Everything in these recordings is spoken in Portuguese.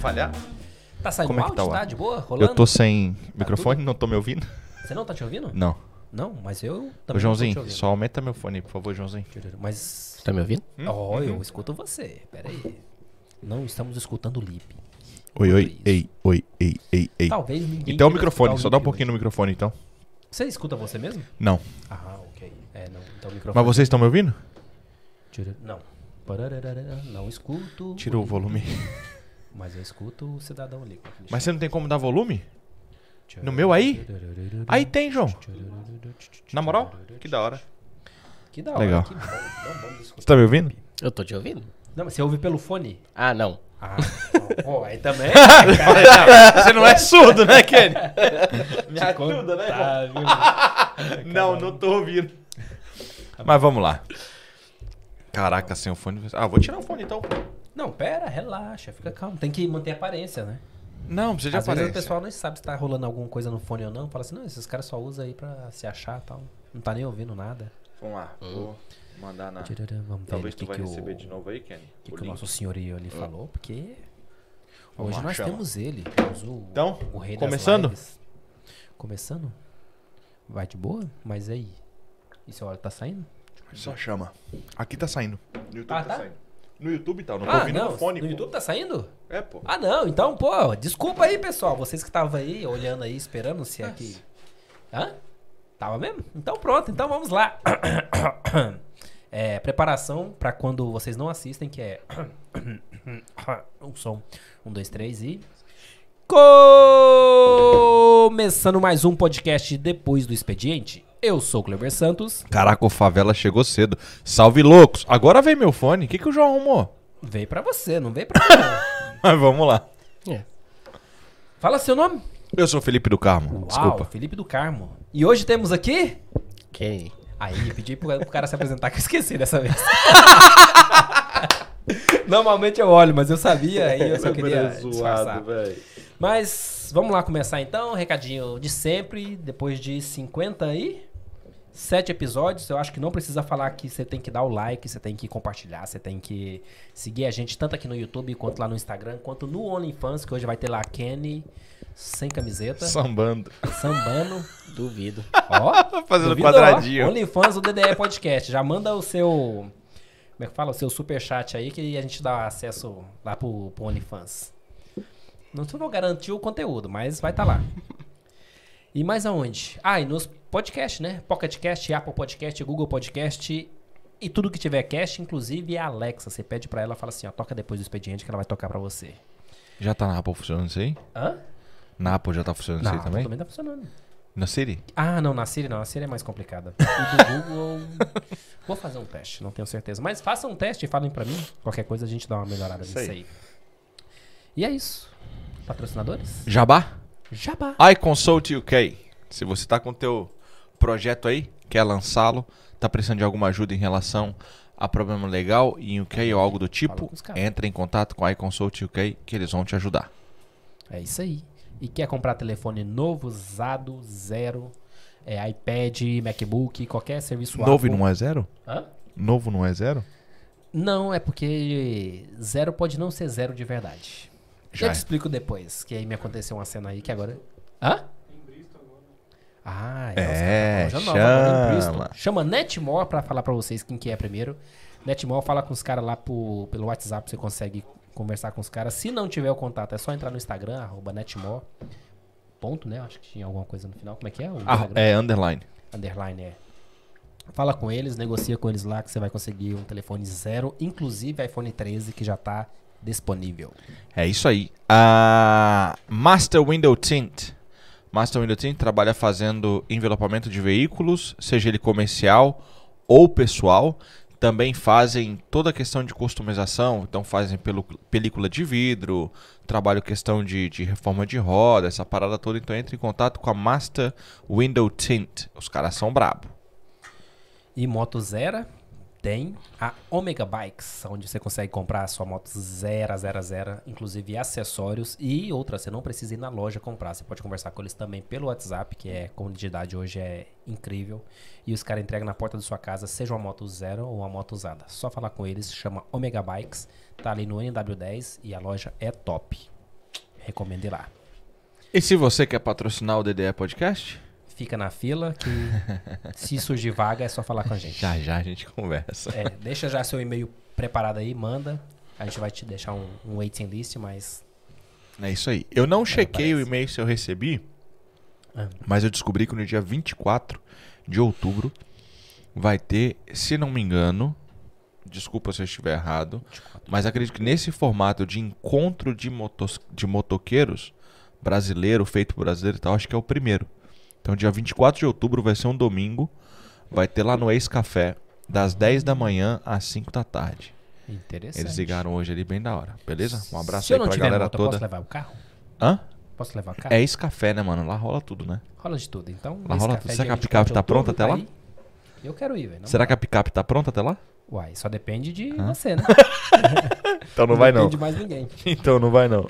Falhar? Tá saindo Como é que áudio? tá o Tá ar? de boa? Rolando? Eu tô sem microfone, não tô me ouvindo? Você não tá te ouvindo? Não. Não, mas eu Ô, também te Joãozinho, só aumenta meu fone aí, por favor, Joãozinho. Mas... Tá me ouvindo? Ó, eu escuto você. Pera aí. Não estamos escutando o Lip. Oi, oi, ei, oi, ei, ei, ei. Talvez ninguém Então o queira microfone, escutar só o dá um Lipe pouquinho no hoje. microfone então. Você escuta você mesmo? Não. Ah, ok. É, não. Então o microfone... Mas vocês estão me ouvindo? Tira- Não. Parararara, Não escuto. Tira o volume. Mas eu escuto o cidadão ali. Mas você não tem como dar volume? No meu aí? Aí tem, João. Na moral? Que da hora. Que da hora. Legal. Que. Você tá me ouvindo? Eu tô te ouvindo? Não, mas você ouve pelo fone? Ah, não. Ah, pô, aí também. Você não é surdo, né, Kenny? Me Te ajuda, né? contar, viu? Não, não tô ouvindo. Mas vamos lá. Caraca, sem o fone. Ah, vou tirar o fone então. Não, pera, relaxa, fica calmo. Tem que manter a aparência, né? Não, precisa de Às vezes o pessoal não sabe se tá rolando alguma coisa no fone ou não. Fala assim, não, esses caras só usam aí pra se achar e tal. Não tá nem ouvindo nada. Vamos lá, vou mandar na... Vamos ver Ah. Talvez o que, tu vai que, receber o, de novo aí, Kenny. que, o que o nosso senhorio ali falou, porque Vamos hoje lá, nós chama. temos ele. Temos o, Então, o rei começando? das lives. Começando? Vai de boa? Mas aí? E seu olho tá saindo? Só chama. Aqui tá saindo. No YouTube Ah, tá, tá? saindo. No YouTube tá, não tô ah, ouvindo não. no fone. no pô. YouTube tá saindo? É, pô. Ah, não. Então, pô, desculpa aí, pessoal. Vocês que estavam aí, olhando aí, esperando se aqui. Hã? Tava mesmo? Então pronto, então vamos lá. É, preparação pra quando vocês não assistem, que é. um som. Um, dois, três e. Começando mais um podcast depois do expediente. Eu sou o Cleber Santos. Caraca, o Favela chegou cedo. Salve, loucos. Agora vem meu fone. O que, que o João arrumou? Veio pra você, não veio pra mim. Mas vamos lá. É. Fala seu nome. Eu sou o Felipe do Carmo. Uau, Desculpa. Felipe do Carmo. E hoje temos aqui. Quem? Aí, pedi pro, pro cara se apresentar que eu esqueci dessa vez. Normalmente eu olho, mas eu sabia aí eu só queria disfarçar. Mas vamos lá começar então, recadinho de sempre, depois de 57 episódios, eu acho que não precisa falar que você tem que dar o like, você tem que compartilhar, você tem que seguir a gente tanto aqui no YouTube quanto lá no Instagram, quanto no OnlyFans, que hoje vai ter lá a Kenny sem camiseta, Sambando. sambando. Duvido. Ó, Fazendo duvido, ó. quadradinho. OnlyFans do DDE Podcast. Já manda o seu. Como é que fala? O seu superchat aí que a gente dá acesso lá pro, pro OnlyFans. Não vou garantir o conteúdo, mas vai estar lá. E mais aonde? Ah, e nos podcasts, né? Pocket Cast, Apple Podcast, Google Podcast e tudo que tiver cast, inclusive a Alexa. Você pede pra ela, fala assim, ó, toca depois do expediente que ela vai tocar pra você. Já tá na Apple funcionando isso aí? Hã? Na Apple já tá funcionando Não, isso aí também? também tá funcionando. Na Siri? Ah, não, na Siri não. A Siri é mais complicada. E do Google. Vou fazer um teste, não tenho certeza. Mas façam um teste e falem pra mim. Qualquer coisa a gente dá uma melhorada Isso nisso aí. aí. E é isso. Patrocinadores? Jabá? Jabá. iConsult UK. Se você tá com o teu projeto aí, quer lançá-lo, tá precisando de alguma ajuda em relação a problema legal em UK ou algo do tipo, entre em contato com a iConsult UK que eles vão te ajudar. É isso aí. E quer comprar telefone novo, usado, zero, é, iPad, MacBook, qualquer serviço Novo e Apple. não é zero? Hã? Novo não é zero? Não, é porque zero pode não ser zero de verdade. Já Eu é. te explico depois, que aí me aconteceu uma cena aí que agora... Hã? Ah, É, tão loja nova em chama. Chama Netmore pra falar pra vocês quem que é primeiro. Netmore fala com os caras lá pelo WhatsApp, você consegue conversar com os caras. Se não tiver o contato, é só entrar no Instagram, arroba Netmore. Ponto, né? Acho que tinha alguma coisa no final. Como é que é? O Ah, é underline. Underline é. Fala com eles, negocia com eles lá que você vai conseguir um telefone zero, inclusive iPhone 13 que já tá disponível. É isso aí. A Master Window Tint. Master Window Tint trabalha fazendo envelopamento de veículos, seja ele comercial ou pessoal. Também fazem toda a questão de customização, então fazem pelo, película de vidro, trabalham questão de, de reforma de roda, essa parada toda. Então entre em contato com a Master Window Tint. Os caras são brabo. E Moto Zero, tem a Omega Bikes, onde você consegue comprar a sua moto 0 a 0 a 0, inclusive acessórios e outras. Você não precisa ir na loja comprar. Você pode conversar com eles também pelo WhatsApp, que é comunidade hoje é incrível. E os caras entregam na porta da sua casa, seja uma moto zero ou uma moto usada. Só falar com eles, chama Omega Bikes, tá ali no NW10 e a loja é top. Recomendo ir lá. E se você quer patrocinar o DDE Podcast? Fica na fila que se surgir vaga é só falar com a gente. Já já a gente conversa. É, deixa já seu e-mail preparado aí, manda. A gente vai te deixar um, um waiting list, mas. É isso aí. Eu não chequei o e-mail se eu recebi, Ah. mas eu descobri que no dia 24 de outubro vai ter, se não me engano, desculpa se eu estiver errado, mas acredito que nesse formato de encontro de, motos, de motoqueiros brasileiro, feito por brasileiro e tal, acho que é o primeiro. Então, dia 24 de outubro vai ser um domingo, vai ter lá no Ex Café, das 10 da manhã às 5 da tarde. Interessante. Eles ligaram hoje ali bem da hora, beleza? Um abraço Se aí não pra galera moto, toda. posso levar o carro? Hã? Posso levar o carro? É esse café, né, mano? Lá rola tudo, né? Rola de tudo. Então, Lá rola tudo. Será que a 24 picape tá pronta até lá? Eu quero ir, velho. Será que a picape tá pronta até lá? Uai, só depende de você, né? Então depende de mais ninguém. Então não vai não.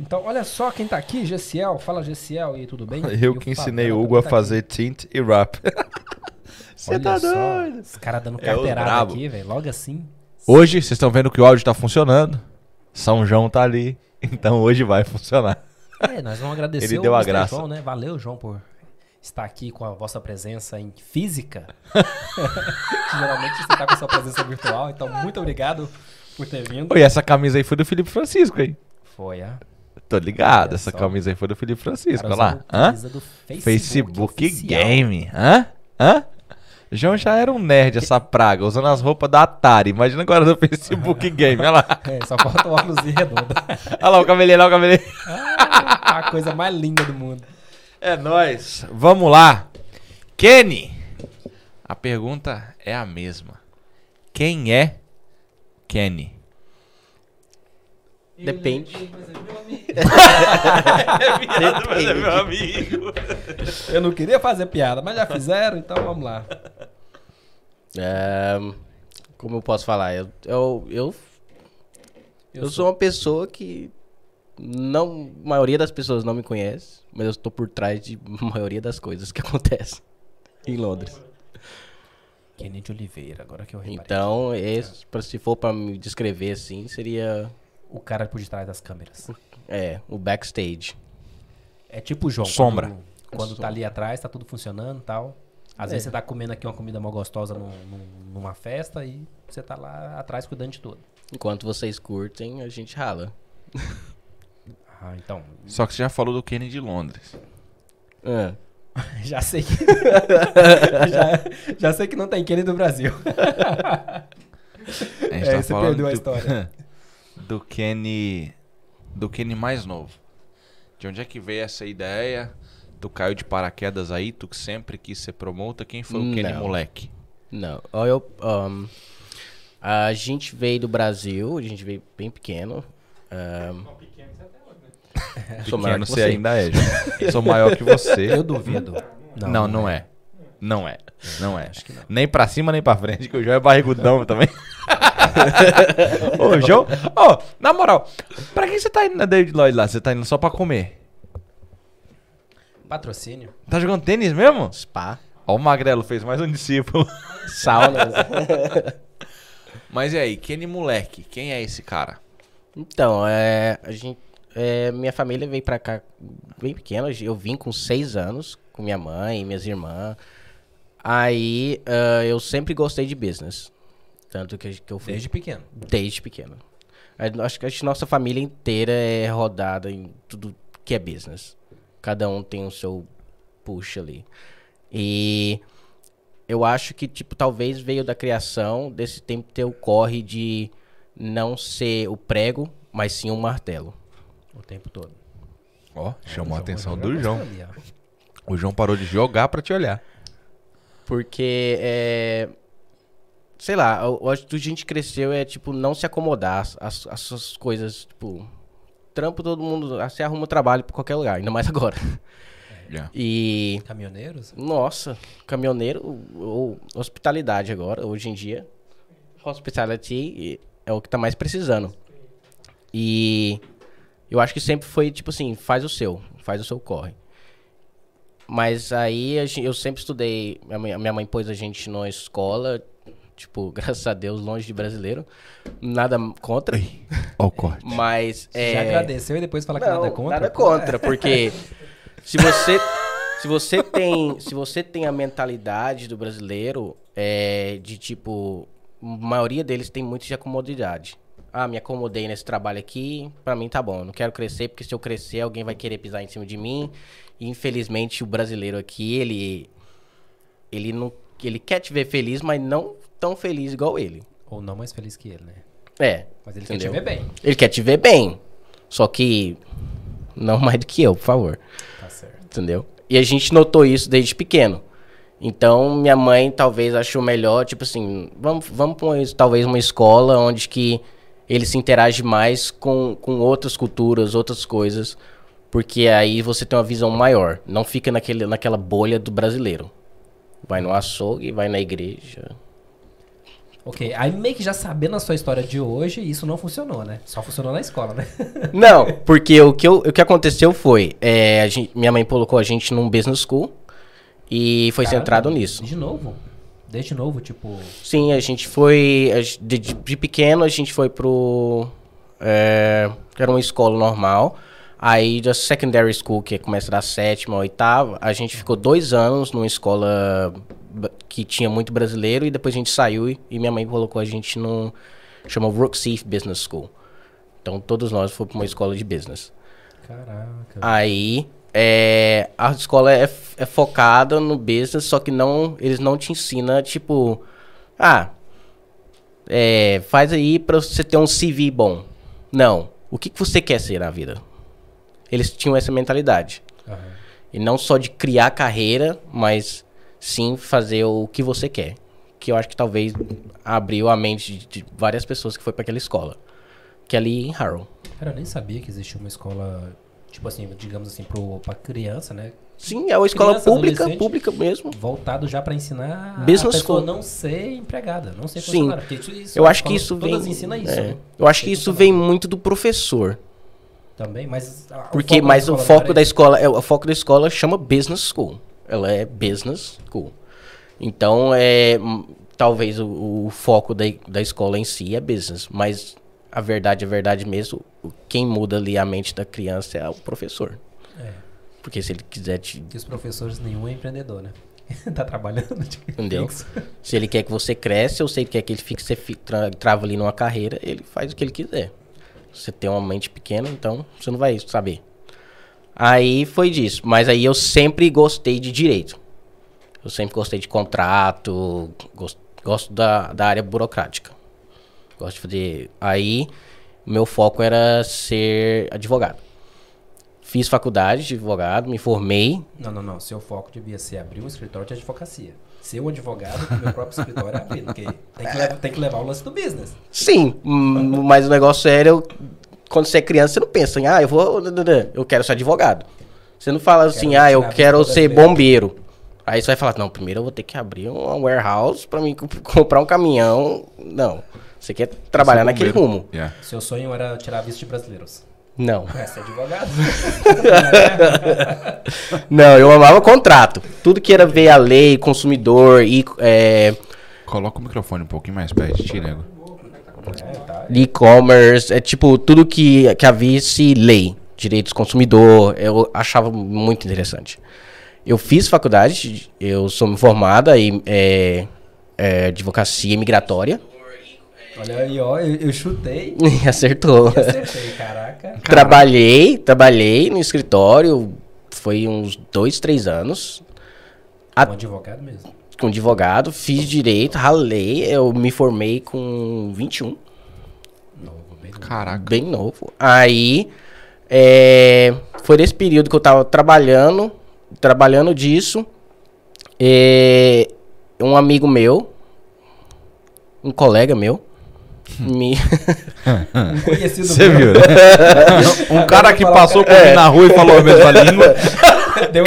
Então, olha só quem tá aqui, Gessiel. Fala, Gessiel, e tudo bem? E Eu que ensinei o Hugo a tá fazer tint e rap. Você tá só, doido? Os caras dando É carteirada aqui, velho. Logo assim. Hoje, vocês estão vendo que o áudio tá funcionando. São João tá ali. Então hoje vai funcionar. É, nós vamos agradecer Ele o deu a graça. João, né? Valeu, João, por estar aqui com a vossa presença em física. Geralmente você tá com a sua presença virtual, então muito obrigado por ter vindo. Oi, essa camisa aí foi do Felipe Francisco, hein? Foi a Tô ligado, Olha essa só. camisa aí foi do Felipe Francisco, olha lá. Hã? do Facebook, Facebook. Game. Hã? Hã? João já era um nerd, essa praga, usando as roupas da Atari. Imagina agora do Facebook Game, olha lá. É, só falta o óculos redondo. Olha lá o cabelinho, olha lá o cabelinho. Ah, a coisa mais linda do mundo. É nóis. Vamos lá. Kenny. A pergunta é a mesma. Quem é Kenny? Depende. é meu amigo. Eu não queria fazer piada, mas já fizeram, então vamos lá. É, como eu posso falar? Eu, eu, eu, eu sou uma pessoa que não, a maioria das pessoas não me conhece, mas eu estou por trás de maioria das coisas que acontecem em Londres. Kenny de Oliveira, agora que eu reparei. Então, esse, se for pra me descrever assim, seria O cara por detrás das câmeras. é, o backstage. É tipo o João. Sombra. Quando, quando tá ali atrás, tá tudo funcionando e tal. Às vezes você tá comendo aqui uma comida mal gostosa num- num- numa festa e você tá lá atrás cuidando de tudo. Enquanto vocês curtem, a gente rala. Ah, então. Só que você já falou do Kenny de Londres. Ah, Já sei que. já, já sei que não tem Kenny do Brasil. A gente É, tá você falando perdeu a do- história. Do Kenny. Do Kenny mais novo. De onde é que veio essa ideia? Tu caiu de paraquedas aí, tu que sempre quis ser promotor. Quem foi o Kenny Não. moleque? Não, eu, ahn, a gente veio do Brasil, a gente veio bem pequeno. ahn, sou maior que você você. ainda é, João. Sou maior que você. Eu duvido. Não, não, é. Não é. Não é. Nem pra cima, nem pra frente, que o João é barrigudão também. Ô, João. Ô, na moral, pra que você tá indo na David Lloyd lá? Você tá indo só pra comer? Patrocínio. Tá jogando tênis mesmo? Spa, Ó, o Magrelo fez mais um discípulo. saunas. Mas e aí, Kenny moleque, quem é esse cara? então, é, a gente, é, minha família veio pra cá bem pequena. Eu vim com seis anos com minha mãe e minhas irmãs. Aí ah, eu sempre gostei de business. Tanto que, que eu fui Desde pequeno. Desde pequeno. Acho que a nossa família inteira é rodada em tudo que é business. Cada um tem o seu push ali. E eu acho que, tipo, talvez veio da criação desse tempo ter o corre de não ser o prego, mas sim o martelo. O tempo todo. Ó, chamou a atenção do João. ali. O João parou de jogar pra te olhar. Porque é. Sei lá, eu eu acho que a gente cresceu é tipo não se acomodar às- às às suas coisas, tipo. Trampo todo mundo. Você arruma trabalho pra qualquer lugar, ainda mais agora. Já. E. Caminhoneiros? Nossa, caminhoneiro ou hospitalidade agora, hoje em dia. hospitality é o que tá mais precisando. E eu acho que sempre foi tipo assim, faz o seu, faz o seu corre. Mas aí eu sempre estudei, minha mãe, minha mãe pôs a gente numa escola, tipo, graças a Deus, longe de brasileiro. Nada contra, Ó o corte. mas Já é agradeceu e depois fala que não, nada contra. Nada pô. contra, porque se você se você tem se você tem a mentalidade do brasileiro é, de tipo a maioria deles tem muito de acomodidade. Ah, me acomodei nesse trabalho aqui, pra mim tá bom. Não quero crescer porque se eu crescer alguém vai querer pisar em cima de mim. E, infelizmente o brasileiro aqui ele ele não ele quer te ver feliz, mas não tão feliz igual ele. Ou não mais feliz que ele, né? É. Mas ele Entendeu? quer te ver bem. Ele quer te ver bem. Só que não mais do que eu, por favor. Tá certo. Entendeu? E a gente notou isso desde pequeno. Então, minha mãe talvez achou melhor, tipo assim, vamos, vamos pra uma- talvez uma escola onde que ele se interage mais com, com outras culturas, outras coisas, porque aí você tem uma visão maior. Não fica naquele, naquela bolha do brasileiro. Vai no açougue, vai na igreja. Ok, aí meio que já sabendo a sua história de hoje, isso não funcionou, né? Só funcionou na escola, né? Não, porque o que, eu- o que aconteceu foi, é, a gente- minha mãe colocou a gente num business school e foi Caramba, centrado nisso. De novo? Desde novo, tipo. Sim, a gente foi. De, de- pequeno a gente foi pro. É, era uma escola normal. Aí da secondary school, que começa da sétima, oitava, a gente ficou dois anos numa escola que tinha muito brasileiro e depois a gente saiu e, e minha mãe colocou a gente num. chama Rooksheath Business School. Então todos nós fomos pra uma escola de business. Caraca. Aí é, a escola é, é focada no business, só que não eles não te ensinam, tipo, ah, é, faz aí pra você ter um CV bom. Não. O que, que você quer ser na vida? Eles tinham essa mentalidade. Aham. E não só de criar carreira, mas sim fazer o que você quer. Que eu acho que talvez abriu a mente de, de várias pessoas que foi para aquela escola. Que é ali em Harrow. Cara, eu nem sabia que existia uma escola, tipo assim, digamos assim, pro, pra criança, né? Sim, é uma escola Criança, pública, pública mesmo. Voltado já pra ensinar Business a pessoa school. não ser empregada, não ser Sim. isso, Eu acho que isso vem. Todas ensinam isso, é, né? Eu acho que isso vem muito do professor. Também, mas... a- Porque, mas o foco da escola, é, o foco da escola chama Business School. Ela é Business School. Então, é, hum, talvez o, o foco da, da escola em si é business, mas a verdade, a verdade mesmo, quem muda ali a mente da criança é o professor. É, Porque se ele quiser te, que os professores nenhum é empreendedor, né? tá trabalhando de Entendeu? fixo. se ele quer que você cresça, ou se ele quer que ele fique, você tra- trava ali numa carreira, ele faz o que ele quiser. Você tem uma mente pequena, então você não vai saber. Aí foi disso. Mas aí eu sempre gostei de direito. Eu sempre gostei de contrato, gos- gosto da, da área burocrática. Gosto de fazer. Aí, meu foco era ser advogado. Fiz faculdade de advogado, me formei. Não, não, não. Seu foco devia ser abrir um escritório de advocacia. Ser um advogado com meu próprio escritório é abrir. Porque tem que, levar, tem que levar o lance do business. Sim, hum, mas o negócio é eu, quando você é criança, você não pensa em, ah, eu vou, eu quero ser advogado. Você não fala assim, Quero ah, eu quero ser bombeiro. Aí você vai falar, não, primeiro eu vou ter que abrir uma warehouse pra mim comp- comprar um caminhão. Não, você quer trabalhar naquele rumo. Yeah. Seu sonho era tirar visto de brasileiros. Não, É, ser advogado. não, eu amava contrato. Tudo que era ver a lei, consumidor e é, Coloca o microfone um pouquinho mais perto de ti, nego. É, tá. e-commerce, é tipo tudo que, que havia-se lei, direitos do consumidor, eu achava muito interessante. Eu fiz faculdade, eu sou formada em é, é, advocacia migratória. Olha aí, ó. Eu, eu chutei Acertou. acertei. Caraca. Trabalhei, trabalhei no escritório, foi uns dois, três anos, A- Um advogado mesmo. Com advogado, fiz direito, ralei, eu me formei com 21. Novo, bem novo. Caraca. bem novo. Aí, é, foi nesse período que eu tava trabalhando, trabalhando disso. é, um amigo meu, um colega meu, me... Um conhecido Você viu, né? Um cara que passou por É. mim na rua e falou a mesma língua.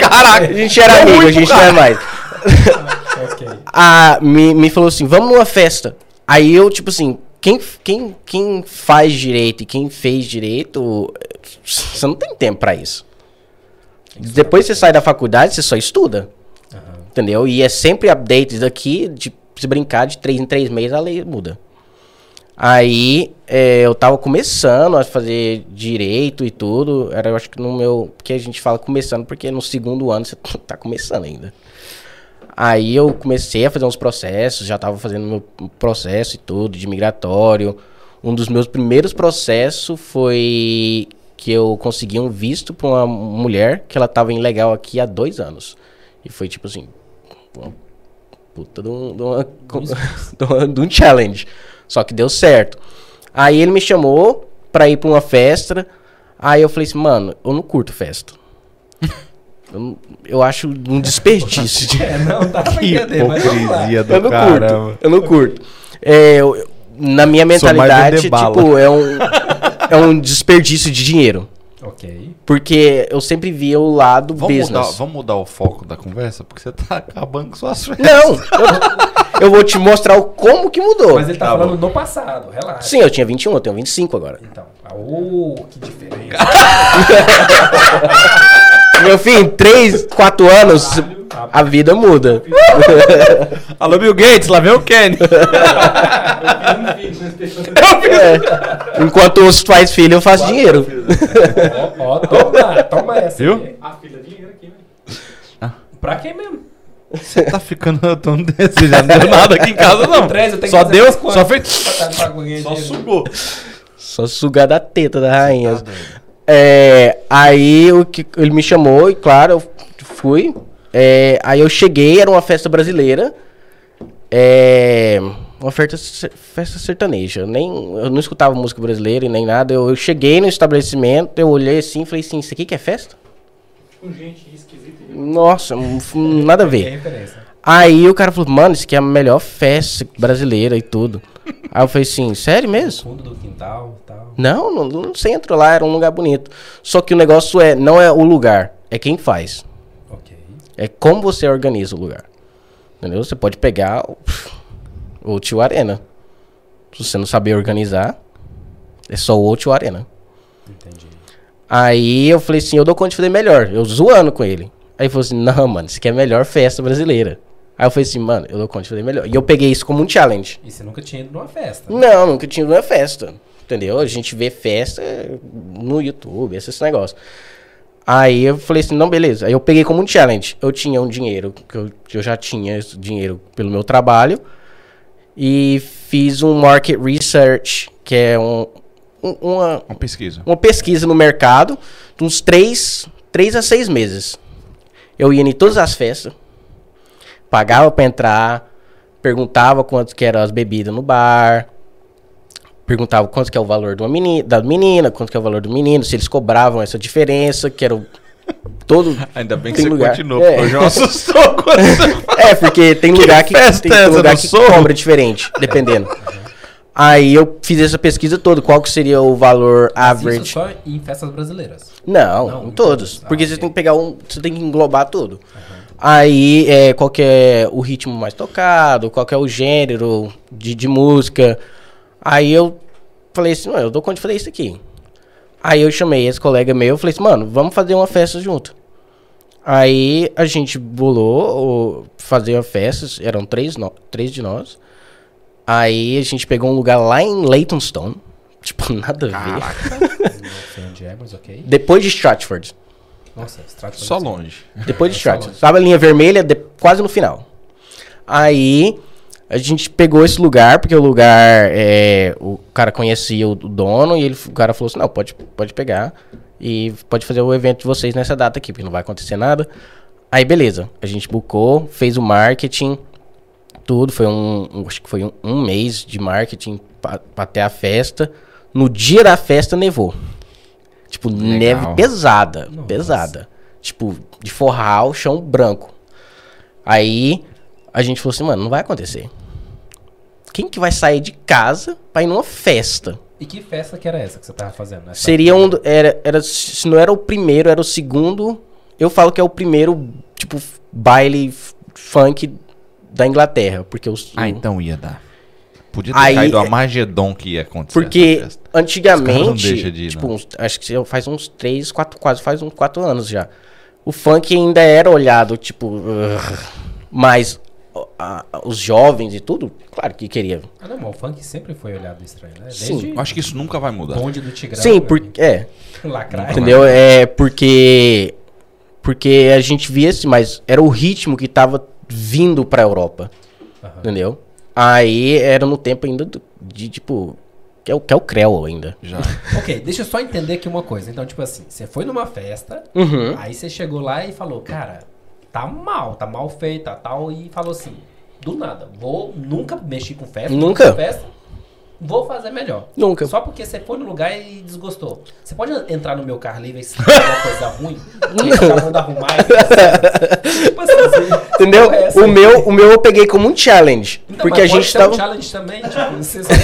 Caraca, a gente era amigo, a gente não é mais. Ok. Ah, me, me falou assim, vamos numa festa. Aí eu, tipo assim, quem, quem, quem faz direito e quem fez direito, você não tem tempo pra isso. Depois você sai da faculdade, você só estuda. Entendeu? E é sempre updates aqui, de se brincar de três em três meses, a lei muda. Aí é, eu tava começando a fazer direito e tudo. Era, eu acho que no meu. Porque a gente fala começando, porque no segundo ano você tá começando ainda. Aí eu comecei a fazer uns processos, já tava fazendo meu processo e tudo, de migratório. Um dos meus primeiros processos foi que eu consegui um visto pra uma mulher que ela tava ilegal aqui há dois anos. E foi tipo assim. Uma puta de um, de uma- de um challenge. Só que deu certo. Aí ele me chamou pra ir pra uma festa. Aí eu falei assim, mano, eu não curto festa. Eu, eu acho um desperdício. de- É, não, dá pra Que entender, mas vamos lá. hipocrisia do eu não caramba. curto. Eu não curto. É, eu- na minha mentalidade, tipo, é um, é um desperdício de dinheiro. Ok. Porque eu sempre via o lado Vamos mudar, business. vamos mudar o foco da conversa? Porque você tá acabando com suas festas. Não, eu, eu vou te mostrar o como que mudou. Mas ele tá, Tá falando no passado, relaxa. Sim, eu tinha 21, eu tenho 25 agora. Então, ah, ô, que diferença. Meu filho, 3, 4 anos, a vida muda. Alô, Bill Gates, lá vem o Kenny. É. Enquanto os faz filho, eu faço dinheiro. Ó, ó, toma, toma essa. Viu? A filha dinheiro aqui, velho. Pra quem mesmo? Você tá ficando tão desejando. Não deu nada aqui em casa, não. Só deu, só fez. Só sugou. Só sugar da teta da rainha. É, aí o que, ele me chamou e, claro, eu fui. É, aí eu cheguei, era uma festa brasileira. É, uma festa, festa sertaneja. Eu Nem, eu não escutava música brasileira e nem nada. Eu, eu cheguei no estabelecimento, eu olhei assim e falei assim: Isso aqui que é festa? Com gente esquisita. Nossa, nada a ver. referência. Aí o cara falou: Mano, isso aqui é a melhor festa brasileira e tudo. Aí eu falei assim: Sério mesmo? Fundo do quintal tal. Não, no, no centro lá era um lugar bonito. Só que o negócio é, não é o lugar, é quem faz. Ok. É como você organiza o lugar. Entendeu? Você pode pegar o, o Tio Arena. Se você não saber organizar, é só o Tio Arena. Entendi. Aí eu falei assim, eu dou conta de fazer melhor. Eu zoando com ele. Aí ele falou assim, não, mano, isso aqui é a melhor festa brasileira. Aí eu falei assim, mano, eu dou conta de fazer melhor. E eu peguei isso como um challenge. E você nunca tinha ido numa festa? né? Não, nunca tinha uma festa. Entendeu? A gente vê festa no YouTube, esses negócios. Aí eu falei assim, não, beleza. Aí eu peguei como um challenge. Eu tinha um dinheiro, que eu, que eu já tinha esse dinheiro pelo meu trabalho. E fiz um market research, que é um, um- uma, Uma pesquisa. uma pesquisa no mercado, de uns três, três a seis meses. Eu ia em todas as festas, pagava pra entrar, perguntava quanto que eram as bebidas no bar, perguntava quanto que é o valor de uma meni- da menina, quanto que é o valor do menino, se eles cobravam essa diferença, que era o todo... Ainda bem que Tem você lugar. continuou, É. porque eu já assustou quando você É, porque tem lugar que, tem, é lugar que Sorro? cobra diferente, dependendo. Aí eu fiz essa pesquisa toda, qual que seria o valor Mas average. Isso só em festas brasileiras. Não, Não, em em todos. todos. Porque Ah, você tem que pegar um. Você tem que englobar tudo. Aí, é, qual é o ritmo mais tocado, qual que é o gênero de, de música. Aí eu falei assim, "Não, eu dou conta de fazer isso aqui. Aí eu chamei esse colega meu e falei assim, mano, vamos fazer uma festa junto. Aí a gente bolou fazer uma festa, eram três, no- três de nós. Aí a gente pegou um lugar lá em Leytonstone. Tipo, nada a ver. É. Depois de Stratford. Nossa. Só longe. Depois de É, longe. Tava a linha vermelha de- quase no final. Aí a gente pegou esse lugar, porque o lugar, é, o cara conhecia o, dono e ele, o cara falou assim, não, pode, pode pegar e pode fazer o evento de vocês nessa data aqui, porque não vai acontecer nada. Aí beleza, a gente bucou, fez o marketing, tudo, foi um, acho que foi um, um mês de marketing pra, pra ter a festa. No dia da festa nevou. Tipo, Legal. neve pesada, Nossa. pesada. Tipo, de forrar o chão branco. Aí a gente falou assim, mano, não vai acontecer. Quem que vai sair de casa pra ir numa festa? E que festa que era essa que você tava fazendo? Essa- Seria um. Era, era, se não era o primeiro, era o segundo. Eu falo que é o primeiro, tipo, baile funk da Inglaterra. Porque os. Ah, o- então ia dar. Podia ter Aí- caído a Magedon que ia acontecer. Porque essa festa. Os caras antigamente, de ir, tipo, uns- acho que faz uns 3, 4, quase faz uns 4 anos já. O funk ainda era olhado, tipo, "Ugh", mas ó, a- a- os jovens e tudo, claro que queria. Ah, não, mas o funk sempre foi olhado estranho, né? Sim. Desde Eu acho que isso nunca vai mudar. bonde do Tigrão. Sim, né? porque é, Lacraia. entendeu? É porque porque a gente via assim, mas era o ritmo que tava vindo pra Europa, Aham. entendeu? Aí era no tempo ainda do- de tipo que é o que é o Creu ainda. Já. Ok, deixa eu só entender aqui uma coisa. Então, tipo assim, você foi numa festa, Uhum. aí você chegou lá e falou, cara, tá mal, tá mal feita, tal, e falou assim, do nada, vou nunca mexer com festa, Nunca. com festa, vou fazer melhor. Nunca. Só porque você foi no lugar e desgostou. Você pode entrar no meu carro ali e ver se tem alguma coisa ruim? Mando arrumar e assim. Tipo assim, você- Entendeu? é O aí? meu, o meu eu peguei como um challenge. Então, porque a gente tava. um challenge também, tipo, você sabe-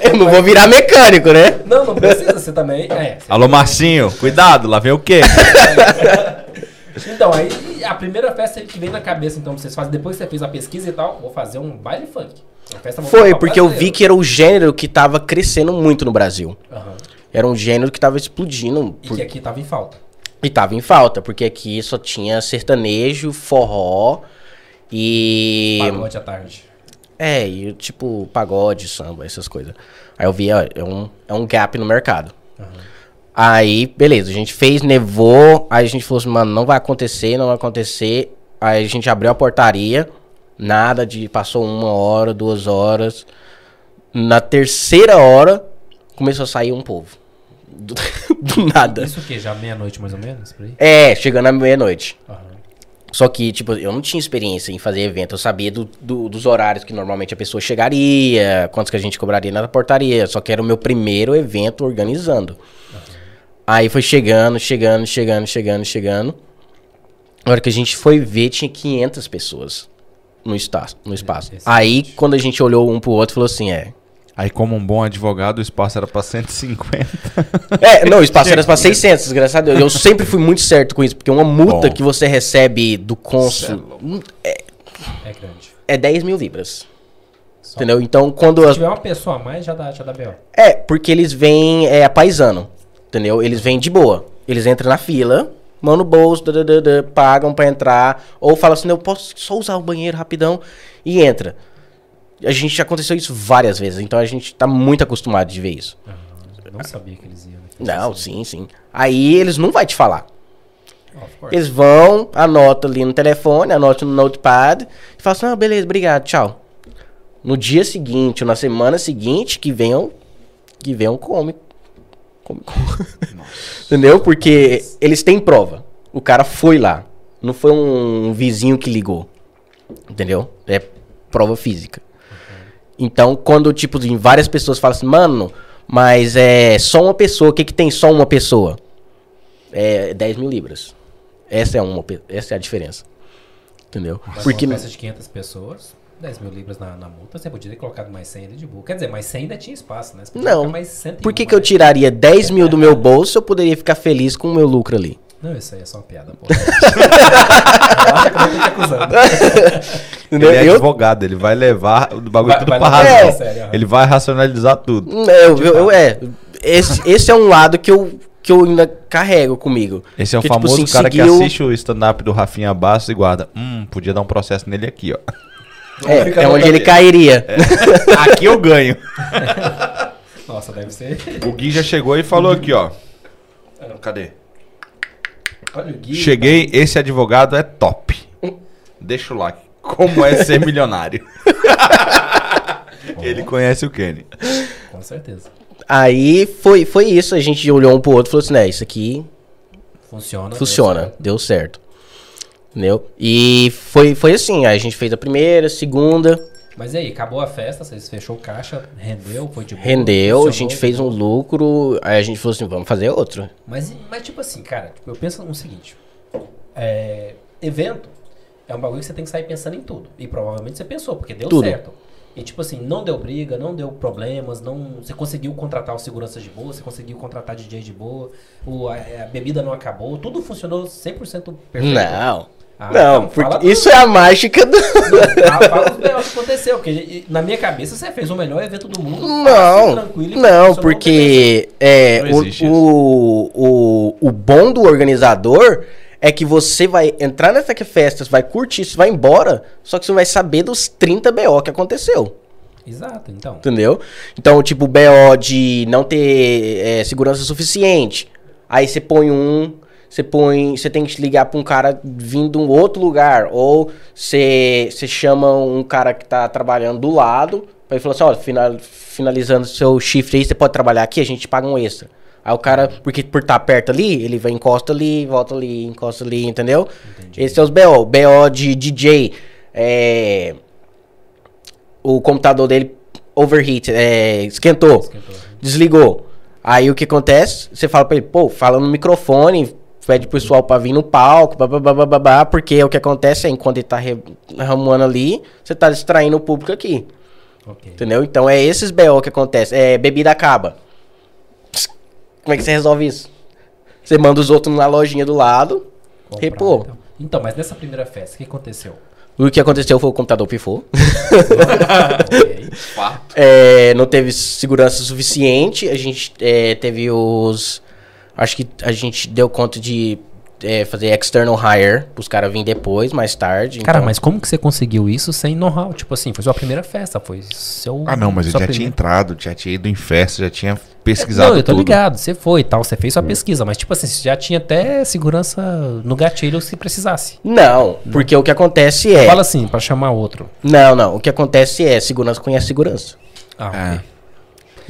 Eu não vou virar mecânico, né? Não, não precisa ser também. É, você Alô, Marcinho, cuidado, lá vem o quê? Então, aí a primeira festa que vem na cabeça, então, vocês fazem, depois que você fez a pesquisa e tal, vou fazer um baile funk. Foi, porque eu vi que era o gênero que tava crescendo muito no Brasil. Aham. Era um gênero que tava explodindo. E por- que aqui tava em falta. E tava em falta, porque aqui só tinha sertanejo, forró e. Pagode à tarde. É, e tipo, pagode, samba, essas coisas. Aí eu vi, ó, é um, é um gap no mercado. Aí, beleza, a gente fez, nevou, aí a gente falou assim, mano, não vai acontecer, não vai acontecer. Aí a gente abriu a portaria, nada de, passou uma hora, duas horas. Na terceira hora, começou a sair um povo. Do, do nada. Isso o quê? Já meia-noite mais ou menos? É, chegando à meia-noite. Aham. Só que, tipo, eu não tinha experiência em fazer evento. Eu sabia do- do- dos horários que normalmente a pessoa chegaria, quantos que a gente cobraria na portaria. Só que era o meu primeiro evento organizando. Aí foi chegando, chegando, chegando, chegando, chegando. Na hora que a gente foi ver, tinha 500 pessoas no, esta- no espaço. Aí, quando a gente olhou um pro outro, falou assim, é... Aí, como um bom advogado, o espaço era pra 150. É, não, o espaço era pra 600, desgraçado. a Deus. Eu sempre fui muito certo com isso, porque uma multa Bom. que você recebe do cônsul hum, É grande. é 10 mil libras. Só. Entendeu? Então, quando. Se as- tiver uma pessoa a mais, já dá, já dá B.O. É, porque eles vêm é, a paisano. Entendeu? Eles vêm de boa. Eles entram na fila, mão no bolso, dadadada, pagam pra entrar. Ou falam assim: eu posso só usar o banheiro rapidão e entra. A gente já aconteceu isso várias vezes, então a gente tá muito acostumado de ver isso. Não sabia que eles iam. né? Não, sim, sim. Aí eles não vai te falar. Course. Eles vão, anota ali no telefone, anota no notepad e falam assim: ah, beleza, obrigado, tchau. No dia seguinte, ou na semana seguinte, que venham, que venham, come. Entendeu? Porque eles têm prova. O cara foi lá. Não foi um vizinho que ligou. Entendeu? É prova física. Então, quando, tipo, em várias pessoas falam assim, mano, mas é só uma pessoa, o que que tem só uma pessoa? É 10 mil libras. Essa é, uma, essa é a diferença. Entendeu? Mas Porque. uma festa de 500 pessoas, 10 mil libras na, na multa, você podia ter colocado mais 100 ali de boa. Quer dizer, mais 100 ainda tinha espaço, né? Não. colocar Mais 101, Por que, que eu tiraria 10 mil do meu bolso se eu poderia ficar feliz com o meu lucro ali? Não, isso aí é só uma piada, pô. Que? Ele é advogado, ele vai levar o bagulho Vai- tudo vai pra razão. aham. Ele vai racionalizar tudo. Eu, eu- eu- é. Esse, esse é um lado que eu, que eu ainda carrego comigo. Esse é o Que, tipo famoso assim, cara que seguiu- assiste o stand-up do Rafinha Bastos e guarda. Hum, podia dar um processo nele aqui, ó. É, é onde ele cairia. aqui eu ganho. Nossa, deve ser. O Gui já chegou e falou aqui, ó. Cadê? Olha o Gui. Cheguei, esse advogado é top. Deixa o like. Como é ser milionário? Ele conhece o Kenny. Com certeza. Aí foi, foi isso. A gente olhou um pro outro e falou assim: né, isso aqui Funciona. funciona, deu certo. deu certo. Entendeu? E foi, foi assim: aí a gente fez a primeira, segunda, Mas e aí, acabou a festa, vocês fechou o caixa, rendeu, foi de boa. rendeu, a gente fez um lucro, aí a gente falou assim: vamos fazer outro. Mas, mas tipo assim, cara, tipo, eu penso no seguinte: é, evento é um bagulho que você tem que sair pensando em tudo. E provavelmente você pensou, porque deu Tudo. certo. E tipo assim, não deu briga, não deu problemas, não, você conseguiu contratar o segurança de boa, você conseguiu contratar DJ de boa, o, a, a bebida não acabou, tudo funcionou 100% perfeito. Não. Ah, Não, porque fala- isso é a mágica do. Ah, Fala os B.O. que aconteceu, porque na minha cabeça você fez o melhor evento do mundo. Não, tranquilo, e não, porque é, Não o, o, o, o bom do organizador é que você vai entrar nessa festa, vai curtir, você vai embora, só que você vai saber dos 30 BO que aconteceu. Exato, então. Entendeu? Então, tipo, BO de não ter é, segurança suficiente. Aí você põe um, você põe. Você tem que ligar pra um cara vindo de um outro lugar. Ou você, você chama um cara que tá trabalhando do lado. Pra ele falar assim, ó, final, finalizando seu shift aí, você pode trabalhar aqui, a gente paga um extra. Aí o cara, porque por estar perto ali, ele vai encosta ali, volta ali, encosta ali, entendeu? Esse é os BO. BO de DJ. É o computador dele overheat, é, esquentou, Esquentou. desligou. Aí o que acontece? Você fala pra ele, pô, fala no microfone, pede pro pessoal pra vir no palco, babá, porque o que acontece é, enquanto ele tá re- ali, você tá distraindo o público aqui, Ok. entendeu? Então é esses BO que acontece. É, bebida acaba. Como é que você resolve isso? Você manda os outros na lojinha do lado, Comprar, repor. Então. Então, mas nessa primeira festa, o que aconteceu? O que aconteceu foi o computador pifou. Ok. Fato. É, não teve segurança suficiente. A gente é, teve os. Acho que a gente deu conta de é, fazer external hire pros caras virem depois, mais tarde. Cara, então- mas como que você conseguiu isso sem know-how? Tipo assim, foi sua primeira festa, foi seu... Ah, não, mas sua já tinha primeira- entrado, já tinha ido em festa, já tinha pesquisado Não, eu tô tudo. ligado, você foi e tal, você fez sua pesquisa, mas tipo assim, você já tinha até segurança no gatilho se precisasse. Não, porque o que acontece é. Fala assim, pra chamar outro. Não, não. O que acontece é segurança conhece segurança. Ah, É. ok.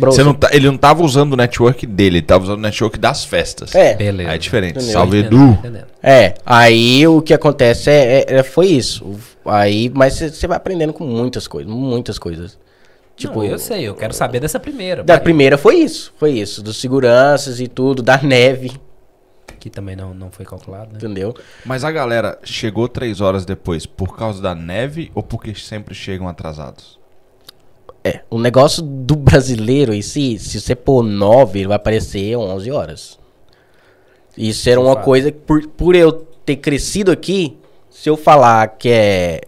Não tá- ele não tava usando o network dele, ele tava usando o network das festas. É. Beleza. Aí é diferente. Entendeu? Salve, Edu. É, aí o que acontece é, é- é- foi isso. Aí, mas você vai aprendendo com muitas coisas, muitas coisas. Tipo, Tipo, eu sei, eu quero saber dessa primeira. da vai- primeira foi isso, foi isso, dos seguranças e tudo, da neve, Que também não, não foi calculado, né? entendeu? Mas a galera chegou três horas depois por causa da neve ou porque sempre chegam atrasados? É, o negócio do brasileiro em si, se você pôr 9, ele vai aparecer 11 horas. Isso era De uma coisa que, por, por eu ter crescido aqui, se eu falar que é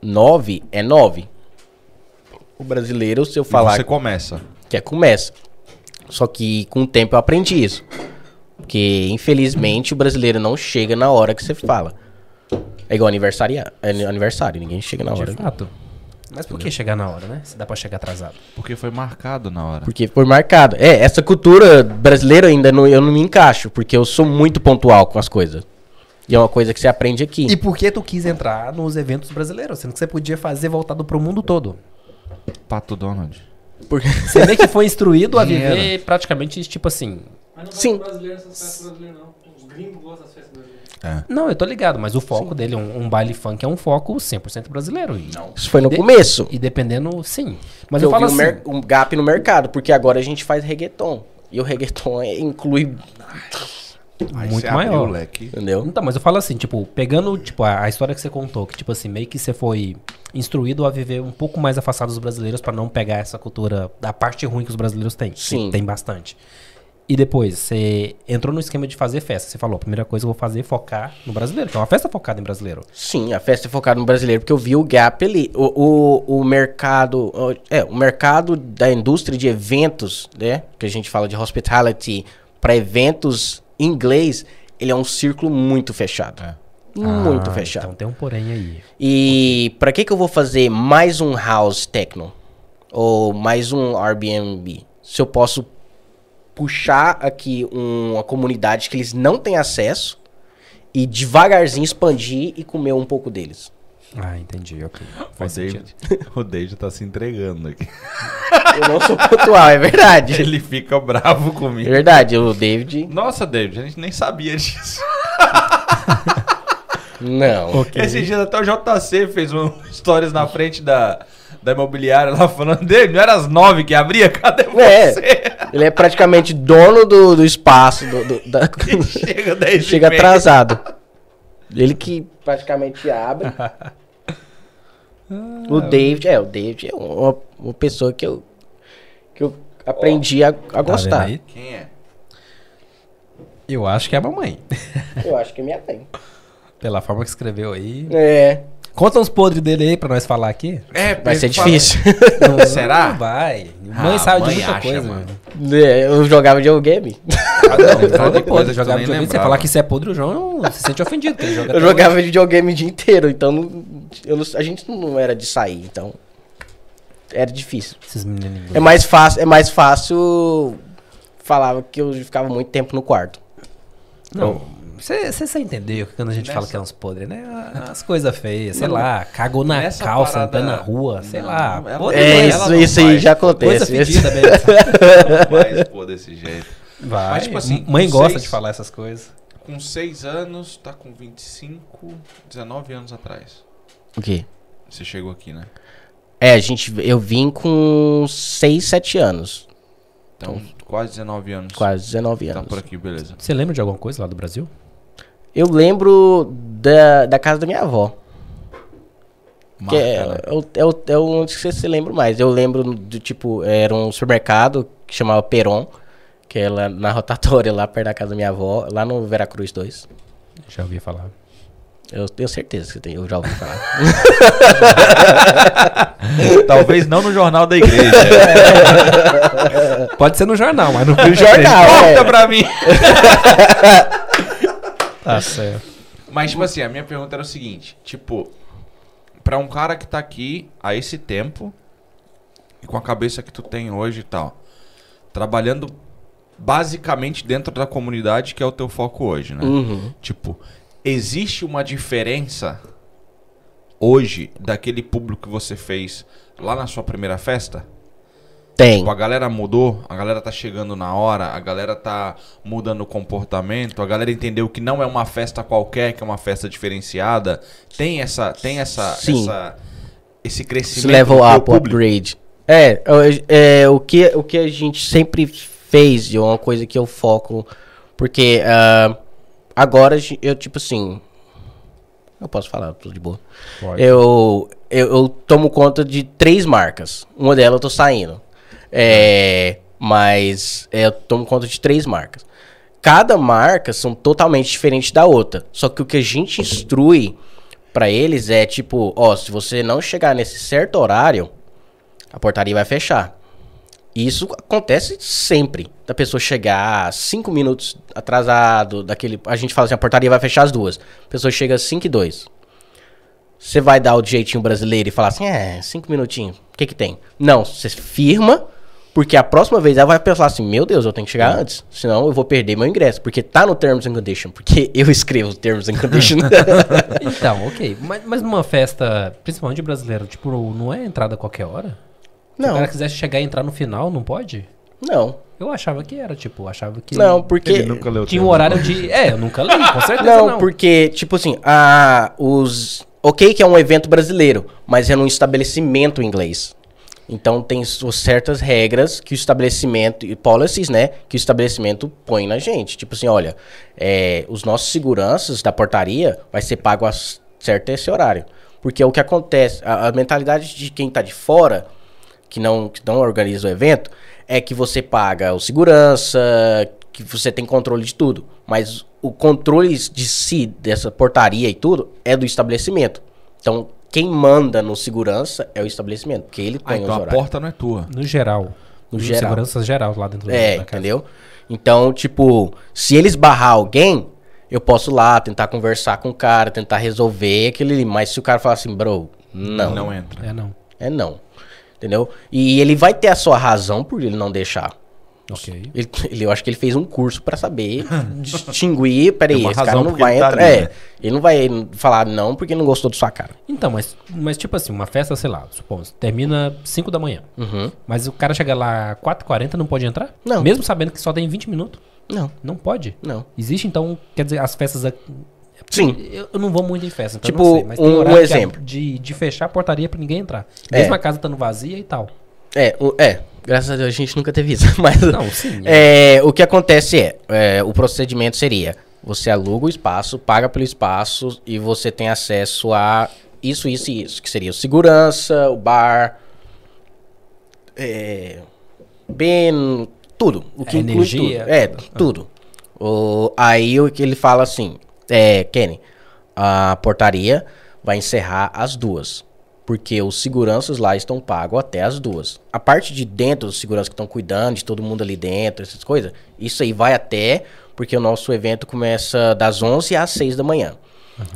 9, é 9. O brasileiro, se eu E falar você começa. que é começa. Só que com o tempo eu aprendi isso. Porque, infelizmente, o brasileiro não chega na hora que você fala. É igual aniversário, é aniversário, ninguém chega na hora. De fato. Mas por que chegar na hora, né? Se dá pra chegar atrasado. Porque foi marcado na hora. Porque foi marcado. É, essa cultura brasileira ainda não, eu não me encaixo, porque eu sou muito pontual com as coisas. E é uma coisa que você aprende aqui. E por que tu quis entrar nos eventos brasileiros? Sendo que você podia fazer voltado pro mundo todo. Pato Donald. Porque- Você meio que foi instruído a viver praticamente, tipo assim... Mas não Sim. Brasileiro nessas festas brasileiras, não. Os gringos gostam das festas brasileiras. É. Não, eu tô ligado, mas o foco dele, um, um baile funk, é um foco 100% brasileiro. E, Isso foi no De- começo. e dependendo, sim. Mas eu, eu falo vi um, assim... um gap no mercado, porque agora a gente faz reggaeton. E o reggaeton é- inclui, Aí Muito maior. leque. entendeu? Então, mas eu falo assim, tipo, pegando tipo, a, a história que você contou, que tipo assim, meio que você foi instruído a viver um pouco mais afastado dos brasileiros pra não pegar essa cultura da parte ruim que os brasileiros têm. que Sim. Tem bastante. E depois, você entrou no esquema de fazer festa. Você falou, a primeira coisa que eu vou fazer é focar no brasileiro, é uma festa focada em brasileiro. Sim, a festa é focada no brasileiro, porque eu vi o gap ali. O, o, o mercado. o- É, o mercado da indústria de eventos, né? Que a gente fala de hospitality, para eventos em inglês, ele é um círculo muito fechado. É. Muito Ah, fechado. Então tem um porém aí. E pra que que eu vou fazer mais um house techno? Ou mais um Airbnb? Se eu posso puxar aqui um- uma comunidade que eles não têm acesso e devagarzinho expandir e comer um pouco deles. Ah, entendi, ok. O Faz. David, o David tá se entregando aqui. Eu não sou pontual, é verdade. Ele fica bravo É comigo. verdade, o David. Nossa, David, a gente nem sabia disso. Não. Esses dias até o JC fez um stories na frente da, da imobiliária lá falando dele. Não era às nove que abria? Cadê É. você? Ele é praticamente dono do, do espaço. Do, do- da- Chega 10 Chega atrasado. Ele que praticamente abre. o David, é, o David é uma, uma pessoa que eu, que eu aprendi a, a Tá gostar. Quem é? Eu acho que é a mamãe. eu acho que é minha mãe. Pela forma que escreveu aí. É, Conta uns podres dele aí pra nós falar aqui. É, vai ser difícil. Não- Será? Não vai. Ah, Mãe sabe mãe de muita acha, coisa, mano. mano. É, Eu jogava videogame. Ah, não, Fala de depois, nem videogame. Você falar que isso é podre, o João se sente ofendido. joga Eu jogava videogame o dia inteiro, então não- a gente não era de sair, então era difícil. hoje. Esses menininhos. É mais fácil, é mais fácil falava que eu ficava muito tempo no quarto. Não, você você entendeu que quando a gente fala Nessa- que é uns podres, né? As coisas feias, sei lá, cagou na Nessa calça, parada- em plena rua, sei Não, lá. ela- podre É, ela isso, não isso aí já Coisa acontece. fedida, beleza. Mas, pô, desse jeito. Vai. Mas, tipo assim, mãe gosta seis- de falar essas coisas. Com 6 anos, tá com 25, 19 anos atrás. O quê? Você chegou aqui, né? É, a gente, eu vim com 6, 7 anos, Então, quase 19 anos. quase 19 Tá anos. por aqui, beleza. Você lembra de alguma coisa lá do Brasil? Eu lembro da, da casa da minha avó. Marca, Que é, né? é, o, é, o, é onde você se lembra mais. Eu lembro do tipo, era um supermercado que chamava Peron, que é lá na rotatória, lá perto da casa da minha avó, lá no Veracruz 2. Já ouvi falar. Eu tenho certeza que tem, eu já ouvi falar. Talvez não no jornal da igreja. Pode ser no jornal, mas no, No jornal, Conta é. pra mim. Tá certo. Mas, tipo assim, a minha pergunta era o seguinte: tipo, pra um cara que tá aqui há esse tempo, e com a cabeça que tu tem hoje e tal, trabalhando basicamente dentro da comunidade que é o teu foco hoje, né? Uhum. Tipo, existe uma diferença hoje daquele público que você fez lá na sua primeira festa? Tem. Tipo, a galera mudou, a galera tá chegando na hora, a galera tá mudando o comportamento, a galera entendeu que não é uma festa qualquer, que é uma festa diferenciada. Tem essa, tem essa, Sim. essa esse Esse crescimento level do teu up, o público. upgrade. É, é, é, o, que, o que a gente sempre fez, e é uma coisa que eu foco, porque ah, agora eu, tipo assim. Eu posso falar, tudo de boa. Pode. Eu, eu, eu tomo conta de três marcas. Uma delas eu tô saindo. É, mas é, eu tomo conta de três marcas. Cada marca são totalmente diferentes da outra. Só que o que a gente instrui pra eles é tipo, ó, se você não chegar nesse certo horário, a portaria vai fechar. Isso acontece sempre. Da pessoa chegar cinco minutos atrasado, daquele. A gente fala assim, a portaria vai fechar às duas. A pessoa chega às 5 e 2. Você vai dar o jeitinho brasileiro e falar assim, é, cinco minutinhos, o que que tem? Não, você firma, porque a próxima vez ela vai pensar assim, meu Deus, eu tenho que chegar antes, senão eu vou perder meu ingresso, porque tá no Terms and Conditions, porque eu escrevo os Terms and Conditions. Então, ok. Mas, mas numa festa, principalmente brasileira, tipo, não é entrada a qualquer hora? Se o não, cara quisesse chegar e entrar no final, não pode? não, Eu achava que era, tipo, achava que. não, porque... leu Tinha um horário de. É, eu nunca li, com certeza Não, não. porque, tipo assim, a, os. Ok, que é um evento brasileiro, mas é num estabelecimento inglês. Então tem certas regras que o estabelecimento, e policies, né, que o estabelecimento põe na gente. Tipo assim, olha, é, os nossos seguranças da portaria vai ser pago a certo esse horário. Porque o que acontece, a, a mentalidade de quem tá de fora, que não, que não organiza o evento, é que você paga o segurança, que você tem controle de tudo. Mas o controle de si, dessa portaria e tudo, é do estabelecimento. Então, quem manda no segurança é o estabelecimento, porque ele Ah, põe então os a horários. porta não é tua. No geral. No geral. Segurança geral lá dentro É, da casa. entendeu? Então, tipo, se eles barrar alguém, eu posso ir lá tentar conversar com o cara, tentar resolver aquele ali. Mas se o cara falar assim, bro, não. Não entra. É, não. É não. Entendeu? E ele vai ter a sua razão por ele não deixar. Ok. Ele, ele- eu acho que ele fez um curso pra saber distinguir. Peraí, esse cara razão não vai tá entrar. ali, é, né? ele não vai falar não porque não gostou da sua cara. Então, mas, mas tipo assim, uma festa, sei lá, supomos, termina 5 da manhã. Uhum. Mas o cara chega lá 4h40 não pode entrar? Não. Mesmo sabendo que só tem 20 minutos? Não, Não pode? não. Existe então, quer dizer, as festas. aqui- Sim. Eu, eu não vou muito em festa, então Tipo, eu não sei. Mas tem um- um que exemplo. é de, de fechar a portaria pra ninguém entrar. É. Mesmo a casa estando vazia e tal. É, é. Graças a Deus a gente nunca teve isso. Mas Não, sim. é, o que acontece é, é, o procedimento seria: você aluga o espaço, paga pelo espaço e você tem acesso a isso, isso e isso, que seria o segurança, o bar, é, bem, tudo, o que inclui energia, tudo. É, tudo. tudo. O, aí o que ele fala assim, é, Kenny, a portaria vai encerrar às duas. Porque os seguranças lá estão pagos até as duas. A parte de dentro, os seguranças que estão cuidando de todo mundo ali dentro, essas coisas, isso aí vai até, porque o nosso evento começa das 11 às 6 da manhã.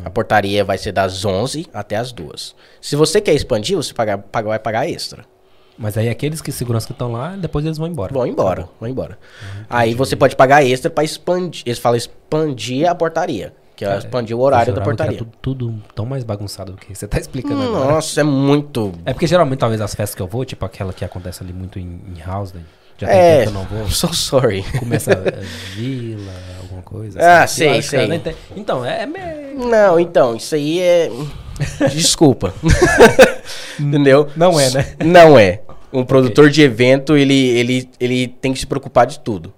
A portaria vai ser das 11 até as 2. Se você quer expandir, você paga, paga- vai pagar extra. Mas aí aqueles que segurança que estão lá, depois eles vão embora. Vão embora, vão embora. Aí você pode pagar extra para expandir. Eles falam expandir a portaria. Que Cara, expandir o horário da portaria. Tudo, tudo tão mais bagunçado do que você tá explicando agora. Nossa, é muito. É porque geralmente, talvez, as festas que eu vou, tipo aquela que acontece ali muito em, em Housden, já tem É, tempo que eu não vou. So sorry. Começa eh, vila, alguma coisa. Ah, assim. sei, ela sei. tem- Então, é, é meio... Não, então, isso aí é. Desculpa. Entendeu? Não é, né? Não é. Um produtor de evento, ele, ele, ele tem que se preocupar de tudo.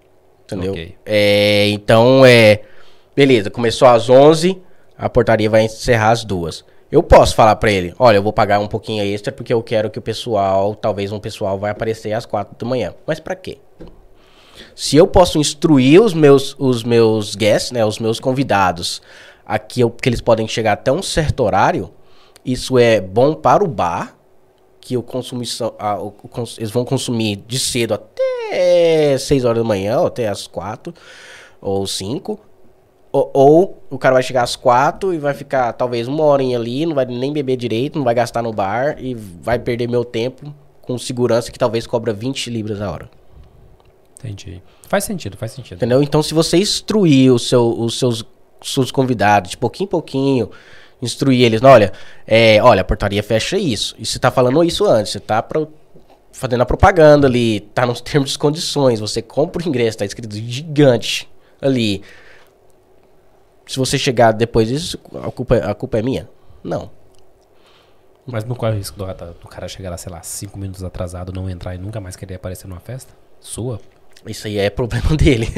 Entendeu? Ok. É, então, é. Beleza, começou às 11, a portaria vai encerrar às duas. Eu posso falar pra ele: olha, eu vou pagar um pouquinho extra porque eu quero que o pessoal, talvez um pessoal vai aparecer às quatro da manhã. Mas pra quê? Se eu posso instruir os meus, os meus guests, né, os meus convidados, aqui que eles podem chegar até um certo horário, isso é bom para o bar, que o consumição, a- o- eles vão consumir de cedo até 6 horas da manhã, ou até as 4 ou 5. Ou, ou o cara vai chegar às 4 e vai ficar talvez uma horinha ali, não vai nem beber direito, não vai gastar no bar e vai perder meu tempo com segurança que talvez cobra 20 libras a hora. Entendi. Faz sentido, faz sentido. Entendeu? Então, se você instruir o seu- os seus, seus convidados de pouquinho em pouquinho, instruir eles, "Não, olha, é, olha, a portaria fecha isso. E você tá falando isso antes, você tá pro- fazendo a propaganda ali, tá nos termos de condições, você compra o ingresso, tá escrito gigante ali. Se você chegar depois disso, a culpa, a culpa é minha? Não. Mas não corre o risco do, do cara chegar lá, sei lá, cinco minutos atrasado, não entrar e nunca mais querer aparecer numa festa? Sua? Isso aí é problema dele.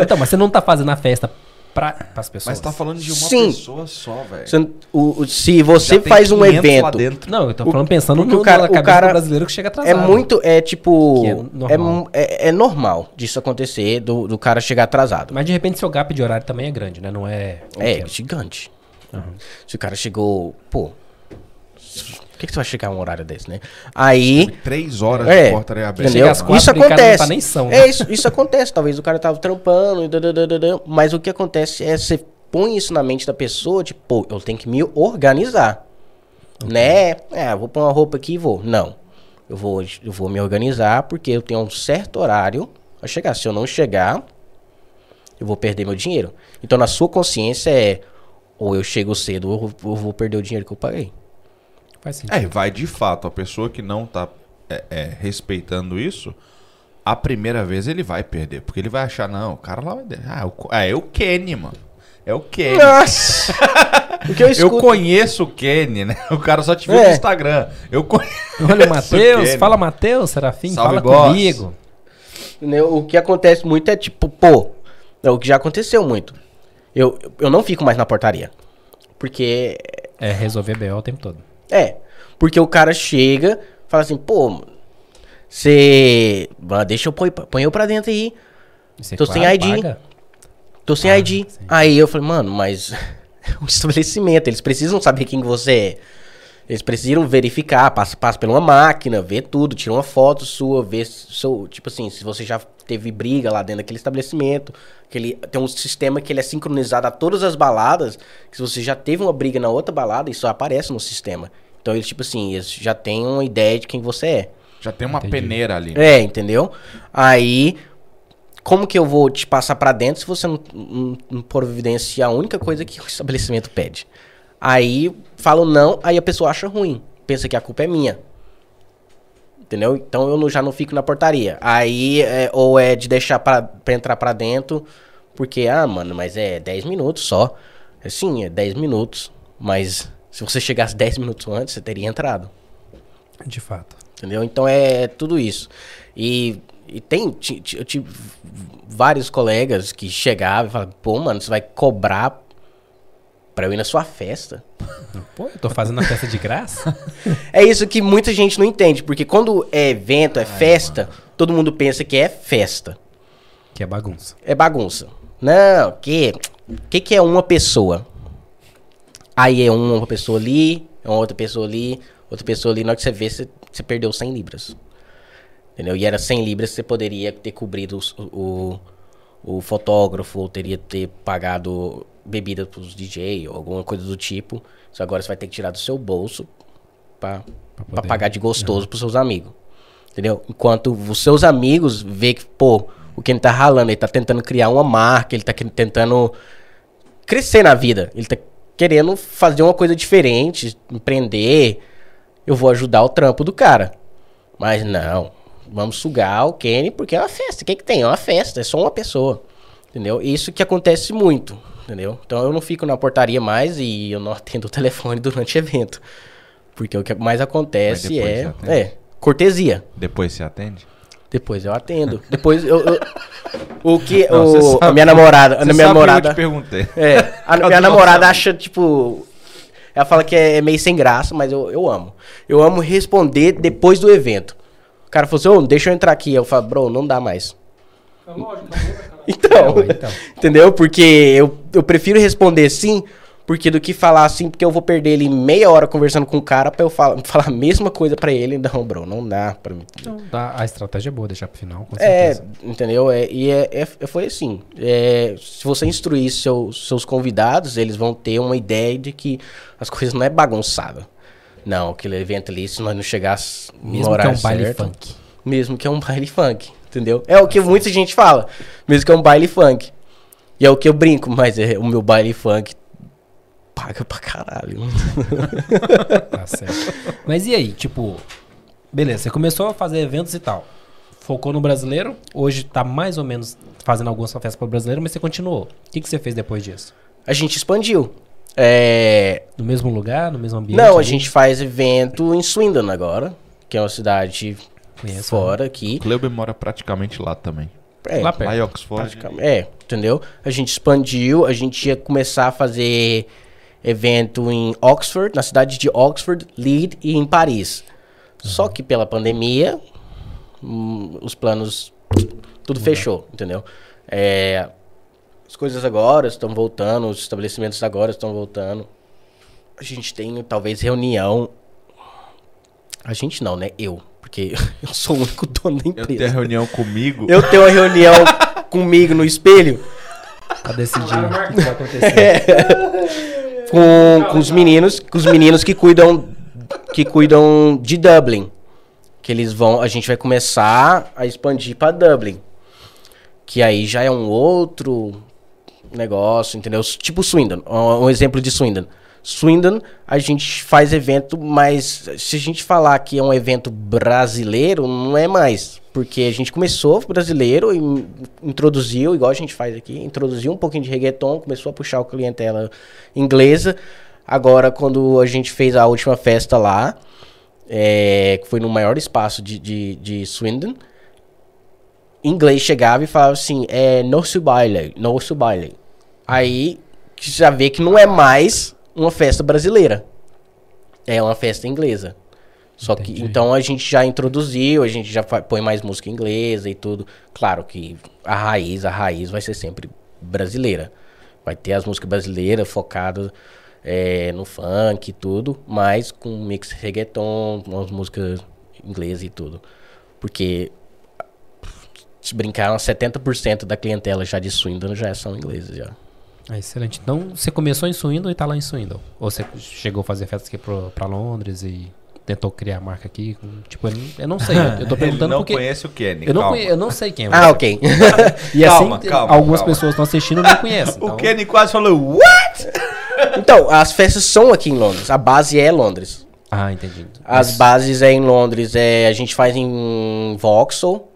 Então, mas você não tá fazendo a festa pra, pras pessoas? Mas tá falando de uma Sim. pessoa só, velho. Você- o- o- se você Já tem faz um 500 lá evento dentro. Não, eu tô falando pensando no, o cara- na o cabeça cara do brasileiro que chega atrasado. É muito, é tipo. É É, normal. mu- é- é normal disso acontecer, do, do cara chegar atrasado. Mas de repente seu gap de horário também é grande, né? Não é... é, pequeno. gigante. Aham. Se o cara chegou. Pô. Por que, que você vai chegar a um horário desse, né? Aí. Três horas É, de portaria aberta. Entendeu? Quatro Isso não acontece. tá nem são, né? É isso, isso acontece. Talvez o cara tava trampando, e mas o que acontece é você põe isso na mente da pessoa, tipo, pô, eu tenho que me organizar. Né? É, vou pôr uma roupa aqui e vou. Não. Eu vou, eu vou me organizar porque eu tenho um certo horário a chegar. Se eu não chegar, eu vou perder meu dinheiro. Então, na sua consciência é ou eu chego cedo ou eu vou perder o dinheiro que eu paguei. Faz sentido. É, vai de fato. A pessoa que não tá é, é, respeitando isso, a primeira vez ele vai perder. Porque ele vai achar, não, o cara lá vai. Ah, o, ah, é o Kenny, mano. É o Kenny. Nossa! o que eu Eu escuto... conheço o Kenny, né? O cara só te viu no É. Instagram. Eu conheço. Olha o Matheus, fala Matheus, Serafim, Salve, fala boss. comigo. Né, O que acontece muito é tipo, pô, é o que já aconteceu muito. Eu, eu não fico mais na portaria. Porque. É resolver BO o tempo todo. É. Porque o cara chega, fala assim, pô, você. Deixa eu pôr, põe eu pra dentro aí. Você, Tô sem ID. paga. Tô sem Ah, ID. sim. Aí eu falei, mano, mas. É um estabelecimento, eles precisam saber quem você é. Eles precisam verificar, passa, passa por uma máquina, vê tudo, tira uma foto sua, vê seu, tipo assim, se você já teve briga lá dentro daquele estabelecimento, que ele tem um sistema que ele é sincronizado a todas as baladas, que se você já teve uma briga na outra balada, isso aparece no sistema. Então eles tipo assim, eles já têm uma ideia de quem você é. Já tem uma Entendi. peneira ali. É, entendeu? Aí, como que eu vou te passar pra dentro se você não, não, não providenciar a única coisa que o estabelecimento pede? Aí, falo não, aí a pessoa acha ruim. Pensa que a culpa é minha. Entendeu? Então eu não- já não fico na portaria. Aí, é, ou é de deixar pra, pra entrar pra dentro, porque, ah, mano, mas é 10 minutos só. É, sim, é 10 minutos. Mas se você chegasse 10 minutos antes, você teria entrado. De fato. Entendeu? Então é tudo isso. E, e tem. Eu tive vários colegas que chegavam e falavam, pô, mano, você vai cobrar pra eu ir na sua festa? Pô, eu tô fazendo a festa de graça? É isso que muita gente não entende, porque quando é evento, é festa, todo mundo pensa que é festa. que é bagunça. É bagunça. Não, que. O que, que é uma pessoa? Aí é uma pessoa ali, é uma outra pessoa ali, outra pessoa ali. Na hora que você vê, você, você perdeu 100 libras. Entendeu? E era 100 libras, você poderia ter cobrido os- o, o, fotógrafo, ou teria ter pagado bebida pros DJ, ou alguma coisa do tipo. Só agora você vai ter que tirar do seu bolso pra, pra poder- pagar de gostoso pros seus amigos. Entendeu? Enquanto os seus amigos vê que, pô, o que ele tá ralando, ele tá tentando criar uma marca, ele tá tentando crescer na vida. Ele tá querendo fazer uma coisa diferente, empreender. Eu vou ajudar o trampo do cara. Mas não, vamos sugar o Kenny porque é uma festa. O que, que tem? É uma festa, é só uma pessoa. Entendeu? Isso que acontece muito. Entendeu? Então eu não fico na portaria mais e eu não atendo o telefone durante o evento. Porque o que mais acontece é, é cortesia. Depois você atende? Depois eu atendo. Depois eu, eu- o que Não, o- você a sabe- minha namorada, a minha sabe o que namorada Eu te perguntei. é, a minha namorada nosso acha, tipo. Ela fala que é meio sem graça, mas eu, eu amo. Eu amo responder depois do evento. O cara falou assim: Ô, deixa eu entrar aqui. Eu falo, bro, não dá mais. É lógico, é. Então, É, então. entendeu? Porque eu, eu prefiro responder sim, porque do que falar assim, porque eu vou perder ele meia hora conversando com o cara pra eu falar, falar a mesma coisa pra ele. Não, bro, não dá pra mim. Então, dá- a estratégia é boa, deixar pro final, com É, entendeu? É, e é, é- foi assim. é, se você instruir seus, seus convidados, eles vão ter uma ideia de que as coisas não é bagunçada. Não, aquele evento ali, se nós não chegasse no Mesmo que é horário um baile certo, funk. Mesmo que é um baile funk, entendeu? É o que muita gente fala. Mesmo que é um baile funk. E é o que eu brinco, mas é, o meu baile funk paga pra caralho. Tá certo. Mas e aí, tipo, beleza, você começou a fazer eventos e tal. Focou no brasileiro, hoje tá mais ou menos fazendo algumas festas para o brasileiro, mas você continuou. O que, que você fez depois disso? A gente expandiu. É, No mesmo lugar, no mesmo ambiente? Não, a ali? gente faz evento em Swindon agora, que é uma cidade Conheço, fora aqui. O Kleber mora praticamente lá também. É, Lá perto. Lá em Oxford. é, entendeu? A gente expandiu, a gente ia começar a fazer evento em Oxford, na cidade de Oxford, Leeds e em Paris. Só que pela pandemia, hum, os planos tudo fechou, entendeu? É, as coisas agora estão voltando, os estabelecimentos agora estão voltando. A gente tem talvez reunião. A gente não, né? Eu, porque eu sou o único dono da Eu empresa. tenho a reunião comigo. Eu tenho uma reunião comigo no espelho Pra decidir o que vai acontecer. com, com os meninos, com os meninos que cuidam que cuidam de Dublin. Que eles vão, a gente vai começar a expandir para Dublin. Que aí já é um outro negócio, entendeu? Tipo Swindon, um exemplo de Swindon. Swindon, a gente faz evento, mas se a gente falar que é um evento brasileiro, não é mais. Porque a gente começou brasileiro e in- introduziu, igual a gente faz aqui, introduziu um pouquinho de reggaeton, começou a puxar o clientela inglesa. Agora, quando a gente fez a última festa lá, é, que foi no maior espaço de, de, de Swindon, inglês chegava e falava assim, é nosso baile, nosso baile. Aí já vê que não é mais uma festa brasileira. É uma festa inglesa. Só que Entendi. então a gente já introduziu, a gente já põe mais música inglesa e tudo. Claro que a raiz, a raiz vai ser sempre brasileira. Vai ter as músicas brasileiras focadas é, no funk e tudo, mas com um mix reggaeton, umas músicas inglesas e tudo. Porque se brincar, umas 70% da clientela já de Swindon já são ingleses já. Ah, excelente. Então, você começou em Swindon e tá lá em Swindon? Ou você chegou a fazer festas aqui pro, pra Londres e tentou criar a marca aqui? Tipo, eu não, eu não sei. Eu, eu tô Ele perguntando não porque... conhece o Kenny. Eu não, calma. conhe- eu não sei quem é. Ah, ok. E assim, Calma, calma, algumas calma. pessoas estão assistindo e não conhecem. Então, O Kenny quase falou, what? então, as festas são aqui em Londres. A base é Londres. Ah, entendi. As Mas- bases é em Londres. É, a gente faz em Vauxhall.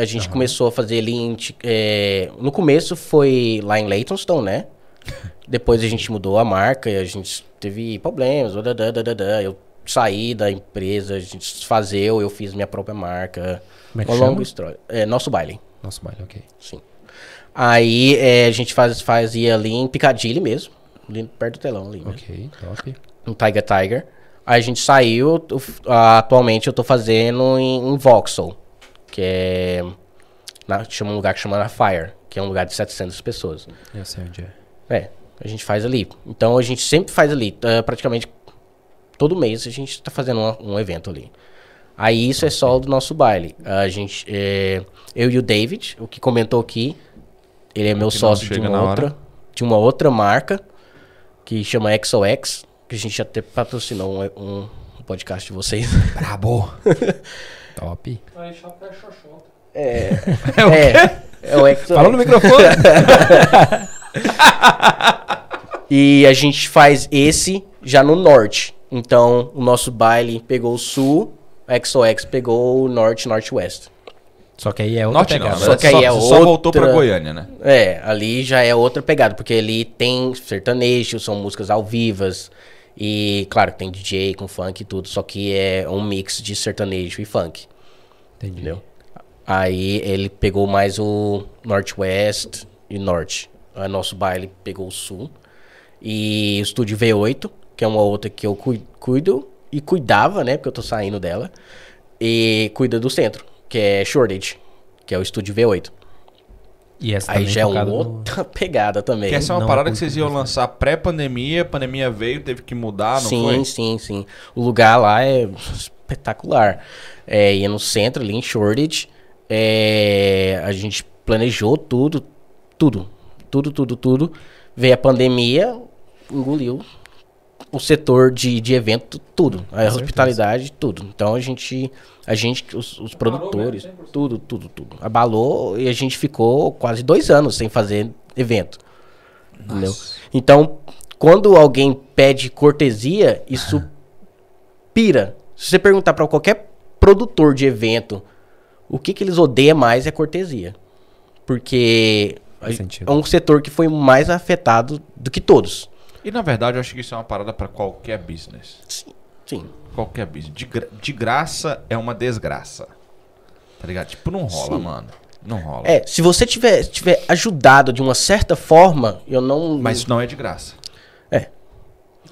A gente começou a fazer ali em, é, no começo foi lá em Leytonstone, né? Depois a gente mudou a marca e a gente teve problemas. Eu saí da empresa, a gente desfazeu, eu fiz minha própria marca. Como é que Uma chama? longa história. É, nosso baile. Nosso baile, ok. Sim. Aí é, a gente faz, fazia ali em Piccadilly mesmo. Ali perto do telão ali. né? Ok, top. no Tiger Tiger. Aí a gente saiu, eu- atualmente eu tô fazendo em, em Vauxhall, que é na, chama um lugar que chama na Fire, que é um lugar de 700 pessoas. Eu sei onde é. É, A gente faz ali. Então a gente sempre faz ali. eh, praticamente todo mês a gente tá fazendo um, um evento ali. Aí isso é só do nosso baile. A gente. eh, eu e o David, o que comentou aqui, ele é meu sócio de uma outra. hora. De uma outra marca que chama XOX, que a gente até patrocinou um, um- um podcast de vocês. Brabo. Top. Aí chapéu xoxota. É, é, é o. Fala no microfone. E a gente faz esse já no norte. Então, o nosso baile pegou o sul, a XOX pegou o norte norte-oeste. Só que aí é outra Norte não, pegada. né? Só que aí só, é só voltou outra- pra Goiânia, né? É, ali já é outra pegada, porque ali tem sertanejo, são músicas ao vivas. E, claro, tem DJ com funk e tudo, só que é um mix de sertanejo e funk. Entendi. Entendeu? Aí ele pegou mais o Northwest e Norte. Aí nosso baile pegou o Sul. E o Estúdio V8, que é uma outra que eu cui- cuido e cuidava, né? Porque eu tô saindo dela. E cuida do centro, que é Shortage, que é o Estúdio V8. E essa Aí já é uma no- outra pegada também. Que essa é uma Não parada é que vocês iam lançar pré-pandemia, pandemia veio, teve que mudar, não sim, foi? sim, sim. O lugar lá é espetacular. É, ia no centro, ali em Shoreditch. É, a gente planejou tudo, tudo, tudo, tudo, tudo. Veio a pandemia, engoliu o setor de, de evento, tudo. A certeza. hospitalidade, tudo. Então a gente, a gente, os, os produtores, mesmo, 100%. tudo, tudo, tudo. Abalou e a gente ficou quase dois anos sem fazer evento. Entendeu? Então, quando alguém pede cortesia, isso pira. Se você perguntar para qualquer produtor de evento, o que, que eles odeiam mais é cortesia. Porque é um setor que foi mais afetado do que todos. E na verdade eu acho que isso é uma parada pra qualquer business. Sim. Qualquer business. De, gra- de graça é uma desgraça. Tá ligado? Tipo, não rola, Sim. mano. Não rola. É, se você tiver, tiver ajudado de uma certa forma, eu não. Mas isso não é de graça. É,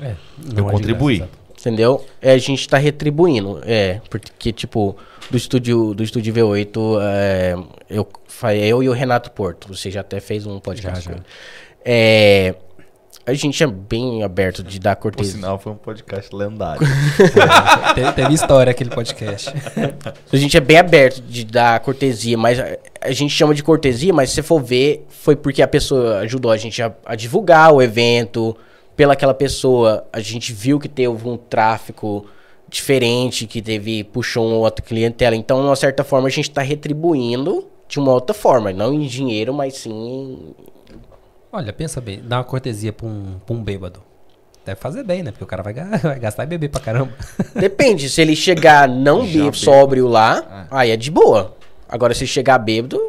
Eu não é de contribuí. graça. Entendeu? É, a gente tá retribuindo. É, porque, tipo, do estúdio, do estúdio V8, é, eu, fa- eu e o Renato Porto, você já até fez um podcast Já, com já. ele. É, a gente é bem aberto de dar Por cortesia. sinal, foi um podcast lendário. Teve, teve história aquele podcast. A gente é bem aberto de dar cortesia, mas a, a gente chama de cortesia, mas se você for ver, foi porque a pessoa ajudou a gente a, a divulgar o evento. Pela aquela pessoa, a gente viu que teve um tráfico diferente, que teve, puxou uma outra clientela. Então, de uma certa forma, a gente está retribuindo de uma outra forma. Não em dinheiro, mas sim. Olha, pensa bem, dá uma cortesia pra um, pra um bêbado. Deve fazer bem, né? Porque o cara vai, vai gastar e beber pra caramba. Depende, se ele chegar não bêbado, sóbrio lá, aí é de boa. Agora, se chegar bêbado,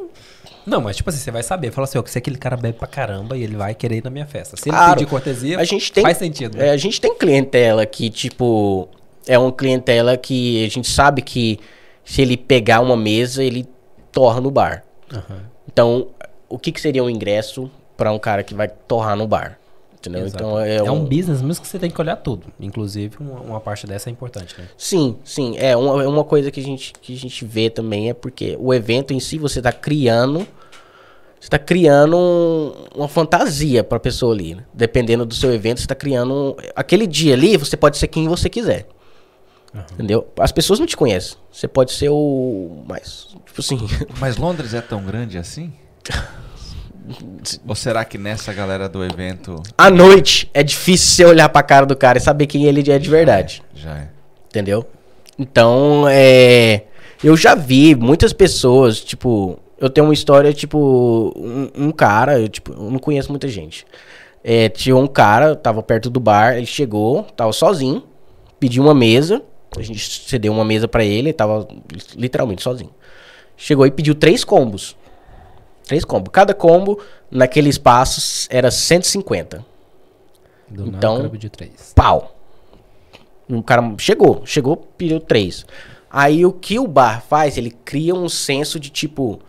Não, mas tipo assim, você vai saber. Fala assim, ó, que se aquele cara bebe pra caramba e ele vai querer ir na minha festa. Se ele Claro. pedir cortesia, A gente tem- faz sentido. É, Né? a gente tem clientela que, tipo, é uma clientela que a gente sabe que se ele pegar uma mesa, ele torra no bar. Aham. Então, o que, que seria um ingresso pra um cara que vai torrar no bar? Entendeu? Exato. Então, é, É um um... business mesmo que você tem que olhar tudo. Inclusive, uma, uma parte dessa é importante, né? Sim, sim. É uma, é uma coisa que a, gente, que a gente vê também, é porque o evento em si, você tá criando... Você tá criando um- uma fantasia pra pessoa ali, né? Dependendo do seu evento, você tá criando... um- Aquele dia ali, você pode ser quem você quiser. Entendeu? As pessoas não te conhecem. Você pode ser o mais. Tipo assim. Mas Londres é tão grande assim? Ou será que nessa galera do evento À noite é difícil você olhar pra cara do cara e saber quem ele é de verdade. já é? Entendeu? Então, é. Eu já vi muitas pessoas, tipo. Eu tenho uma história, tipo. Um, um cara, eu, tipo, eu não conheço muita gente. É, tinha um cara, tava perto do bar, ele chegou, tava sozinho, pediu uma mesa. A gente cedeu uma mesa pra ele, ele tava literalmente sozinho. Chegou e pediu três combos. Três combos. Cada combo, naquele espaço, era 150. Do Então- o pediu três. pau. Um cara chegou, chegou, pediu três. Aí o que o bar faz? Ele cria um senso de tipo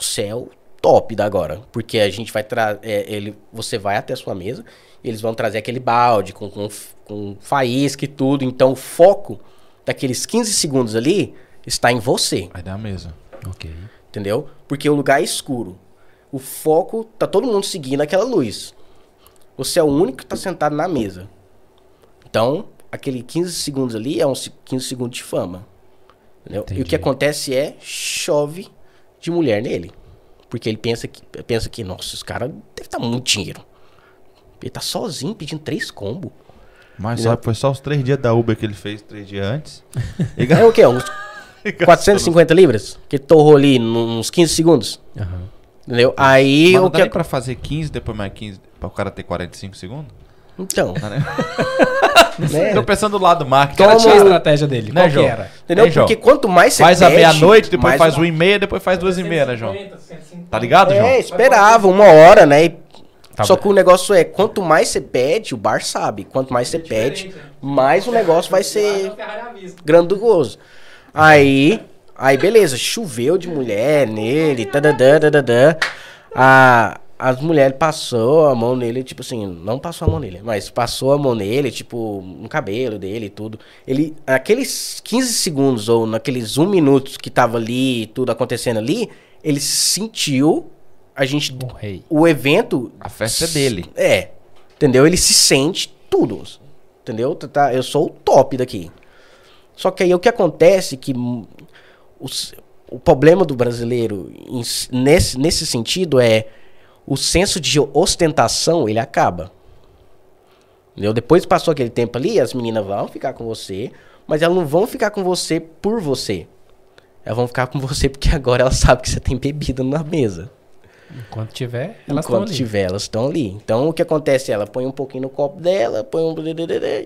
céu top da agora, porque a gente vai trazer, ele, você vai até a sua mesa, eles vão trazer aquele balde com, com, com faísca e tudo. Então o foco daqueles 15 segundos ali está em você. Vai dar a mesa. Ok. Entendeu? Porque o lugar é escuro. O foco tá todo mundo seguindo aquela luz. Você é o único que tá sentado na mesa. Então, aquele 15 segundos ali é uns 15 segundos de fama. Entendeu? E o que acontece é chove de mulher nele. Porque ele pensa que, pensa que nossa, esse cara deve estar muito dinheiro. Ele tá sozinho pedindo três combos. Mas só, foi só os três dias da Uber que ele fez, três dias antes. E É o quê? Uns 450 libras? Que torrou ali uns 15 segundos. Aham. Entendeu? Aí Mas não o dá que. nem pra fazer 15, depois mais 15, pra o cara ter 45 segundos? Então. Dá, né? né? Tô pensando do lado do marketing. Toma- Qual tinha a estratégia dele? Né, Qual que João? era? Entendeu? João? Porque quanto mais você Faz a pede, meia-noite, depois faz o- uma e meia, depois faz duas e meia, né, João? 150, 150. Tá ligado, João? É, esperava uma hora, né? E- Tá Só bom. que o negócio é, quanto mais você pede, o bar sabe. Quanto mais você pede, diferente, né? mais o negócio vai ser avisa. grandioso. Aí, aí beleza, choveu de mulher nele, tadadã, tadadã. A, as mulheres passou a mão nele, tipo assim, não passou a mão nele, mas passou a mão nele, tipo, no cabelo dele e tudo. Ele, aqueles 15 segundos ou naqueles 1 minuto que tava ali, tudo acontecendo ali, ele sentiu a gente O rei. o evento. A festa é dele. É. Entendeu? Ele se sente tudo. Entendeu? Tá- tá, eu sou o top daqui. Só que aí o que acontece é que os- o problema do brasileiro em nesse, nesse sentido é o senso de ostentação ele acaba. Entendeu? Depois que passou aquele tempo ali, as meninas vão ficar com você, mas elas não vão ficar com você por você. Elas vão ficar com você porque agora elas sabem que você tem bebida na mesa. Enquanto tiver, elas estão Enquanto ali. tiver, elas estão ali. Então o que acontece? Ela põe um pouquinho no copo dela, põe um.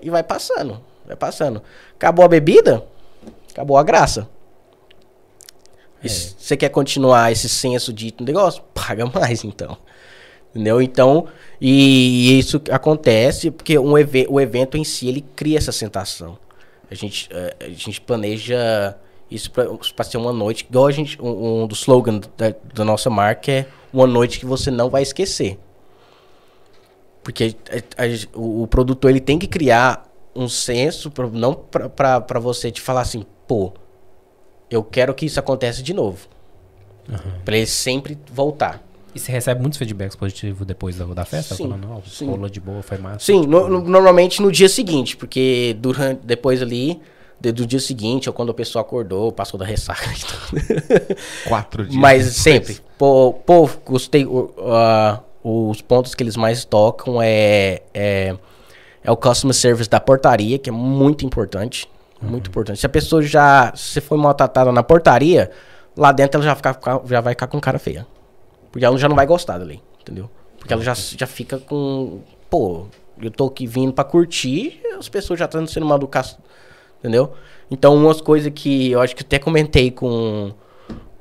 E vai passando. Vai passando. Acabou a bebida? Acabou a graça. Se Você quer continuar esse senso de negócio? Paga mais, então. Entendeu? Então, e isso acontece porque um eve- o evento em si, ele cria essa sensação. A gente, eh, a gente planeja isso para ser uma noite, igual a gente, um, um dos slogans da, da nossa marca é uma noite que você não vai esquecer. Porque a- a- o, o produtor ele tem que criar um senso, pra, não para você te falar assim, pô, eu quero que isso aconteça de novo. Pra ele sempre voltar. E você recebe muitos feedbacks positivos depois da, da festa? Sim, Falando, ó, sim. rolou de boa, foi massa. Sim, Tipo, no- no- normalmente no dia seguinte, porque durante, depois ali, de- do dia seguinte, ou quando a pessoa acordou, passou da ressaca e tudo. Quatro dias. Mas sempre. Pô, pô gostei. ah, os pontos que eles mais tocam é, é, é o customer service da portaria, que é muito importante. Muito importante. Se a pessoa já. Se foi maltratada na portaria, lá dentro ela já, fica, já vai ficar com cara feia. Porque ela já não vai gostar dali, entendeu? Porque ela já, já fica com. Pô, eu tô aqui vindo pra curtir, as pessoas já estão sendo mal educadas. Entendeu? Então, umas coisas que eu acho que até comentei com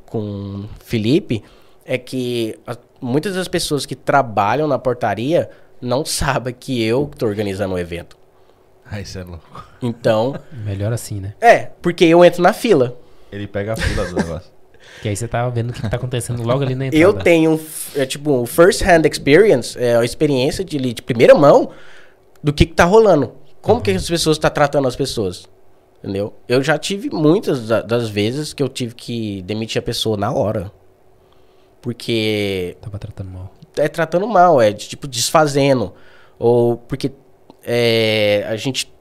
com Felipe é que a- muitas das pessoas que trabalham na portaria não sabem que eu tô organizando o evento. Ai, você é louco. Então, Melhor assim, né? é, porque eu entro na fila. Ele pega a fila do negócio. Que aí você tá vendo o que, que tá acontecendo logo ali na entrada. Eu tenho, é, tipo, um first hand experience, é, a experiência de, de primeira mão do que, que tá rolando. Como que as pessoas estão tratando as pessoas. Entendeu? Eu já tive muitas da- das vezes que eu tive que demitir a pessoa na hora. Porque Tava tratando mal. É tratando mal, é tipo desfazendo. Ou porque é, a gente.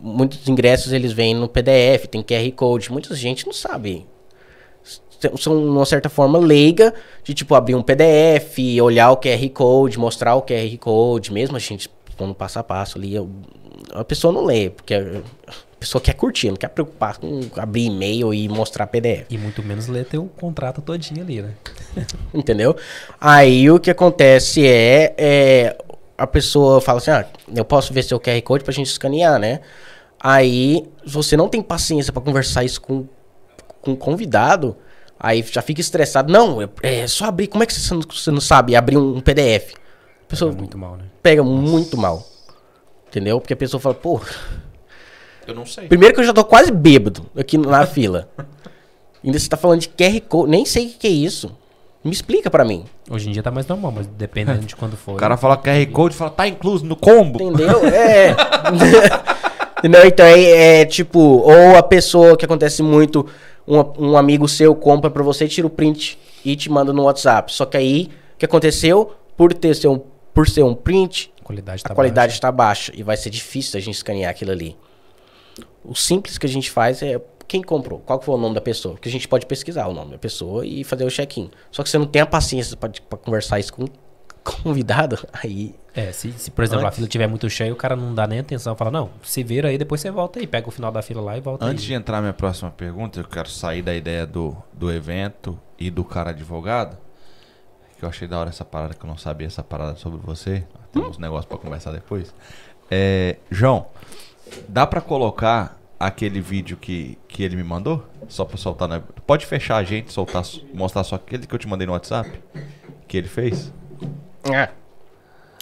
Muitos ingressos eles vêm no PDF, tem QR Code. Muita gente não sabe. São, de uma certa forma, leiga de tipo abrir um PDF, olhar o QR Code, mostrar o QR Code, mesmo a gente pondo passo a passo ali. eu- a pessoa não lê, porque a, pessoa quer curtir, não quer preocupar com abrir e-mail e mostrar PDF. E muito menos ler teu contrato todinho ali, né? Entendeu? Aí o que acontece é, é, a pessoa fala assim: ah, eu posso ver seu QR Code pra gente escanear, né? Aí você não tem paciência pra conversar isso com, com o convidado, aí já fica estressado. Não, é, é só abrir. Como é que você não, você não sabe abrir um, PDF? A pessoa Tá muito mal, né? pega muito mal. Entendeu? Porque a pessoa fala, pô, Eu não sei. primeiro que eu já tô quase bêbado aqui na fila. Ainda você tá falando de QR Code, nem sei o que que é isso. Me explica pra mim. Hoje em dia tá mais normal, mas dependendo de quando for. O cara fala QR Code e fala, tá incluso no combo. Entendeu? É. Entendeu? Então é, é tipo, ou a pessoa que acontece muito, um, um amigo seu compra pra você, tira o print e te manda no WhatsApp. Só que aí, o que aconteceu? Por ter ser um, por ser um print, qualidade tá a qualidade está baixa e vai ser difícil a gente escanear aquilo ali. O simples que a gente faz é quem comprou, qual que foi o nome da pessoa, porque a gente pode pesquisar o nome da pessoa e fazer o check-in. Só que você não tem a paciência para conversar isso com o convidado, aí É, se, se, por exemplo, a Antes- fila estiver muito cheia, o cara não dá nem atenção. Fala, não, se vira aí, depois você volta aí. Pega o final da fila lá e volta Antes de aí. entrar minha próxima pergunta, eu quero sair da ideia do, do evento e do cara advogado. Que eu achei da hora essa parada, que eu não sabia essa parada sobre você. Tem uns negócios pra conversar depois. É, João, dá pra colocar aquele vídeo que, que ele me mandou? Só pra soltar na... Pode fechar a gente, soltar, mostrar só aquele que eu te mandei no WhatsApp? Que ele fez? Ah.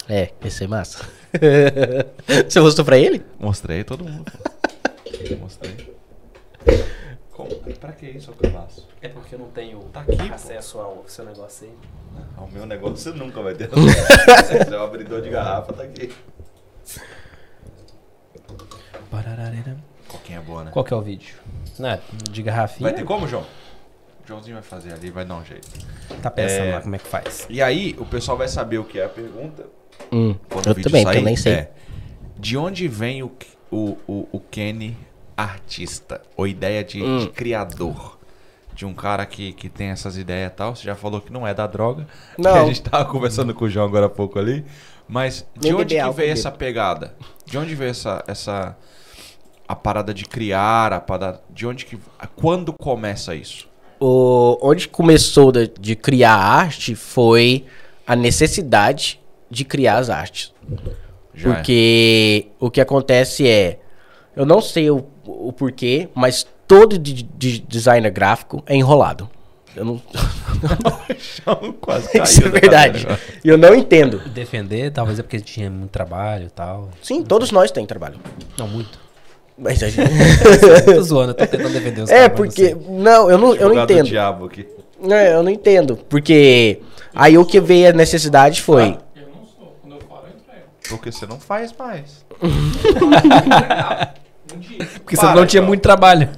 É, esse é massa. Você mostrou pra ele? Mostrei todo mundo. pô. Mostrei. Como? Pra que isso, Cavaço? É porque eu não tenho Tá aqui, pô. acesso ao seu negócio aí. O meu negócio você nunca vai ter. Se é um abridor de garrafa, tá aqui. Coquinha é boa, né? Qual que é o vídeo? Né, de garrafinha? Vai ter como, João? O Joãozinho vai fazer ali, vai dar um jeito. Tá pensando É. lá como é que faz. E aí, o pessoal vai saber o que é a pergunta. Hum, Quando eu o vídeo também, sair. eu nem sei. É, de onde vem o, o, o, o Kenny artista? Ou ideia de, Hum. de criador? De um cara que, que tem essas ideias e tal. Você já falou que não é da droga. Não. Que a gente tava conversando com o João agora há pouco ali. Mas de Nem onde que veio bebo. essa pegada? De onde veio essa, essa... A parada de criar, a parada... De onde que... Quando começa isso? O, onde começou de, de criar arte foi a necessidade de criar as artes. Já é. Porque o que acontece é, eu não sei o, o porquê, mas todo de, de designer gráfico é enrolado. Eu não, quase caiu isso é da verdade. E eu não entendo. Defender, talvez é porque tinha muito trabalho e tal. Sim, todos nós temos trabalho. Não, muito. Mas a gente... tô zoando, eu tô tentando defender os é porque não não, eu não, eu não entendo. diabo aqui. Não, eu não entendo, porque aí o que veio a necessidade foi Eu não sou. Quando eu falo, eu entrego. Porque você não faz mais. Porque Para, você não tinha João. muito trabalho.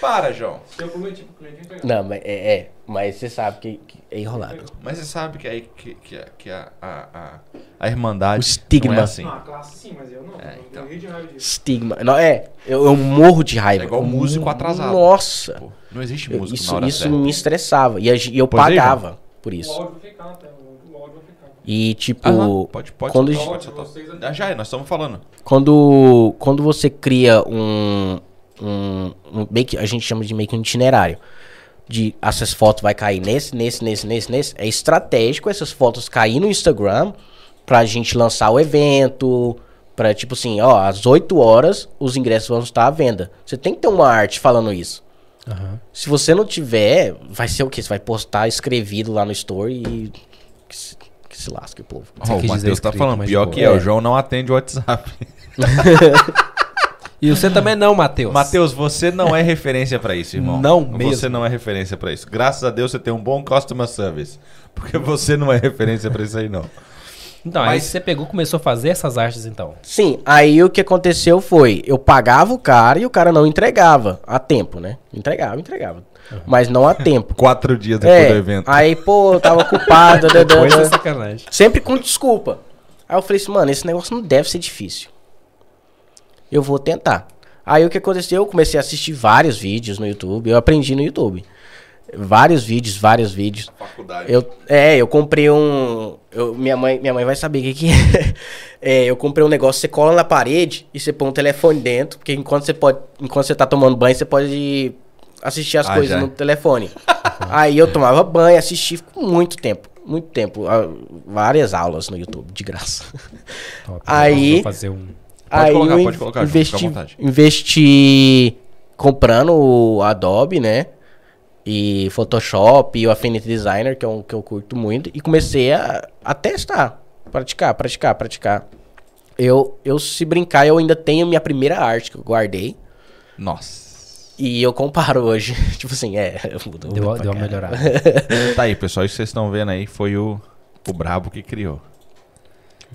Para, João. Se eu prometi pro cliente entregar. Não, mas é, é, mas você sabe que, que é enrolado. Mas você sabe que, aí, que, que, a- que a, a, a, a irmandade O estigma. não é assim. Não, a classe sim, mas eu não. É, eu então. morri de raiva disso. Estigma. Não, é, eu, eu morro de raiva. É igual Eu músico mo- atrasado. Nossa. Pô, não existe Eu- músico na isso hora isso certa. me estressava. E, e eu Pois é, pagava por O isso. áudio vai ficar na tela. O áudio vai ficar. E tipo, Aham, pode, pode, quando, soltar, pode soltar. Ah, Já é, nós estamos falando. quando, quando você cria um, um, um meio que a gente chama de meio que um itinerário. De essas fotos vai cair nesse, nesse, nesse, nesse, nesse. É estratégico essas fotos cair no Instagram pra gente lançar o evento. Pra tipo assim, ó, às 8 horas os ingressos vão estar à venda. Você tem que ter uma arte falando isso. Se você não tiver, vai ser o quê? Você vai postar escrevido lá no store e. Que se, que se lasque o povo. Você Ó, o Matheus tá falando, mas pior que boa. é, o É. João não atende o WhatsApp. E você também não, Matheus. Matheus, você não é referência pra isso, irmão. Não Você mesmo. não é referência pra isso. Graças a Deus você tem um bom customer service. Porque você não é referência pra isso aí, não. Então, aí Mas- você pegou, começou a fazer essas artes, então. Sim, aí o que aconteceu foi, eu pagava o cara e o cara não entregava a tempo, né? Entregava, entregava. Mas não a tempo. Quatro dias depois é, do evento. aí, pô, eu tava ocupado. dadã, Coisa dadã. sacanagem. sempre com desculpa. Aí eu falei assim, mano, esse negócio não deve ser difícil. Eu vou tentar. Aí o que aconteceu? Eu comecei a assistir vários vídeos no YouTube. Eu aprendi no YouTube. Vários vídeos, vários vídeos. Faculdade. Eu, é, eu comprei um. eu- minha, mãe, minha mãe vai saber o que, que é. É, Eu comprei um negócio, você cola na parede e você põe um telefone dentro, porque enquanto você pode. Enquanto você tá tomando banho, você pode assistir as Ah, coisas já. no telefone. Aí eu tomava banho, assisti ficou muito tempo. Muito tempo. ah, Várias aulas no YouTube, de graça. Top. Aí- Vou fazer um... Pode Aí colocar, pode colocar, investi, investi comprando o Adobe, né? E Photoshop e o Affinity Designer, que é um que eu curto muito, e comecei a, a testar, praticar, praticar, praticar. Eu, eu, se brincar, eu ainda tenho minha primeira arte que eu guardei. Nossa. E eu comparo hoje. tipo assim, é. Mudou, Deu, mudou deu uma melhorada. Tá aí, pessoal. Isso que vocês estão vendo aí foi o, o brabo que criou.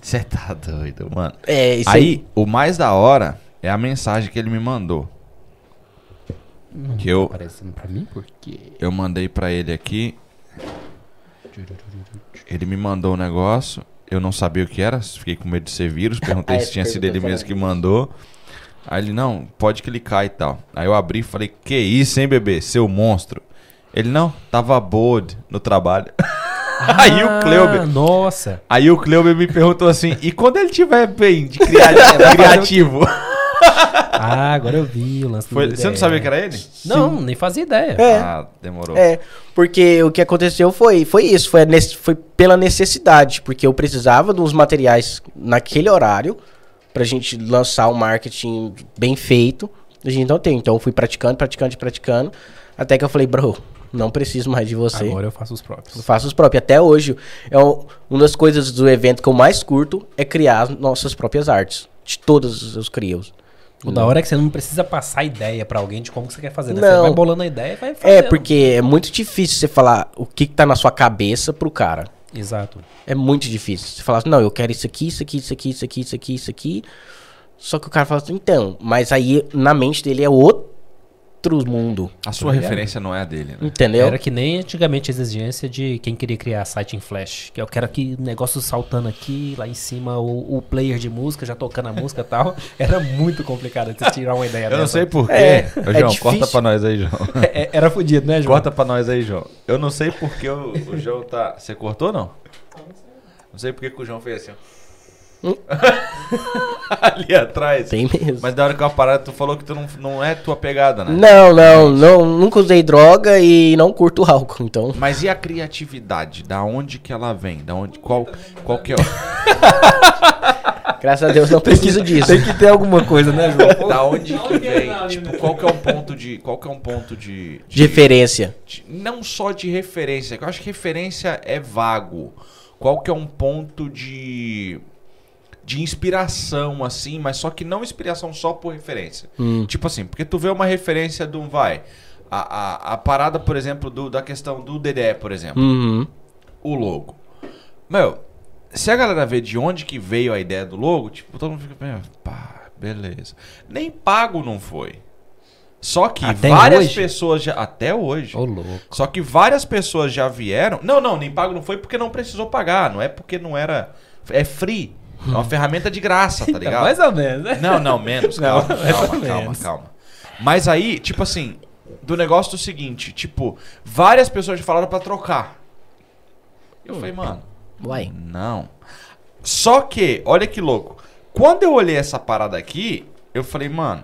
Você tá doido, mano. É, isso aí, o mais da hora é a mensagem que ele me mandou. Que eu, Aparecendo pra mim, por quê? eu mandei pra ele aqui. Ele me mandou um negócio Eu não sabia o que era, fiquei com medo de ser vírus, perguntei Ah, se tinha sido ele mesmo que mandou. Aí ele, não, pode clicar e tal. Aí eu abri e falei, que isso, hein, bebê? Seu monstro. Ele, não, tava bored no trabalho. Aí o Cleuber, Ah, Nossa. aí o Cleuber me perguntou assim, e quando ele tiver bem de cria- criativo? Ah, agora eu vi o lance do Foi- você não sabia que era ele? Não, nem fazia ideia. É. Ah, demorou. É, porque o que aconteceu foi, foi isso, foi, foi pela necessidade, porque eu precisava uns materiais naquele horário pra gente lançar um marketing bem feito. A gente não tem, então eu fui praticando, praticando, praticando, até que eu falei, bro, não preciso mais de você. Agora eu faço os próprios. Eu faço os próprios. Até hoje, é um- uma das coisas do evento que eu mais curto é criar as nossas próprias artes. De todas os crios. O da hora é que você não precisa passar ideia pra alguém de como que você quer fazer, né? Não. Você vai bolando a ideia e vai É, fazendo. porque é muito difícil você falar o que, que tá na sua cabeça pro cara. Exato. É muito difícil. Você fala assim, não, eu quero isso aqui, isso aqui, isso aqui, isso aqui, isso aqui, isso aqui. Só que o cara fala assim, então, mas aí na mente dele é outro mundo. A sua referência não é a dele, né? Entendeu? Era que nem antigamente a exigência de quem queria criar site em flash. Que eu quero que negócio saltando aqui, lá em cima, o, o player de música já tocando a música e tal. Era muito complicado de você tirar uma ideia Eu não dessa. sei porquê. É, Ô, é João, difícil. corta pra nós aí, João. É, era fudido, né, João? Corta pra nós aí, João. Eu não sei porque o, o João tá. Você cortou não? Não sei porque que o João fez assim, ó. Hum? Ali atrás. Tem mesmo. Mas da hora que eu parada, tu falou que tu não, não é tua pegada, né? Não, não, não, nunca usei droga e não curto álcool, então. Mas e a criatividade? Da onde que ela vem? Da onde, qual, qual que é o... Graças a Deus não preciso disso. Tem que ter alguma coisa, né, João? Da onde que que vem? Tipo, né? qual que é um ponto de... Qual que é um ponto de... De referência. de- não só de referência, que eu acho que referência é vago. Qual que é um ponto de de inspiração assim, mas só que não inspiração só por referência. Hum. Tipo assim, porque tu vê uma referência de um vai a, a, a parada, por exemplo, do, da questão do DDE, por exemplo, Uhum. o logo. Meu, se a galera vê de onde que veio a ideia do logo, tipo, todo mundo fica, "Meu, pá, beleza. Nem pago não foi. Só que Até várias hoje? pessoas já até hoje. Ô, louco. Só que várias pessoas já vieram. Não, não, nem pago não foi porque não precisou pagar. Não é porque não era. É free. É uma ferramenta de graça, tá ligado? Mais ou menos, né? Não, não, menos. Não, Calma, ou calma, calma, menos. calma. Mas aí, tipo assim, do negócio do seguinte, tipo, várias pessoas falaram pra trocar. Eu falei, mano, Uai. não. Só que, olha que louco. Quando eu olhei essa parada aqui, eu falei, mano,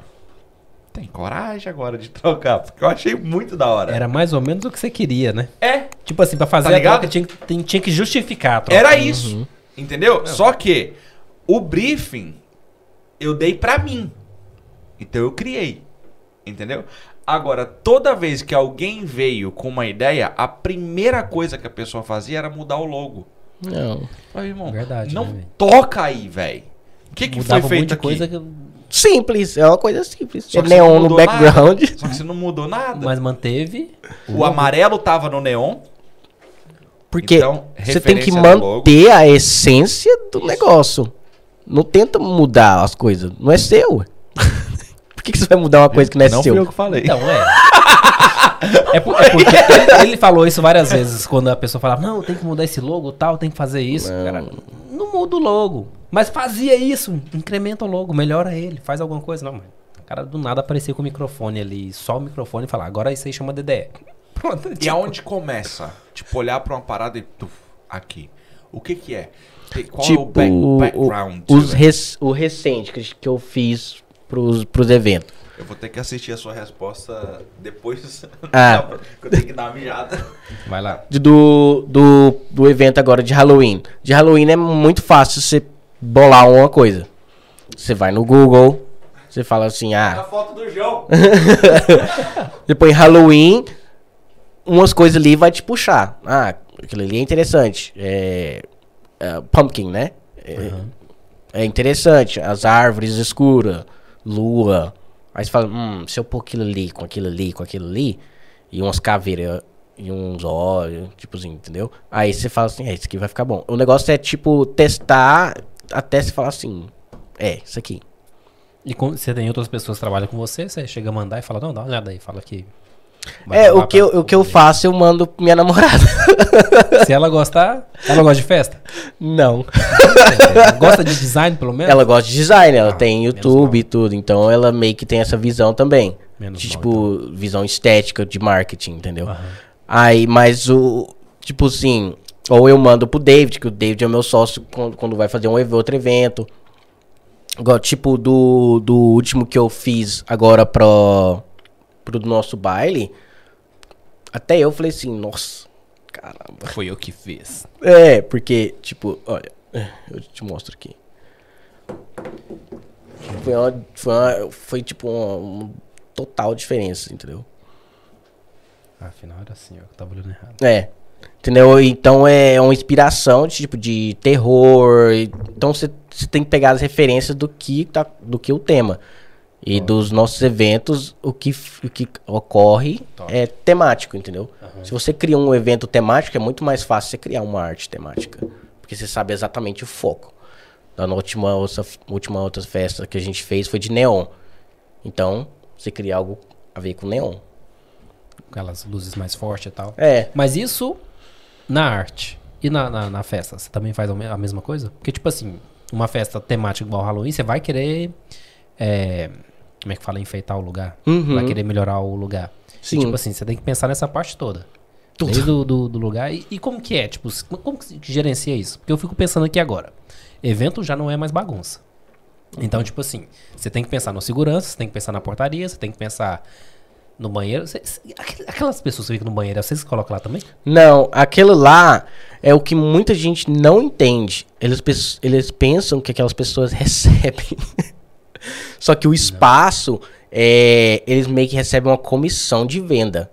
tem coragem agora de trocar, porque eu achei muito da hora. Era mais ou menos o que você queria, né? É, Tipo assim, pra fazer Tá a troca tinha, tinha que justificar a troca. Era isso. Entendeu? Só que o briefing eu dei pra mim. Então eu criei. Entendeu? Agora, toda vez que alguém veio com uma ideia, a primeira coisa que a pessoa fazia era mudar o logo. Não. Aí, irmão, Verdade, não né, toca aí, velho. O que, que foi feito aqui? coisa que... Simples, é uma coisa simples. Só É não neon no background. nada. Só que você não mudou nada. Mas manteve. O amarelo tava no neon. Porque Então, você tem que manter a essência do negócio. Não tenta mudar as coisas. Não é seu. Por que, que você vai mudar uma coisa que não é não seu? fui eu que falei. Então, é. É, por- é porque ele, ele falou isso várias vezes, quando a pessoa falava, não, tem que mudar esse logo tal, tem que fazer isso. Não. Cara, não muda o logo. Mas fazia isso, incrementa o logo, melhora ele, faz alguma coisa. Não, mano. O cara do nada aparecia com o microfone ali, só o microfone e falar, agora isso aí chama DDE. Pronto. E tipo, aonde começa? Tipo, olhar pra uma parada e. Tuf, aqui. O que que é? Qual tipo, é o back- o- background? os né? res- o recente que, que eu fiz pros, pros eventos. Eu vou ter que assistir a sua resposta depois. Ah. eu tenho que dar uma mijada. Vai lá. Do, do, do evento agora de Halloween. De Halloween é muito fácil você bolar uma coisa. Você vai no Google, você fala assim, ah, foto do João. Põe Halloween, umas coisas ali vai te puxar. Ah, aquilo ali é interessante. É, é, pumpkin, né? É, é interessante. As árvores escuras, lua. Aí você fala, hum, se eu pôr aquilo ali, com aquilo ali, com aquilo ali, e umas caveiras e uns olhos, tipo assim, entendeu? Aí você fala assim, é, isso aqui vai ficar bom. O negócio é, tipo, testar até você falar assim, é, isso aqui. E com- você tem outras pessoas que trabalham com você, você chega a mandar e fala, não, dá uma olhada aí, fala que Vai lá o que, eu, o que eu faço, eu mando minha namorada. Se ela gostar, ela gosta de festa? Não. gosta de design, pelo menos? Ela gosta de design, ela Ah, tem YouTube e tudo. Então ela meio que tem essa visão também. Menos de, mal, tipo, visão estética de marketing, entendeu? Aham. Aí, mas o. Tipo assim. Ou eu mando pro David, que o David é meu sócio quando, quando vai fazer um outro evento. Igual, tipo, do, do último que eu fiz agora pro, pro nosso baile. Até eu falei assim, nossa, caramba. Foi eu que fiz. É, porque, tipo, olha, eu te mostro aqui. Foi, uma, foi, uma- foi tipo uma, uma total diferença, entendeu? Ah, afinal era assim, ó. Eu tava olhando errado. É. Entendeu? Então é uma inspiração de tipo de terror. e- Então você você tem que pegar as referências do que tá, do que o tema. E dos nossos eventos, o que, o que ocorre Top. é temático, entendeu? Se você cria um evento temático, é muito mais fácil você criar uma arte temática. Porque você sabe exatamente o foco. Na última, outra, última outra festa que a gente fez foi de neon. Então, você cria algo a ver com neon. Aquelas luzes mais fortes e tal. É, Mas isso na arte e na, na, na festa, você também faz a mesma coisa? Porque, tipo assim, uma festa temática igual Halloween, você vai querer. é, como é que fala? Enfeitar o lugar. Uhum. Vai querer melhorar o lugar. E, Sim. tipo assim, você tem que pensar nessa parte toda. Tudo. Desde do, do, do lugar. E, e como que é? Tipo, como que gerencia isso? Porque eu fico pensando aqui agora. Evento já não é mais bagunça. Então, tipo assim, você tem que pensar no segurança, você tem que pensar na portaria, você tem que pensar no banheiro. Você- aquelas pessoas que ficam no banheiro, vocês colocam lá também? Não, aquilo lá é o que muita gente não entende. Eles, eles pensam que aquelas pessoas recebem. Só que o espaço, é, eles meio que recebem uma comissão de venda.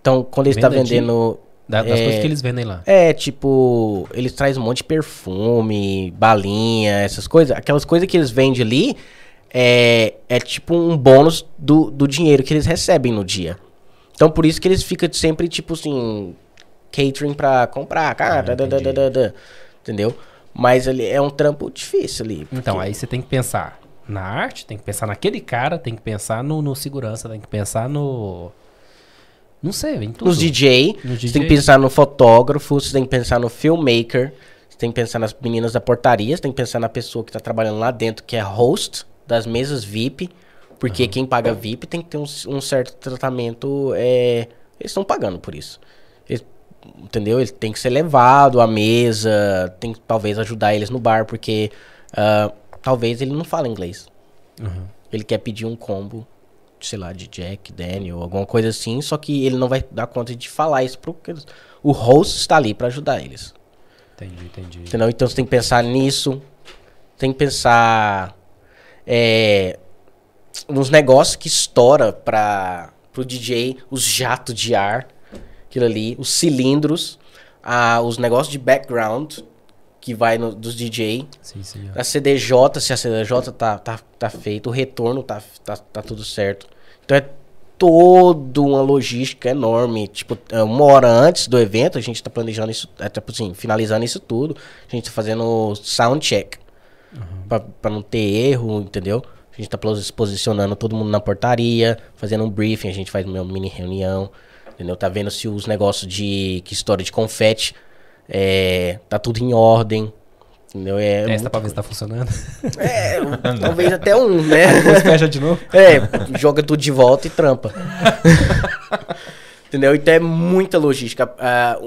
Então, quando eles estão de- vendendo. Da- das É. coisas que eles vendem lá. É, tipo, eles trazem um monte de perfume, balinha, essas coisas. Aquelas coisas que eles vendem ali é, é tipo um bônus do, do dinheiro que eles recebem no dia. Então, por isso que eles ficam sempre, tipo assim, catering pra comprar, cara, Ah, da, da, entendeu? Mas ali é um trampo difícil ali. Então, porque- aí você tem que pensar na arte, tem que pensar naquele cara, tem que pensar no, no segurança, tem que pensar no. Não sei, em tudo. Nos DJ, No você DJ. tem que pensar no fotógrafo, você tem que pensar no filmmaker, você tem que pensar nas meninas da portaria, você tem que pensar na pessoa que tá trabalhando lá dentro, que é host das mesas VIP, porque quem paga VIP tem que ter um, um certo tratamento, é, eles estão pagando por isso. Eles- entendeu? Ele tem que ser levado à mesa, tem que talvez ajudar eles no bar, porque ah, talvez ele não fala inglês. Uhum. Ele quer pedir um combo, sei lá, de Jack, Daniel, alguma coisa assim, só que ele não vai dar conta de falar isso pro o host está ali pra ajudar eles. Entendi, entendi. Entendeu? Então você tem que pensar nisso. Tem que pensar é, nos negócios que estoura para pro DJ, os jatos de ar, aquilo ali, os cilindros, ah, os negócios de background que vai no, dos DJ, Sim, sim. ó. a CDJ, se a CDJ tá, tá, tá feito, o retorno tá, tá, tá tudo certo. Então é toda uma logística enorme. Tipo, é, uma hora antes do evento, a gente tá planejando isso, é, tipo assim, finalizando isso tudo. A gente tá fazendo sound check. Pra, pra não ter erro, entendeu? A gente tá pos- posicionando todo mundo na portaria, fazendo um briefing, a gente faz uma mini reunião, entendeu? Tá vendo se os negócios de que história de confete é, tá tudo em ordem. Entendeu? É, Testa muito pra ver se tá funcionando. é, talvez até um, né? Depois fecha de novo. É, joga tudo de volta e trampa. Entendeu? Então é muita logística. Ah,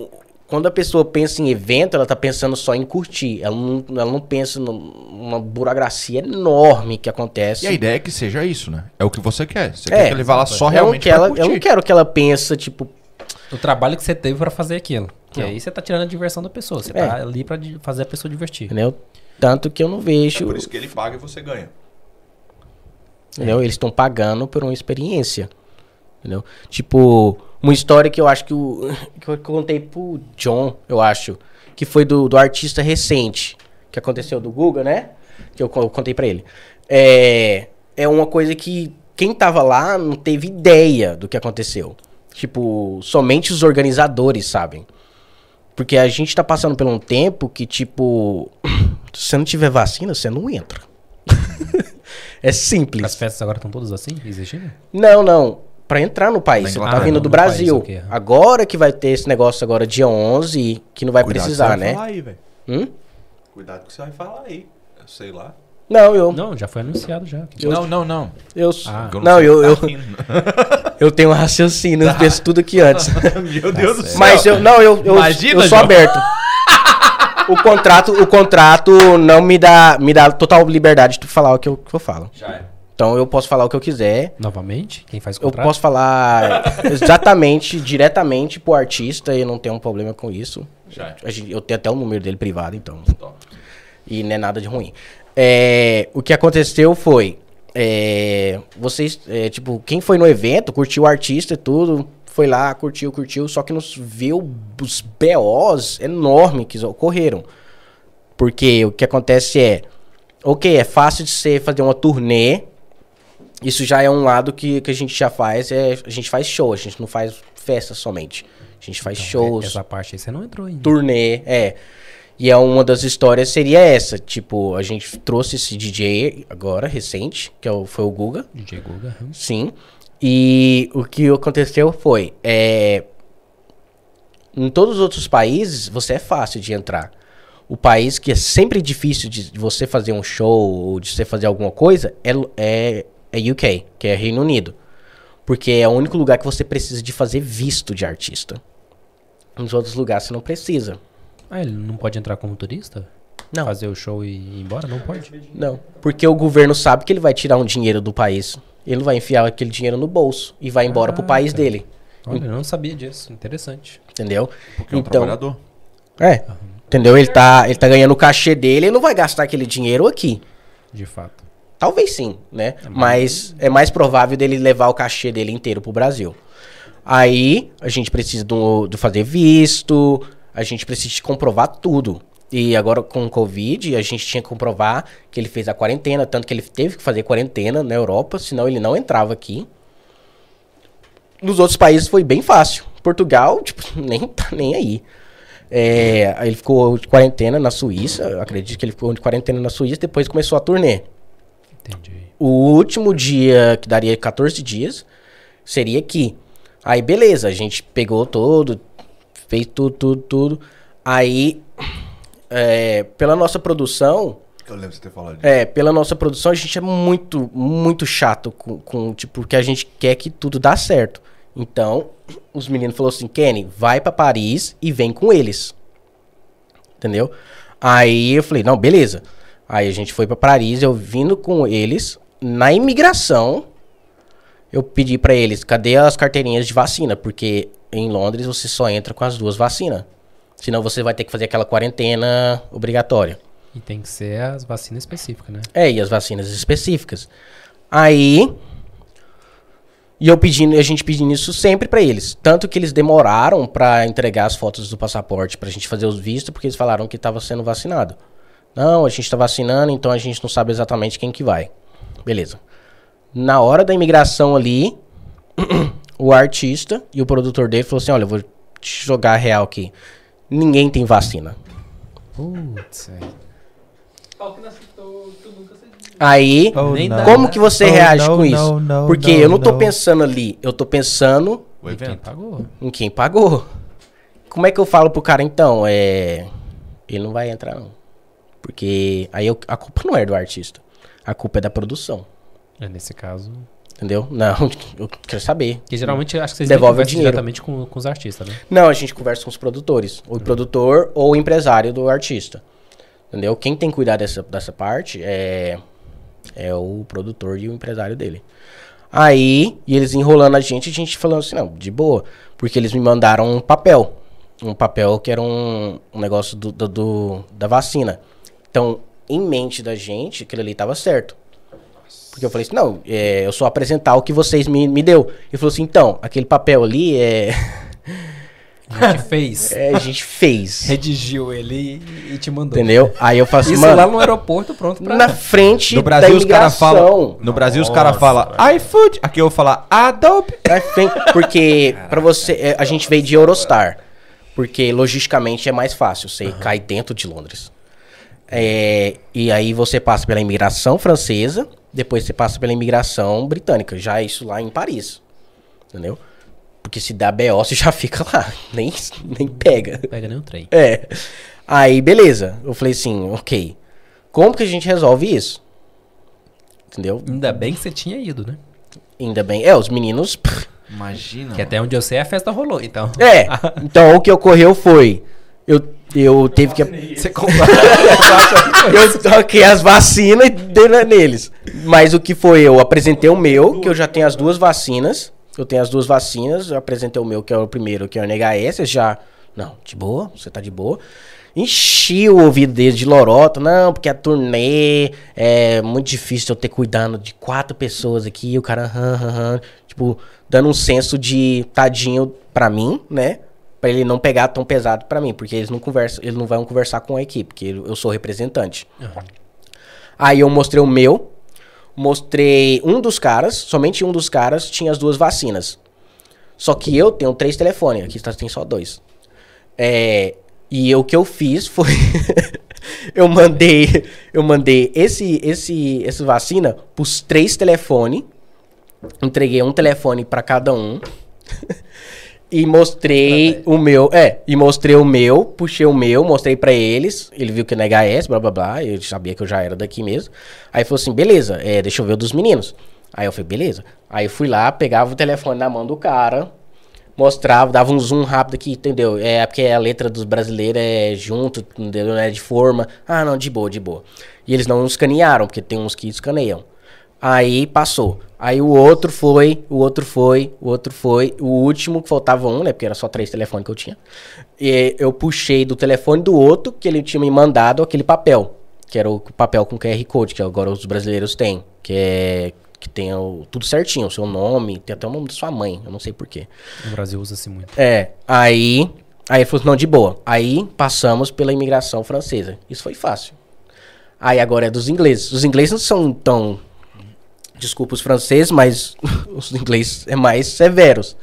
quando a pessoa pensa em evento, ela tá pensando só em curtir. Ela não, ela não pensa numa burocracia enorme que acontece. E a ideia é que seja isso, né? É o que você quer. Você É, quer que ele vá lá só eu, não realmente quero, eu curtir. não quero que ela pense, tipo, O trabalho que você teve pra fazer aquilo. Que Não. aí você tá tirando a diversão da pessoa. Você É. tá ali pra di- fazer a pessoa divertir. entendeu? Tanto que eu não É vejo. por isso que ele paga e você ganha. Entendeu? Eles estão pagando por uma experiência. Entendeu? Tipo, uma história que eu acho que, o, que eu contei pro John, eu acho. Que foi do, do artista recente. Que aconteceu do Google, né? Que eu, eu contei pra ele. É, é uma coisa que quem tava lá não teve ideia do que aconteceu. Tipo, somente os organizadores sabem. Porque a gente tá passando por um tempo que, tipo, se você não tiver vacina, você não entra. é simples. As festas agora estão todas assim, existindo? Não, não. pra entrar no país. Você tá vindo do no país, Brasil. ok. Agora que vai ter esse negócio agora dia 11, que não vai Cuidado precisar, que você vai né? falar aí, velho. Hum? Cuidado que você vai falar aí. Eu sei lá. Não, eu. Não, já foi anunciado já. Não, não, não. eu Ah. Eu não, eu, eu, tá rindo. eu tenho um raciocínio, eu penso tudo aqui antes. Meu Deus do céu. Mas eu não, eu, eu, Imagina, eu sou João. aberto. O contrato, o contrato não me dá, me dá total liberdade de falar o que eu, que eu falo. Já é. Então eu posso falar o que eu quiser. Novamente? Quem faz o Eu contrato? posso falar exatamente, diretamente pro artista e eu não tenho um problema com isso. Já é. Eu tenho até o número dele privado, então. Top. E não é nada de ruim. É, o que aconteceu foi. é, vocês, é, tipo, quem foi no evento, curtiu o artista e tudo, foi lá, curtiu, curtiu, só que nos viu os BOs enormes que ocorreram. Porque o que acontece é. Ok, é fácil de você fazer uma turnê. Isso já é um lado que, que a gente já faz. É, a gente faz show, a gente não faz festa somente. A gente faz Então, shows Essa parte aí você não entrou ainda. turnê, é. E é uma das histórias seria essa, tipo, a gente trouxe esse DJ agora, recente, que é o- foi o Guga, DJ Guga. hum. sim. E o que aconteceu foi, é, em todos os outros países, você é fácil de entrar. O país que é sempre difícil de de você fazer um show ou de você fazer alguma coisa é, é, é UK, que é Reino Unido. Porque é o único lugar que você precisa de fazer visto de artista. Nos outros lugares você não precisa. Ah, ele não pode entrar como turista? Não. Fazer o show e ir embora? Não pode. Não, porque o governo sabe que ele vai tirar um dinheiro do país. Ele vai enfiar aquele dinheiro no bolso e vai embora pro Ah, país tá. dele, Olha, eu não sabia disso. Interessante. entendeu? Porque é um Então- trabalhador. É. Entendeu? Ele tá, ele tá ganhando o cachê dele, ele não vai gastar aquele dinheiro aqui. De fato. Talvez sim, né? Mas é mais provável dele levar o cachê dele inteiro pro Brasil. Aí a gente precisa do, do fazer visto, a gente precisa comprovar tudo. E agora com o Covid, a gente tinha que comprovar que ele fez a quarentena, tanto que ele teve que fazer quarentena na Europa, senão ele não entrava aqui. Nos outros países foi bem fácil. Portugal, tipo, nem tá nem aí. É, aí ele ficou de quarentena na Suíça, eu acredito que ele ficou de quarentena na Suíça, depois começou a turnê. Entendi. O último dia, que daria 14 dias, seria aqui. Aí, beleza, a gente pegou todo, fez tudo, tudo, tudo. Aí, é, pela nossa produção, Eu lembro de você ter falado disso. é, pela nossa produção, a gente é muito, muito chato com, com tipo, porque a gente quer que tudo dá certo. Então, os meninos falaram assim, Kenny, vai pra Paris e vem com eles. Entendeu? Aí eu falei, não, beleza. Aí a gente foi pra Paris, eu vindo com eles, na imigração, eu pedi pra eles, cadê as carteirinhas de vacina? Porque em Londres você só entra com as duas vacinas. Senão você vai ter que fazer aquela quarentena obrigatória. E tem que ser as vacinas específicas, né? É, e as vacinas específicas. Aí. E eu pedindo, a gente pedindo isso sempre pra eles. Tanto que eles demoraram pra entregar as fotos do passaporte pra gente fazer os vistos, porque eles falaram que tava sendo vacinado. Não, a gente tá vacinando, então a gente não sabe exatamente quem que vai. Beleza. Na hora da imigração ali, o artista e o produtor dele falou assim: olha, eu vou te jogar a real aqui. Ninguém tem vacina. Putz, Aí, Oh, como que você Oh, reage não, com isso? não, não, Porque não, eu não tô não. pensando ali, eu tô pensando O E quem evento. pagou? em quem pagou. Como é que eu falo pro cara então? É. Ele não vai entrar, não. Porque aí eu- a culpa não é do artista. A culpa é da produção. É, nesse caso. Entendeu? Não, eu quero saber. Porque geralmente acho que vocês Devolve o dinheiro. diretamente com, com os artistas, né? Não, a gente conversa com os produtores. O produtor ou o empresário do artista. Entendeu? Quem tem que cuidar dessa, dessa parte é, é o produtor e o empresário dele. Aí, e eles enrolando a gente, a gente falando assim, não, de boa. Porque eles me mandaram um papel. Um papel que era um, um negócio do, do- do- da vacina. Então, em mente da gente, aquilo ali tava certo. Porque eu falei assim, não, é, eu só apresentar o que vocês me, me deu. Ele falou assim, então, aquele papel ali é... A gente fez. É, a gente fez. Redigiu ele e, e te mandou. Entendeu? Aí eu faço, Isso mano, lá no aeroporto, pronto pra... na frente No Brasil da os caras imigração. falam. No Brasil os caras falam iFood. Aqui eu vou falar Adobe. Porque pra você, é, a gente veio de Eurostar. Porque logisticamente é mais fácil, você cai dentro de Londres. É, e aí você passa pela imigração francesa, depois você passa pela imigração britânica, já isso lá em Paris. Entendeu? Porque se dá BO, você já fica lá. Nem, nem pega. Pega nem o trem. É. Aí, beleza. Eu falei assim, ok. Como que a gente resolve isso? Entendeu? Ainda bem que você tinha ido, né? Ainda bem. É, os meninos. Imagina. Que até onde eu sei a festa rolou, então. É. Então o que ocorreu foi. Eu, eu teve que. Você comprou. Eu troquei as vacinas e dei na- neles. Mas o que foi? Eu apresentei o meu, que eu já tenho as duas vacinas. Eu tenho as duas vacinas. Eu apresentei o meu, que é o primeiro, que é o NHS. Já. Não, de boa, você tá de boa. Enchi o ouvido deles de lorota. Não, porque a turnê é muito difícil eu ter cuidando de quatro pessoas aqui. E o cara, aham, aham, aham. Tipo, dando um senso de tadinho pra mim, né? Pra ele não pegar tão pesado pra mim, porque eles não conversam, eles não vão conversar com a equipe, porque eu sou representante. Aí eu mostrei o meu, mostrei um dos caras, somente um dos caras tinha as duas vacinas. Só que eu tenho três telefones, aqui tá- tem só dois. É, e o que eu fiz foi eu mandei eu mandei esse esse essa vacina pros três telefones. Entreguei um telefone pra cada um. E mostrei o meu, é, e mostrei o meu, puxei o meu, mostrei pra eles, ele viu que não é HS, blá blá blá, ele sabia que eu já era daqui mesmo. Aí falou assim, beleza, é, deixa eu ver o dos meninos. Aí eu falei, beleza. Aí eu fui lá, pegava o telefone na mão do cara, mostrava, dava um zoom rápido aqui, entendeu? É porque a letra dos brasileiros é junto, entendeu? Não é de forma. Ah, não, de boa, de boa. E eles não escanearam, porque tem uns que escaneiam. Aí passou. Aí o outro foi, o outro foi, o outro foi. O último, que faltava um, né? Porque era só três telefones que eu tinha. E eu puxei do telefone do outro, que ele tinha me mandado aquele papel. Que era o papel com QR Code, que agora os brasileiros têm. Que é. Que tem o- tudo certinho, o seu nome, tem até o nome da sua mãe, eu não sei porquê. No Brasil usa-se muito. É, aí. Aí ele falou assim, não, de boa. Aí passamos pela imigração francesa. Isso foi fácil. Aí agora é dos ingleses. Os ingleses não são tão. Desculpa os franceses, mas os ingleses é mais severos.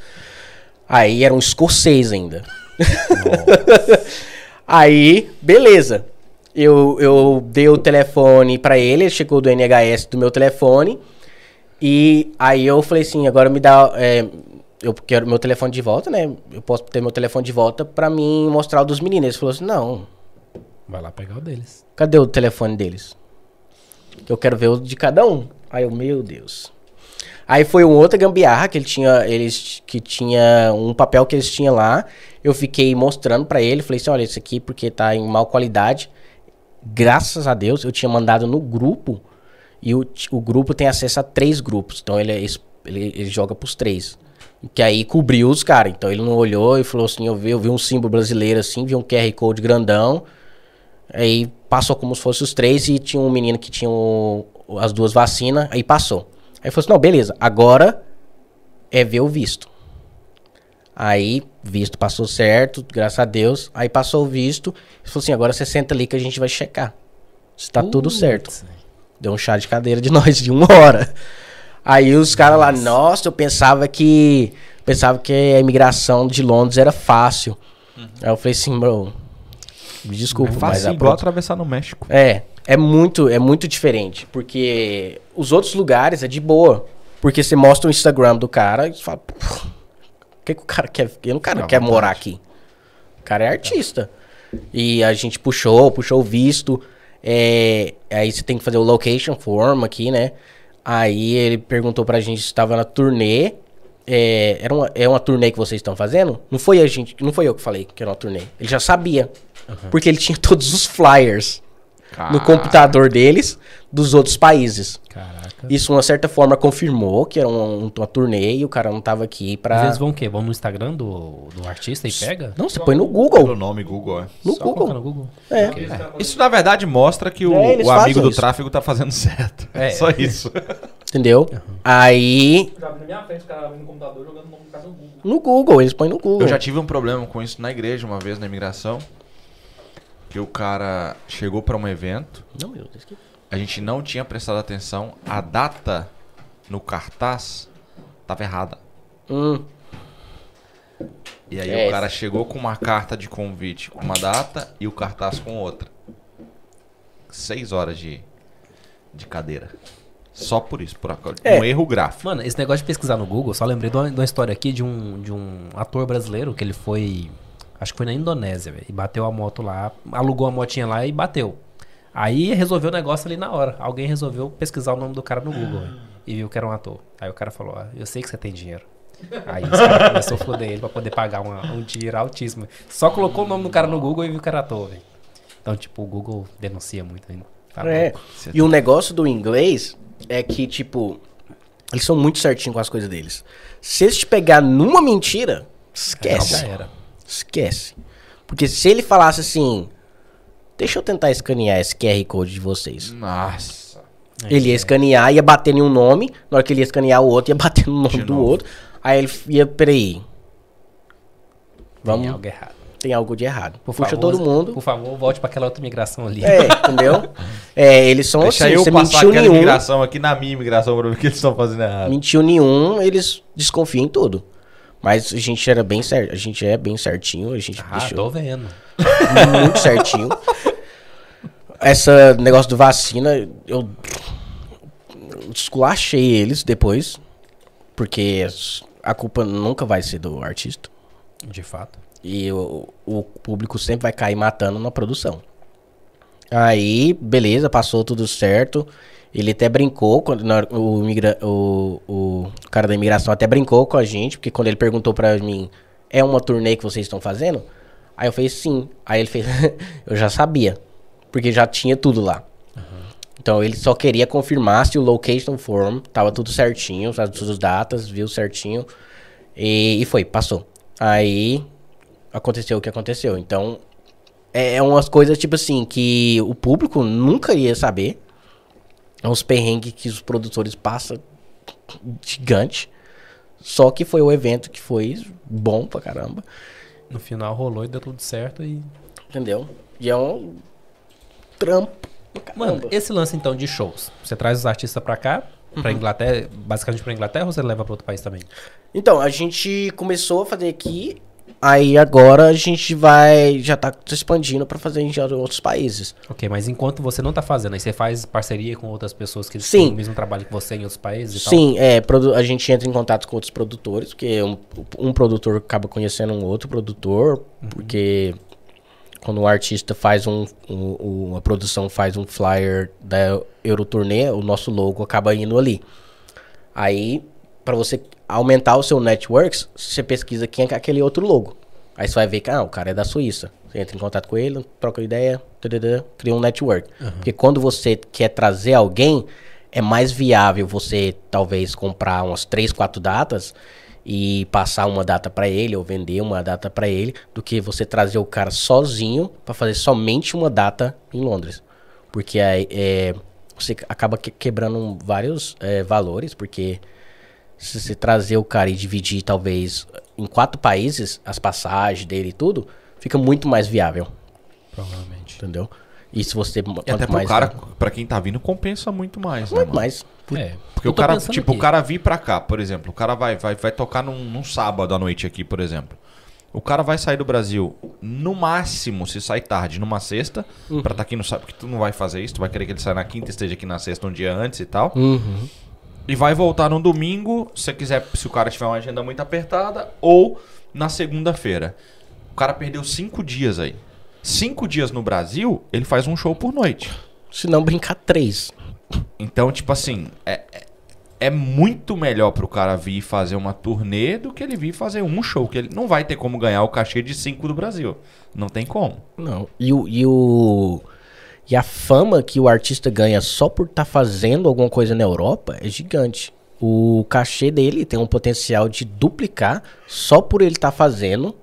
Aí era um escocês ainda. aí, beleza. Eu, eu dei o telefone pra ele, ele chegou do NHS do meu telefone. E aí eu falei assim, agora me dá. é, eu quero meu telefone de volta, né? Eu posso ter meu telefone de volta pra mim mostrar o dos meninos. Ele falou assim, não, Vai lá pegar o deles. cadê o telefone deles? Eu quero ver o de cada um. Aí eu, meu Deus. Aí foi uma outra gambiarra que ele tinha, eles que tinha um papel que eles tinham lá. Eu fiquei mostrando pra ele, falei assim, olha, isso aqui porque tá em mal qualidade. Graças a Deus, eu tinha mandado no grupo e o, o grupo tem acesso a três grupos. Então ele, é ele, ele joga pros três. Que aí cobriu os caras. Então ele não olhou e falou assim: eu vi, eu vi um símbolo brasileiro assim, vi um QR Code grandão. Aí passou como se fosse os três e tinha um menino que tinha o- as duas vacinas. Aí passou. Aí falou assim: não, beleza, agora é ver o visto. Aí, visto passou certo, graças a Deus. Aí passou o visto. Ele falou assim: agora você senta ali que a gente vai checar. Se tá tudo certo. Deu um chá de cadeira de nós de uma hora. Aí os caras lá, nossa, eu pensava que. Pensava que a imigração de Londres era fácil. Aí eu falei assim, bro. Me desculpa, mas Fácil a igual atravessar no México. é, é muito, é muito diferente. Porque os outros lugares é de boa. Porque você mostra o Instagram do cara e você fala, "Pô, o que, que o cara quer? Ele não cara Dá quer morar aqui. O cara é artista. E a gente puxou, puxou o visto. é, aí você tem que fazer o location form aqui, né? Aí ele perguntou pra gente se estava na turnê. É, era uma, é uma turnê que vocês estão fazendo? Não foi a gente, não foi eu que falei que era uma turnê. Ele já sabia. Porque ele tinha todos os flyers no Ah, computador deles dos outros países. Caraca. Isso, uma certa forma, confirmou que era um- uma turnê e o cara não tava aqui Às pra. vezes vão o quê? Vão no Instagram do, do artista e pega? Não, você põe no Google. nome Google, é. No Só colocar no Google. Google. É. Isso na verdade mostra que o, É, o amigo do isso. tráfego tá fazendo certo. É. Só isso. Entendeu? Aí. Já vi na minha frente o cara no computador jogando o nome do cara no Google. No Google, eles põem no Google. Eu já tive um problema com isso na igreja uma vez na imigração. Que o cara chegou pra um evento, Não, meu Deus. que- a gente não tinha prestado atenção, a data no cartaz tava errada. Hum, E aí É. o cara chegou com uma carta de convite com uma data e o cartaz com outra. Seis horas de, de cadeira. Só por isso, por acaso. É. Um erro gráfico. Mano, esse negócio de pesquisar no Google, só lembrei de uma, de uma história aqui de um, de um ator brasileiro que ele foi. Acho que foi na Indonésia, velho. E bateu a moto lá, alugou a motinha lá e bateu. Aí resolveu o negócio ali na hora. Alguém resolveu pesquisar o nome do cara no Google, velho. E viu que era um ator. Aí o cara falou: Ó, eu sei que você tem dinheiro. Aí os caras começaram a foder ele pra poder pagar uma- um dinheiro altíssimo. Só colocou o nome do cara no Google e viu que era ator, velho. Então, tipo, o Google denuncia muito ainda. Tá É. E o negócio do inglês é que, tipo, eles são muito certinhos com as coisas deles. Se eles te pegar numa mentira, esquece. Era. Esquece. Porque se ele falasse assim, deixa eu tentar escanear esse QR Code de vocês. Nossa. Ele ia escanear, ia bater em um nome, na hora que ele ia escanear o outro, ia bater no nome do outro. Aí ele ia, peraí, Tem vamos, algo errado. Tem algo de errado. Por Puxa favor, todo mundo. Por favor, volte pra aquela outra migração ali. É, entendeu? É, eles são Deixa assim, eu você passar mentiu aquela nenhum, imigração aqui na minha imigração o que eles estão fazendo errado. mentiu nenhum, eles desconfiam em tudo. Mas a gente era bem certo, a gente é bem certinho, a gente Ah, deixou tô vendo. muito certinho. Essa negócio do vacina, eu esculachei eles depois, porque a culpa nunca vai ser do artista. De fato. E o, o público sempre vai cair matando na produção. Aí, beleza, passou tudo certo. Ele até brincou, quando o, o, o cara da imigração até brincou com a gente, porque quando ele perguntou pra mim, é uma turnê que vocês estão fazendo? Aí eu falei, sim. Aí ele fez, eu já sabia, porque já tinha tudo lá. Então ele só queria confirmar se o location form tava tudo certinho, as datas, viu certinho. E, e foi, passou. Aí aconteceu o que aconteceu. Então é, é umas coisas tipo assim que o público nunca ia saber. É uns perrengues que os produtores passam gigante. Só que foi o evento que foi bom pra caramba. No final rolou e deu tudo certo e. Entendeu? E é um trampo. pra Mano, esse lance então de shows. Você traz os artistas pra cá, pra Inglaterra, basicamente pra Inglaterra ou você leva pra outro país também? Então, a gente começou a fazer aqui. Aí agora a gente vai. Já tá se expandindo pra fazer em outros países. Ok, mas enquanto você não tá fazendo, aí você faz parceria com outras pessoas que Sim. têm o mesmo trabalho que você em outros países e tal? Sim, é, a gente entra em contato com outros produtores, porque um, um produtor acaba conhecendo um outro produtor, porque quando um artista faz um, um- uma produção faz um flyer da Euroturnê, o nosso logo acaba indo ali. Aí, para você aumentar o seu networks, você pesquisa quem é aquele outro logo. Aí você vai ver que ah, o cara é da Suíça. Você entra em contato com ele, troca ideia, tadadã, cria um network. Porque quando você quer trazer alguém, é mais viável você talvez comprar umas 3, 4 datas e passar uma data pra ele ou vender uma data pra ele do que você trazer o cara sozinho pra fazer somente uma data em Londres. Porque aí é, você acaba que- quebrando vários é, valores, porque se você trazer o cara e dividir talvez em quatro países as passagens dele e tudo, fica muito mais viável, Provavelmente. entendeu? E se você E até pro mais cara, pra quem tá vindo, compensa muito mais, né, muito mais. É. Porque o cara, tipo, aqui. o cara vir pra cá, por exemplo, o cara vai, vai, vai tocar num, num sábado à noite aqui, por exemplo. O cara vai sair do Brasil, no máximo, se sai tarde, numa sexta, Uhum. pra tá aqui no sábado, porque tu não vai fazer isso, tu vai querer que ele saia na quinta e esteja aqui na sexta um dia antes e tal. Uhum. E vai voltar no domingo, se quiser, se o cara tiver uma agenda muito apertada, ou na segunda-feira. O cara perdeu cinco dias aí. Cinco dias no Brasil, ele faz um show por noite. Se não brincar três. Então, tipo assim, é, é, é muito melhor pro cara vir fazer uma turnê do que ele vir fazer um show, que ele não vai ter como ganhar o cachê de cinco do Brasil. Não tem como. Não. E o, e o. E a fama que o artista ganha só por estar fazendo alguma coisa na Europa é gigante. O cachê dele tem um potencial de duplicar só por ele estar fazendo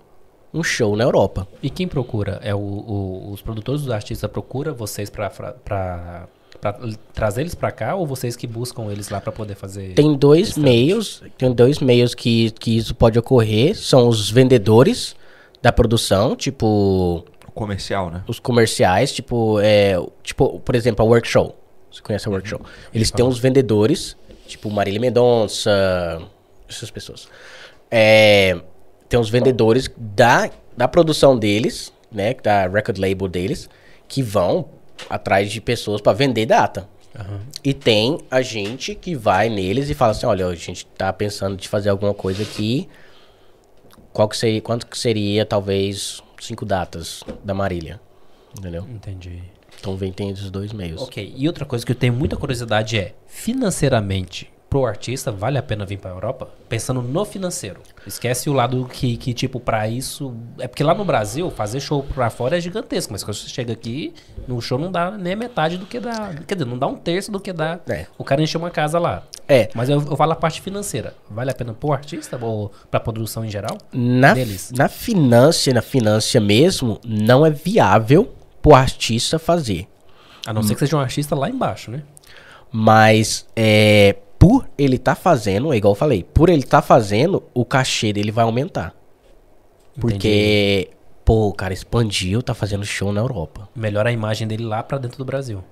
um show na Europa. E quem procura? É o, o- os produtores dos artistas procura vocês pra trazer eles pra cá ou vocês que buscam eles lá pra poder fazer? Tem dois meios, tem dois meios que, que isso pode ocorrer. São os vendedores da produção, tipo comercial, né? os comerciais, tipo, é, tipo, por exemplo, a Workshow. Você conhece a Workshow? Eles têm uns vendedores, tipo Marília Mendonça, essas pessoas. É, tem uns vendedores da, da produção deles, né, da record label deles, que vão atrás de pessoas pra vender data. E tem a gente que vai neles e fala assim, olha, a gente tá pensando de fazer alguma coisa aqui. Qual que seria, quanto que seria, talvez, cinco datas da Marília? Entendeu? Entendi. Então vem, tem esses dois meios. Ok, e outra coisa que eu tenho muita curiosidade é, financeiramente, pro artista, vale a pena vir pra Europa? Pensando no financeiro. Esquece o lado que, que tipo, pra isso... É porque lá no Brasil, fazer show pra fora é gigantesco, mas quando você chega aqui, no show não dá nem a metade do que dá... Quer dizer, não dá um terço do que dá É. o cara encher uma casa lá. É, Mas eu, eu falo a parte financeira. Vale a pena pro artista ou pra produção em geral? na, Deles. na finança, na finança mesmo, não é viável pro artista fazer. A não ser que seja um artista lá embaixo, né? Mas é, por ele tá fazendo, é igual eu falei, por ele tá fazendo, o cachê dele vai aumentar. Porque, pô, o cara expandiu, tá fazendo show na Europa. Melhora a imagem dele lá pra dentro do Brasil.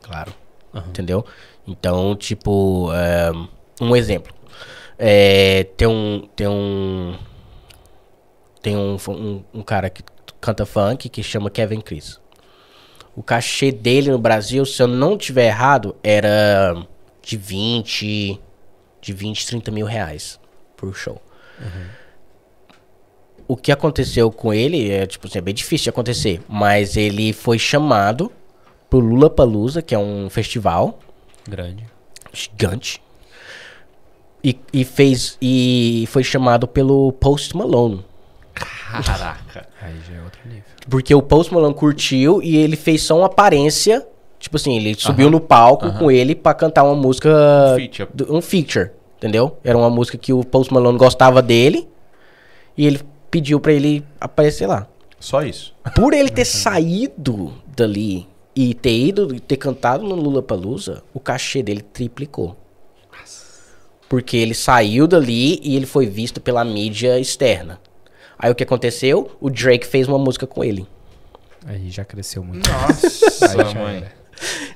Claro. Aham. Entendeu? Então, tipo, é, um exemplo. É, tem um. Tem um. Tem um, um, um cara que canta funk que chama Kevin Chris. O cachê dele no Brasil, se eu não tiver errado, era de 20. De 20, 30 mil reais por show. O que aconteceu com ele é, tipo assim, é bem difícil de acontecer. Mas ele foi chamado pro Lula Palusa, que é um festival Grande. gigante. E, e fez. E foi chamado pelo Post Malone. Caraca. Aí já é outro nível. Porque o Post Malone curtiu e ele fez só uma aparência. Tipo assim, ele subiu no palco com ele pra cantar uma música. feature. do- Um feature, entendeu? Era uma música que o Post Malone gostava dele. E ele pediu pra ele aparecer lá. Só isso. Por ele ter saído dali e ter ido ter cantado no Lula Palusa, o cachê dele triplicou. Porque ele saiu dali e ele foi visto pela mídia externa. Aí o que aconteceu? O Drake fez uma música com ele. Aí já cresceu muito. Nossa, Aí já mãe.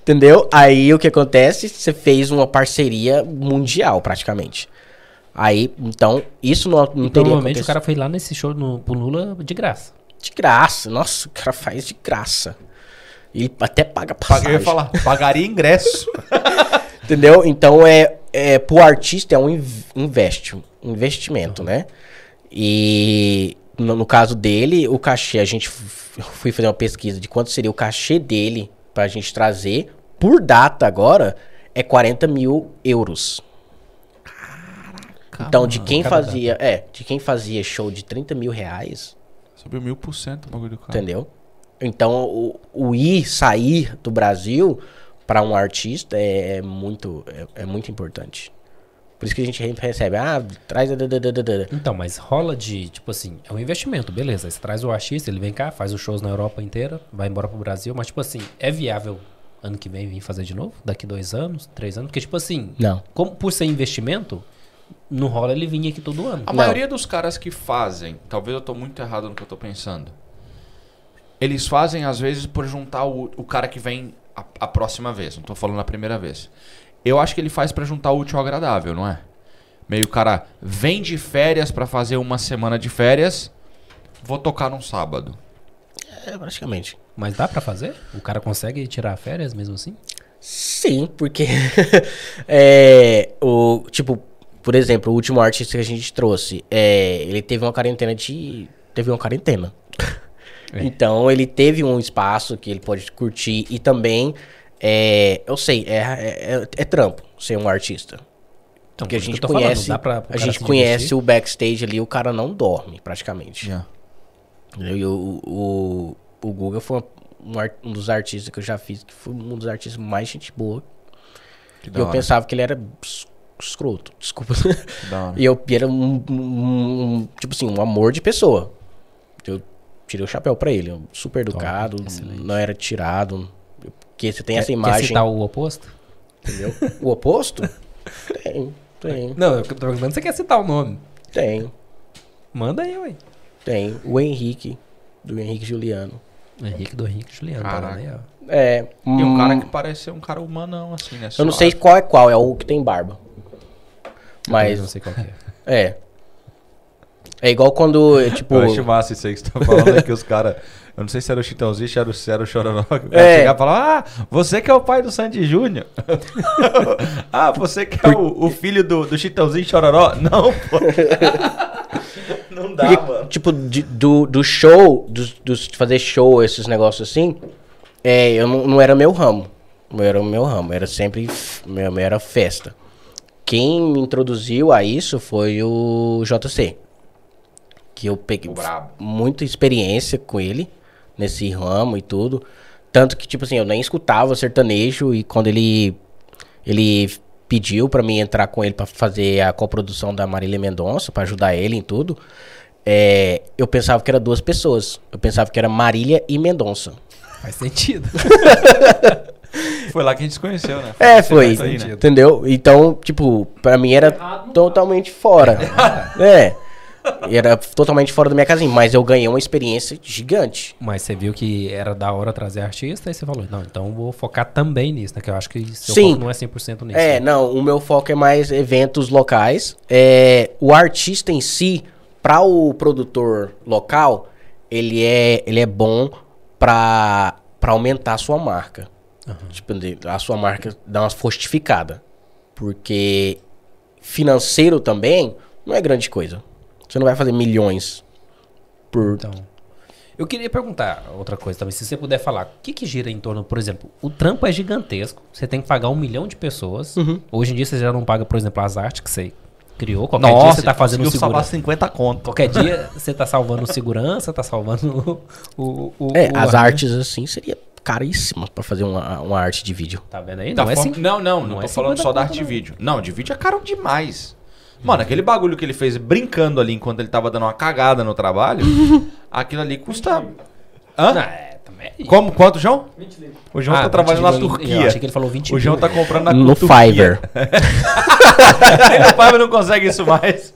Entendeu? Aí o que acontece? Você fez uma parceria mundial, praticamente. Aí, então, isso não, não Então, teria normalmente o cara foi lá nesse show no, pro Lula de graça. De graça. Nossa, o cara faz de graça. Ele até paga passagem. Eu ia falar, pagaria ingresso. Entendeu? Então é, é pro artista é um inv- investe, um investimento, né? E no, no caso dele, o cachê, a gente fui fazer uma pesquisa de quanto seria o cachê dele pra gente trazer por data agora é 40 mil euros. então de quem cada fazia, é, de quem fazia show de 30 mil reais, Subiu mil por cento o bagulho do cara. Entendeu? Então, o, o ir, sair do Brasil para um artista é, é muito, é, é muito importante. Por isso que a gente re- recebe, ah, traz. Então, mas rola de, tipo assim, é um investimento, beleza. Você traz o artista, ele vem cá, faz os shows na Europa inteira, vai embora pro Brasil, mas, tipo assim, é viável ano que vem vir fazer de novo? Daqui dois anos, três anos? Porque, tipo assim, Não. como, por ser investimento, não rola ele vir aqui todo ano. A Não. maioria dos caras que fazem, talvez eu tô muito errado no que eu tô pensando. Eles fazem, às vezes, por juntar o, o cara que vem a, a próxima vez. Não tô falando a primeira vez. Eu acho que ele faz pra juntar o útil ao agradável, não é? Meio o cara vem de férias pra fazer uma semana de férias, vou tocar num sábado. É, praticamente. Mas dá pra fazer? O cara consegue tirar férias mesmo assim? Sim, porque. é, o, tipo, por exemplo, o último artista que a gente trouxe, é, ele teve uma quarentena de. Teve uma quarentena. É. Então ele teve um espaço que ele pode curtir e também. É, eu sei, é, é, é- é trampo ser um artista. Então, Porque a gente falando, conhece, pra- a gente conhece divertir? o backstage ali, o cara não dorme, praticamente. Entendeu? E o, o, o Guga foi um, um dos artistas que eu já fiz, que foi um dos artistas mais gente boa. Que E eu hora. pensava que ele era es- escroto, desculpa. E eu era um, um- tipo assim, um amor de pessoa. Eu tirei o chapéu pra ele, super educado, não era tirado. Porque você tem Quer- essa Quer imagem, citar o oposto? entendeu? O oposto? Tem, tem, Não, eu tô perguntando se você quer citar o nome. tem, Manda aí, ué. tem. O Henrique, do Henrique Juliano. Henrique do Henrique Juliano. tá Caraca. ó. É. E um hum, cara que parece ser um cara humanão, assim, né? Eu não sei qual é qual, é o que tem barba. Mas... Mas, não sei qual que é. é. É igual quando, é, tipo... Eu acho massa isso aí que você tá falando, é que os caras... Eu não sei se era o Chitãozinho, se era o, se era o Chororó. que É. chegava e falava, ah, você que é o pai do Sandy Júnior. ah, você que é o, o filho do, do Chitãozinho Chororó. Não, pô. não dá, Porque, mano. tipo, de- do, do show, dos, dos fazer show, esses negócios assim, é, eu não, não era meu ramo. Não era o meu ramo, era sempre, meu, era festa. Quem me introduziu a isso foi o JC. Que eu peguei muita experiência com ele, nesse ramo e tudo. Tanto que, tipo assim, eu nem escutava sertanejo e quando ele, ele pediu pra mim entrar com ele pra fazer a coprodução da Marília Mendonça, pra ajudar ele em tudo, é, eu pensava que era duas pessoas. Eu pensava que era Marília e Mendonça. Faz sentido. Foi lá que a gente se conheceu, né? É, foi. evento aí, né? Entendeu? Então, tipo, pra mim era não totalmente fora. é. Era totalmente fora da minha casinha, mas eu ganhei uma experiência gigante. Mas você viu que era da hora trazer artista e você falou, não, então vou focar também nisso, né? Que eu acho que seu Sim. foco não é 100% nisso. É, né? não, o meu foco é mais eventos locais. É, o artista em si, para o produtor local, ele é, ele é bom para aumentar a sua marca. Tipo, de- a sua marca dá uma fortificada. Porque financeiro também não é grande coisa. Você não vai fazer milhões por. Então, eu queria perguntar outra coisa também, se você puder falar, o que que gira em torno, por exemplo, o trampo é gigantesco, você tem que pagar um milhão de pessoas. Uhum. Hoje em dia você já não paga, por exemplo, as artes que você criou. Qualquer dia você tá fazendo conseguiu salvar segurança. 50 conto. Qualquer dia você tá salvando segurança, tá salvando o. o, o É, o- as artes assim seria caríssima para fazer uma, uma arte de vídeo. Tá vendo aí? Da Não, é forma- assim. não, não, não, não tô é falando 50 só da arte de não. vídeo. Não, de vídeo é caro demais. Mano, aquele bagulho que ele fez brincando ali enquanto ele tava dando uma cagada no trabalho, aquilo ali custa. Não, Hã? é, também. Como? Quanto, João? 20 livros. O João Ah, tá trabalhando na 20 mil, Eu Turquia. achei que ele falou 20 O João tá comprando na no Turquia. Fiverr. Nem no Fiverr não consegue isso mais.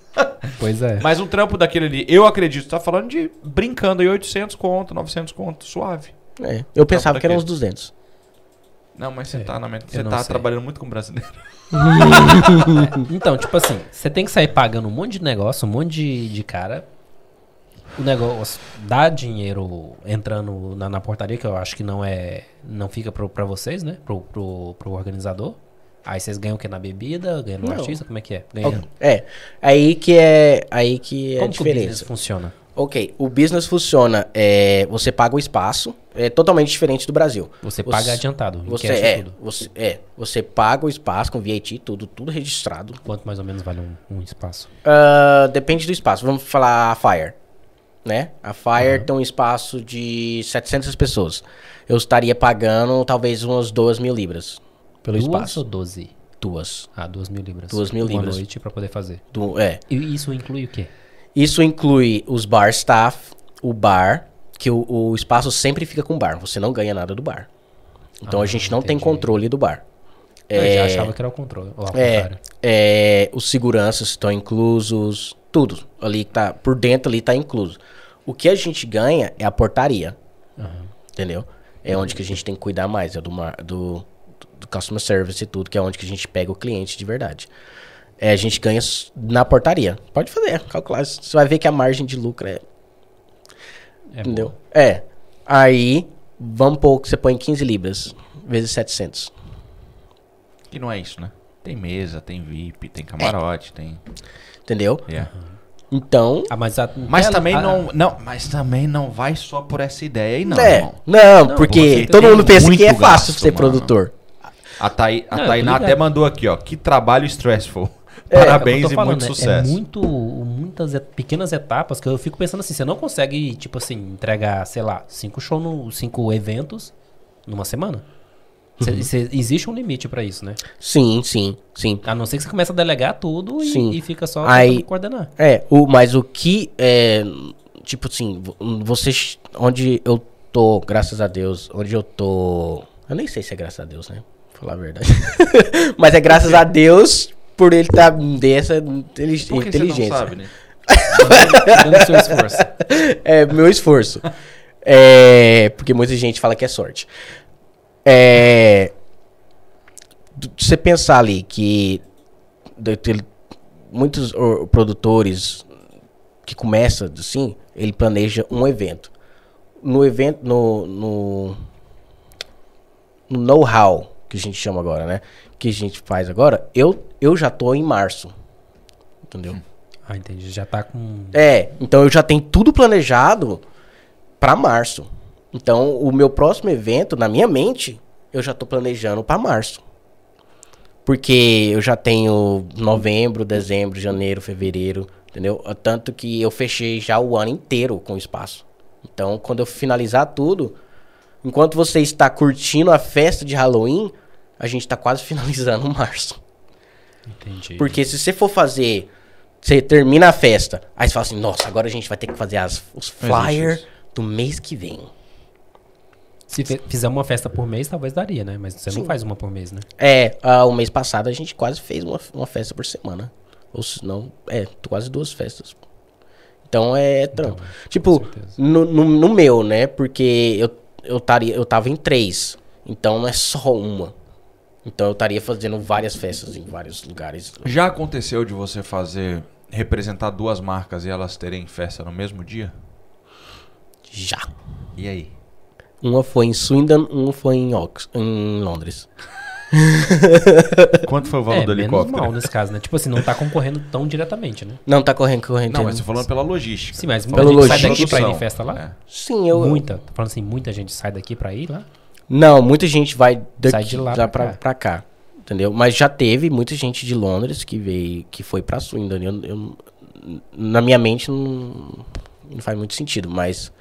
Pois é. Mas um trampo daquele ali, eu acredito, tá falando de brincando aí 800 conto, 900 conto, suave. É, eu pensava que eram quê? uns 200. Não, mas você É, tá na mente, você tá sei. trabalhando muito com brasileiro. Então, tipo assim, você tem que sair pagando um monte de negócio, um monte de, de cara. O negócio dá dinheiro entrando na, na portaria, que eu acho que não é. Não fica pro, pra vocês, né? Pro, pro, pro organizador. Aí vocês ganham o que? Na bebida? Ganham no Não. artista? Como é que é? Ganha. É, aí que é aí que é a Como que o business diferença. funciona? Ok, o business funciona, é, você paga o espaço, é totalmente diferente do Brasil. Você paga adiantado, Você é, tudo. você é, você paga o espaço com VAT, tudo, tudo registrado. Quanto mais ou menos vale um, um espaço? Ah, depende do espaço. Vamos falar a Fire, né? A Fire tem um espaço de 700 pessoas. Eu estaria pagando talvez umas 2 mil libras pelo Duas espaço. ou 12? Duas. Ah, duas mil libras. Duas mil Uma libras. noite pra poder fazer. Du- é. E isso inclui o quê? Isso inclui os bar staff, o bar, que o, o espaço sempre fica com o bar. Você não ganha nada do bar. Então Ah, a gente não tem entendi. controle do bar. Eu já É, achava que era o controle. É, é, os seguranças estão inclusos, tudo ali que tá por dentro ali tá incluso. O que a gente ganha é a portaria, entendeu? É onde que a gente tem que cuidar mais, é do, do, do customer service e tudo, que é onde que a gente pega o cliente de verdade. É, a gente ganha na portaria. Pode fazer, calcular. Você vai ver que a margem de lucro é É Entendeu? boa. É. Aí, vamos pôr que você põe 15 libras, vezes 700. Que não é isso, né? Tem mesa, tem VIP, tem camarote, tem. Entendeu? Yeah. Então. Ah, mas, a, Mas ela- também a- não, não, mas também não vai só por essa ideia aí, não, é. Não, Não, porque todo mundo pensa que é fácil gasto, ser mano. produtor. A, Thaí, a Não, Tainá até mandou aqui, ó. Que trabalho stressful. É, é Parabéns e falando, muito né? sucesso. É muito, muitas et- pequenas etapas que eu fico pensando assim, você não consegue, tipo assim, entregar, sei lá, cinco shows, no, cinco eventos numa semana. Cê- Uhum. cê- existe um limite pra isso, né? Sim, sim, sim. A não ser que você comece a delegar tudo e, e fica só Aí- coordenar. É, o, mas o que é. Tipo assim, vo- vocês. Onde eu tô, graças a Deus, onde eu tô. Eu nem sei se é graças a Deus, né? Falar a verdade. mas é graças a Deus por ele estar dessa inteli- Por que você não inteligência. sabe, né? Dando o seu esforço. é meu esforço. É, porque muita gente fala que é sorte. É, você pensar ali que muitos or- produtores que começa assim, ele planeja um evento. No evento, no, no, no know-how, que a gente chama agora, né? Que a gente faz agora, eu, eu já tô em março. Entendeu? Ah, entendi. Já tá com. É, então eu já tenho tudo planejado pra março. Então, o meu próximo evento, na minha mente, eu já tô planejando pra março. Porque eu já tenho novembro, dezembro, janeiro, fevereiro, entendeu? Tanto que eu fechei já o ano inteiro com o espaço. Então, quando eu finalizar tudo, enquanto você está curtindo a festa de Halloween, a gente tá quase finalizando março. Entendi. Porque se você for fazer, você termina a festa, aí você fala assim, nossa, agora a gente vai ter que fazer as, os flyers do mês que vem. Se fizer uma festa por mês, talvez daria, né? Mas você não faz uma por mês, né? É, ah, o mês passado a gente quase fez uma, uma festa por semana. Ou se não, é, quase duas festas. Então é trampo. tipo, certeza. no, no, no meu, né? Porque eu, eu, taria, eu tava em três. Então não é só uma. Então eu estaria fazendo várias festas em vários lugares. Já aconteceu de você fazer representar duas marcas e elas terem festa no mesmo dia? Já. E aí? Uma foi em Swindon, uma foi em, Ox em Londres. Quanto foi o valor é, do menos helicóptero? mal nesse caso, né? Tipo assim, não tá concorrendo tão diretamente, né? Não, tá correndo, correndo. Não, mas você falando pela logística. Sim, mas muita Pelo gente sai logística. daqui pra ir em festa lá? É. Sim, eu. Muita. Tô falando assim, muita gente sai daqui pra ir lá? Não, muita gente vai daqui Sai de lá pra pra, cá. pra cá. Entendeu? Mas já teve muita gente de Londres que veio, que foi pra Swindon. Eu, eu- na minha mente não, não faz muito sentido, mas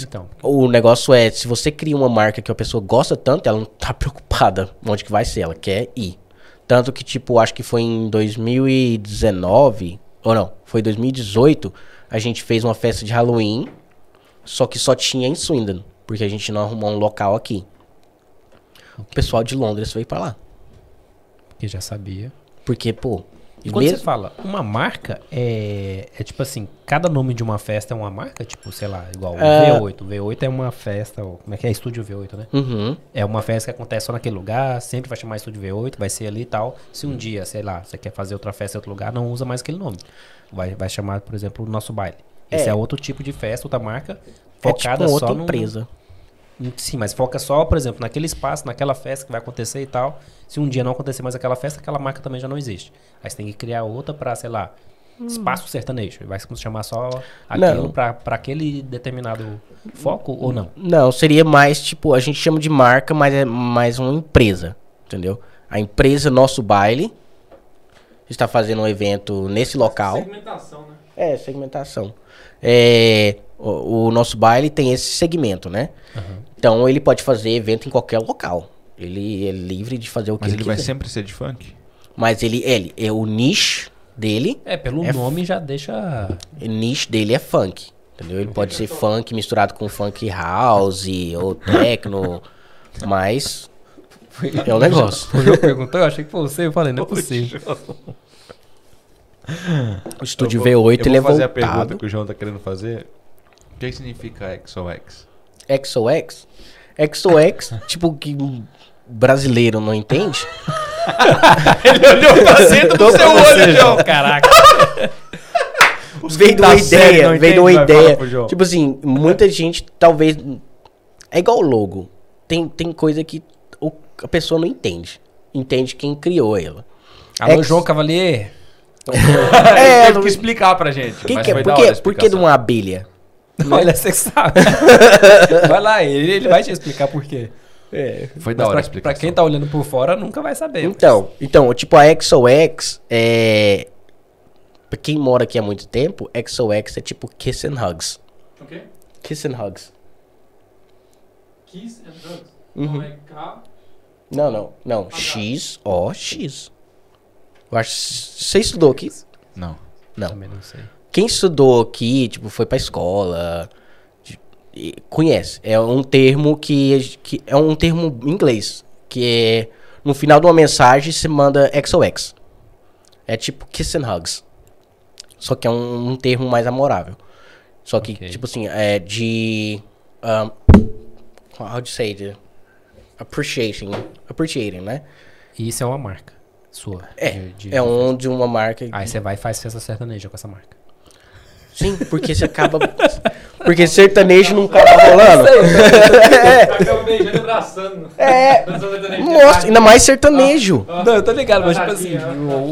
Então, o negócio é, se você cria uma marca que a pessoa gosta tanto, ela não tá preocupada onde que vai ser, ela quer ir. Tanto que, tipo, acho que foi em 2019, ou não, foi 2018, a gente fez uma festa de Halloween, só que só tinha em Swindon, porque a gente não arrumou um local aqui. O pessoal de Londres veio pra lá. porque já sabia. Porque, pô, E quando mesmo- você fala uma marca, é, é tipo assim, cada nome de uma festa é uma marca? Tipo, sei lá, igual o É. V8. O V8 é uma festa, como é que é? Estúdio V8, né? Uhum. É uma festa que acontece só naquele lugar, sempre vai chamar Estúdio V8, vai ser ali e tal. Se um dia, sei lá, você quer fazer outra festa em outro lugar, não usa mais aquele nome. Vai, vai chamar, por exemplo, o nosso baile. Esse É. é, outro tipo de festa, outra marca, É focada tipo outra só no... empresa. Sim, mas foca só, por exemplo, naquele espaço, naquela festa que vai acontecer e tal. Se um dia não acontecer mais aquela festa, aquela marca também já não existe. Aí você tem que criar outra pra, sei lá, espaço sertanejo. Vai se chamar só aquilo pra aquele determinado foco ou não? Não, seria mais tipo, a gente chama de marca, mas é mais uma empresa, entendeu? A empresa Nosso Baile está fazendo um evento nesse local. Segmentação, né? É, segmentação. É, o, o nosso baile tem esse segmento, né? Então ele pode fazer evento em qualquer local. Ele é livre de fazer o que Mas ele, ele vai quiser. sempre ser de funk? Mas ele, ele, é o niche dele, É, pelo É nome já deixa. o niche dele é funk. Entendeu? Ele pode ser funk misturado com funk house ou techno, mas é um negócio. O João perguntou, eu achei que foi você, eu falei, não é possível. O estúdio Eu vou- V8 eu ele é vou fazer a pergunta que o João tá querendo fazer. O que significa XOX? XOX. XOX, tipo, que um brasileiro não entende. Ele olhou pra dentro do seu olho, João. Caraca. Vem de uma ideia, vem de uma ideia. pro João. Tipo assim, muita gente talvez. É igual o logo. Tem, tem coisa que o- a pessoa não entende. Entende quem criou ela. Alô, Ex- João Cavalier. É, teve que explicar pra gente. Que é? Por que, por que de uma abelha? Olha, você que sabe. vai lá, ele, ele vai te explicar por quê. Foi da Mas hora a pra, explicação. pra quem tá olhando por fora, nunca vai saber. Então, então, tipo, a XOX é. Pra quem mora aqui há muito tempo, XOX é tipo Kiss and Hugs. O quê? Kiss and Hugs. Kiss and Drugs. Uhum. Não é K. Não, não, não. X, O, X. Eu acho. Você estudou aqui? Não. Não. Também não sei. Quem estudou aqui, tipo, foi pra escola, conhece. É um termo que, que é um termo em inglês, que é no final de uma mensagem você manda XOX. É tipo kiss and hugs. Só que é um, um termo mais amorável. Só que, Ok. tipo assim, é de um, how do you say it? Appreciating, appreciating, né? E isso é uma marca sua. É, de- de- é um de uma marca. Aí você vai e faz festa sertaneja com essa marca. Sim, porque você acaba. Porque sertanejo não acaba rolando. Acaba beijando e abraçando. É. Mostra, ainda mais sertanejo. Não, eu tô ligado, mas tipo assim,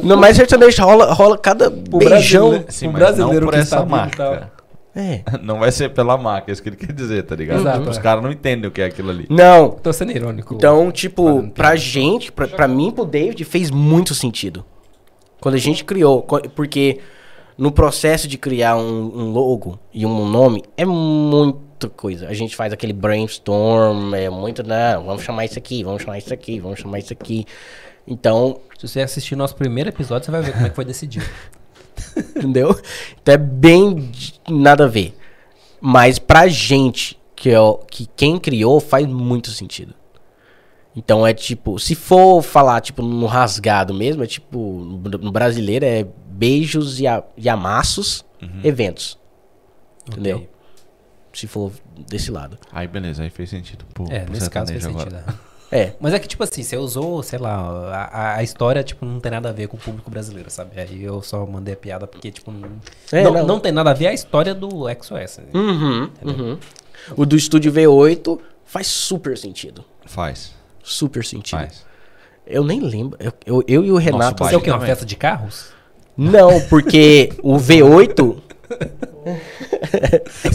Ainda mais sertanejo rola, rola cada o beijão. brasileiro, Sim, o brasileiro não por que essa e marca. É. Não vai ser pela marca, é isso que ele quer dizer, tá ligado? Exato, Os é. caras não entendem o que é aquilo ali. Não. Tô sendo irônico. Então, tipo, pra gente, pra, pra mim, pro David, fez muito sentido. Quando a gente criou, porque no processo de criar um, um logo e um nome, é muita coisa. A gente faz aquele brainstorm, é muito, não, vamos chamar isso aqui, vamos chamar isso aqui, vamos chamar isso aqui. Então, Se você assistir nosso primeiro episódio, você vai ver como é que foi decidido. entendeu? Então é bem nada a ver. Mas pra gente, que, é o, que quem criou, faz muito sentido. Então é tipo, se for falar tipo no rasgado mesmo, é tipo, no brasileiro é beijos e, a, e amassos, eventos. Entendeu? Ok. Se for desse lado. Aí beleza, aí fez sentido. Pô, É, nesse caso fez sertanejo sentido. agora. é. É. Mas é que, tipo assim, você usou, sei lá, a, a- história, tipo, não tem nada a ver com o público brasileiro, sabe? Aí eu só mandei a piada porque, tipo, não, É, não, não. não tem nada a ver a história do XOS. né? Uhum, uhum. O do estúdio V8 faz super sentido. Faz, Super sentido. faz. Eu nem lembro. Eu, eu, eu e o Renato. Isso é o quê? Uma festa de carros? Não, porque o V8.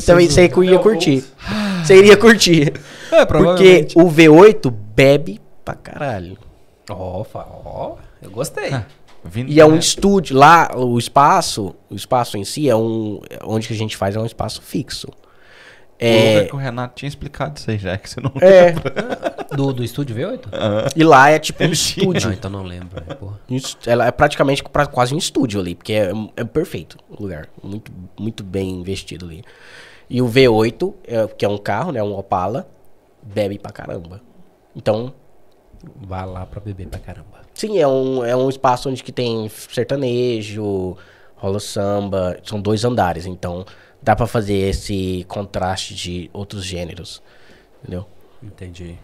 Também eu ia curtir. Você iria curtir. É, Porque o V8 bebe pra caralho. Ó, fa- ó, eu gostei. Vindo E é um é, estúdio. Lá, o espaço, o espaço em si é um. Onde que a gente faz é um espaço fixo. O lugar É. que o Renato tinha explicado isso aí já, que você não É. Do, do estúdio V8? E lá é tipo um Ele tinha. estúdio. Não, então não lembro. é. Isso- Ela é praticamente pra- quase um estúdio ali, porque é, é perfeito o lugar. Muito, muito bem investido ali. E o V8, é, que é um carro, né? Um Opala, bebe pra caramba. Então, Vá lá pra beber pra caramba. sim, é um, é um espaço onde que tem sertanejo, rola samba. São dois andares, então dá pra fazer esse contraste de outros gêneros. Entendeu? Entendi.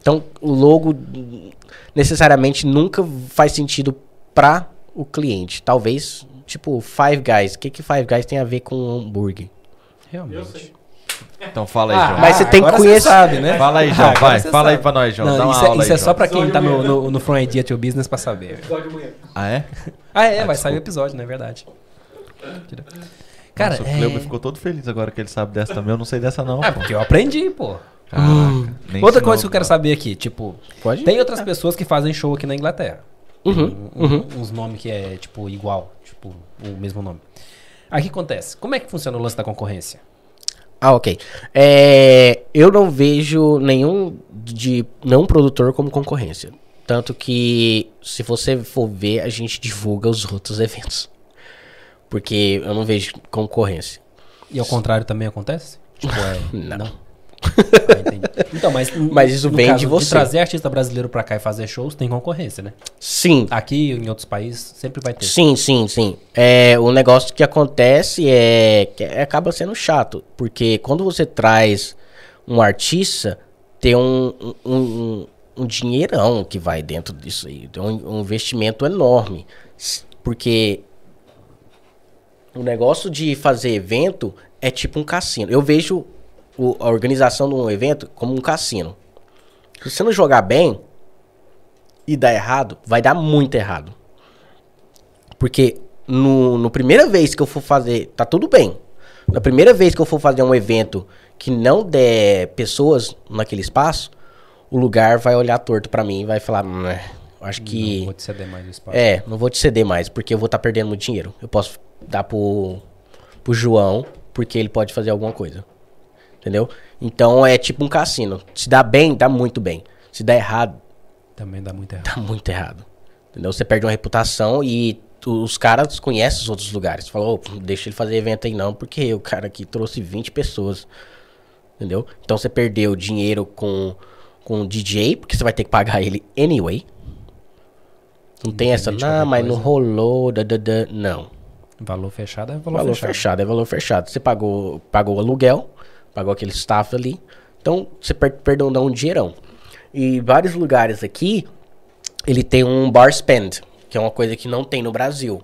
Então, o logo necessariamente nunca faz sentido pra o cliente. Talvez, tipo, Five Guys. O que que Five Guys tem a ver com hambúrguer? Realmente. Então fala aí, Ah, João. Mas você tem que conhecer- sabe, né? Fala aí, João, Agora vai. Fala aí sabe. pra nós, João. Não, Dá uma isso, é, aula isso aí, é só pra quem tá no, no, no From Idea to Business pra saber. Episódio de manhã. Ah, é? Ah, é, Ah, vai sair o desculpa. episódio, não é verdade. Cara, Nossa, é... o Cleuber ficou todo feliz agora que ele sabe dessa também. Eu não sei dessa, não. É, pô. porque eu aprendi, pô. Caraca, nem Outra coisa que eu quero saber aqui, tipo, Pode? tem outras pessoas que fazem show aqui na Inglaterra. Uhum, Um- um- Uns nomes que é, tipo, igual, tipo, o mesmo nome. Aí o que acontece? Como é que funciona o lance da concorrência? Ah, ok. É, eu não vejo nenhum de não produtor como concorrência. Tanto que, se você for ver, a gente divulga os outros eventos. Porque eu não vejo concorrência. E ao contrário também acontece? Tipo, é... Não. Ah, entendi. Então, mas... Mas isso no vem de você. trazer artista brasileiro pra cá e fazer shows, tem concorrência, né? Sim, Aqui em outros países sempre vai ter. Sim, sim, sim. É, o negócio que acontece é que acaba sendo chato, porque quando você traz um artista, tem um, um, um, um dinheirão que vai dentro disso aí, tem um, um investimento enorme, porque o negócio de fazer evento é tipo um cassino. Eu vejo o- a organização de um evento como um cassino. Se você não jogar bem e dar errado, vai dar muito errado. Porque no, no primeira vez que eu for fazer, tá tudo bem. Na primeira vez que eu for fazer um evento que não der pessoas naquele espaço, o lugar vai olhar torto pra mim e vai falar, "Hum, é, eu acho Não que vou te ceder mais o espaço. é, não vou te ceder mais, porque eu vou estar perdendo muito dinheiro. Eu posso dar pro, pro João, porque ele pode fazer alguma coisa. Entendeu? Então é tipo um cassino. Se dá bem, dá muito bem. Se dá errado, Também dá muito errado. tá muito errado. Entendeu? Você perde uma reputação e tu- os caras conhecem os outros lugares. Falou, "Ô, deixa ele fazer evento aí não, porque o cara aqui trouxe 20 pessoas. Entendeu? Então você perdeu dinheiro com, com o DJ, porque você vai ter que pagar ele anyway. Não tem essa, não, mas não coisa." rolou, da, da, da. não. Valor fechado é valor, Valor fechado. fechado. é valor fechado. Você pagou, pagou o aluguel, pagou aquele staff ali. Então, você per perdeu um dinheirão. E vários lugares aqui, ele tem um bar spend, que é uma coisa que não tem no Brasil.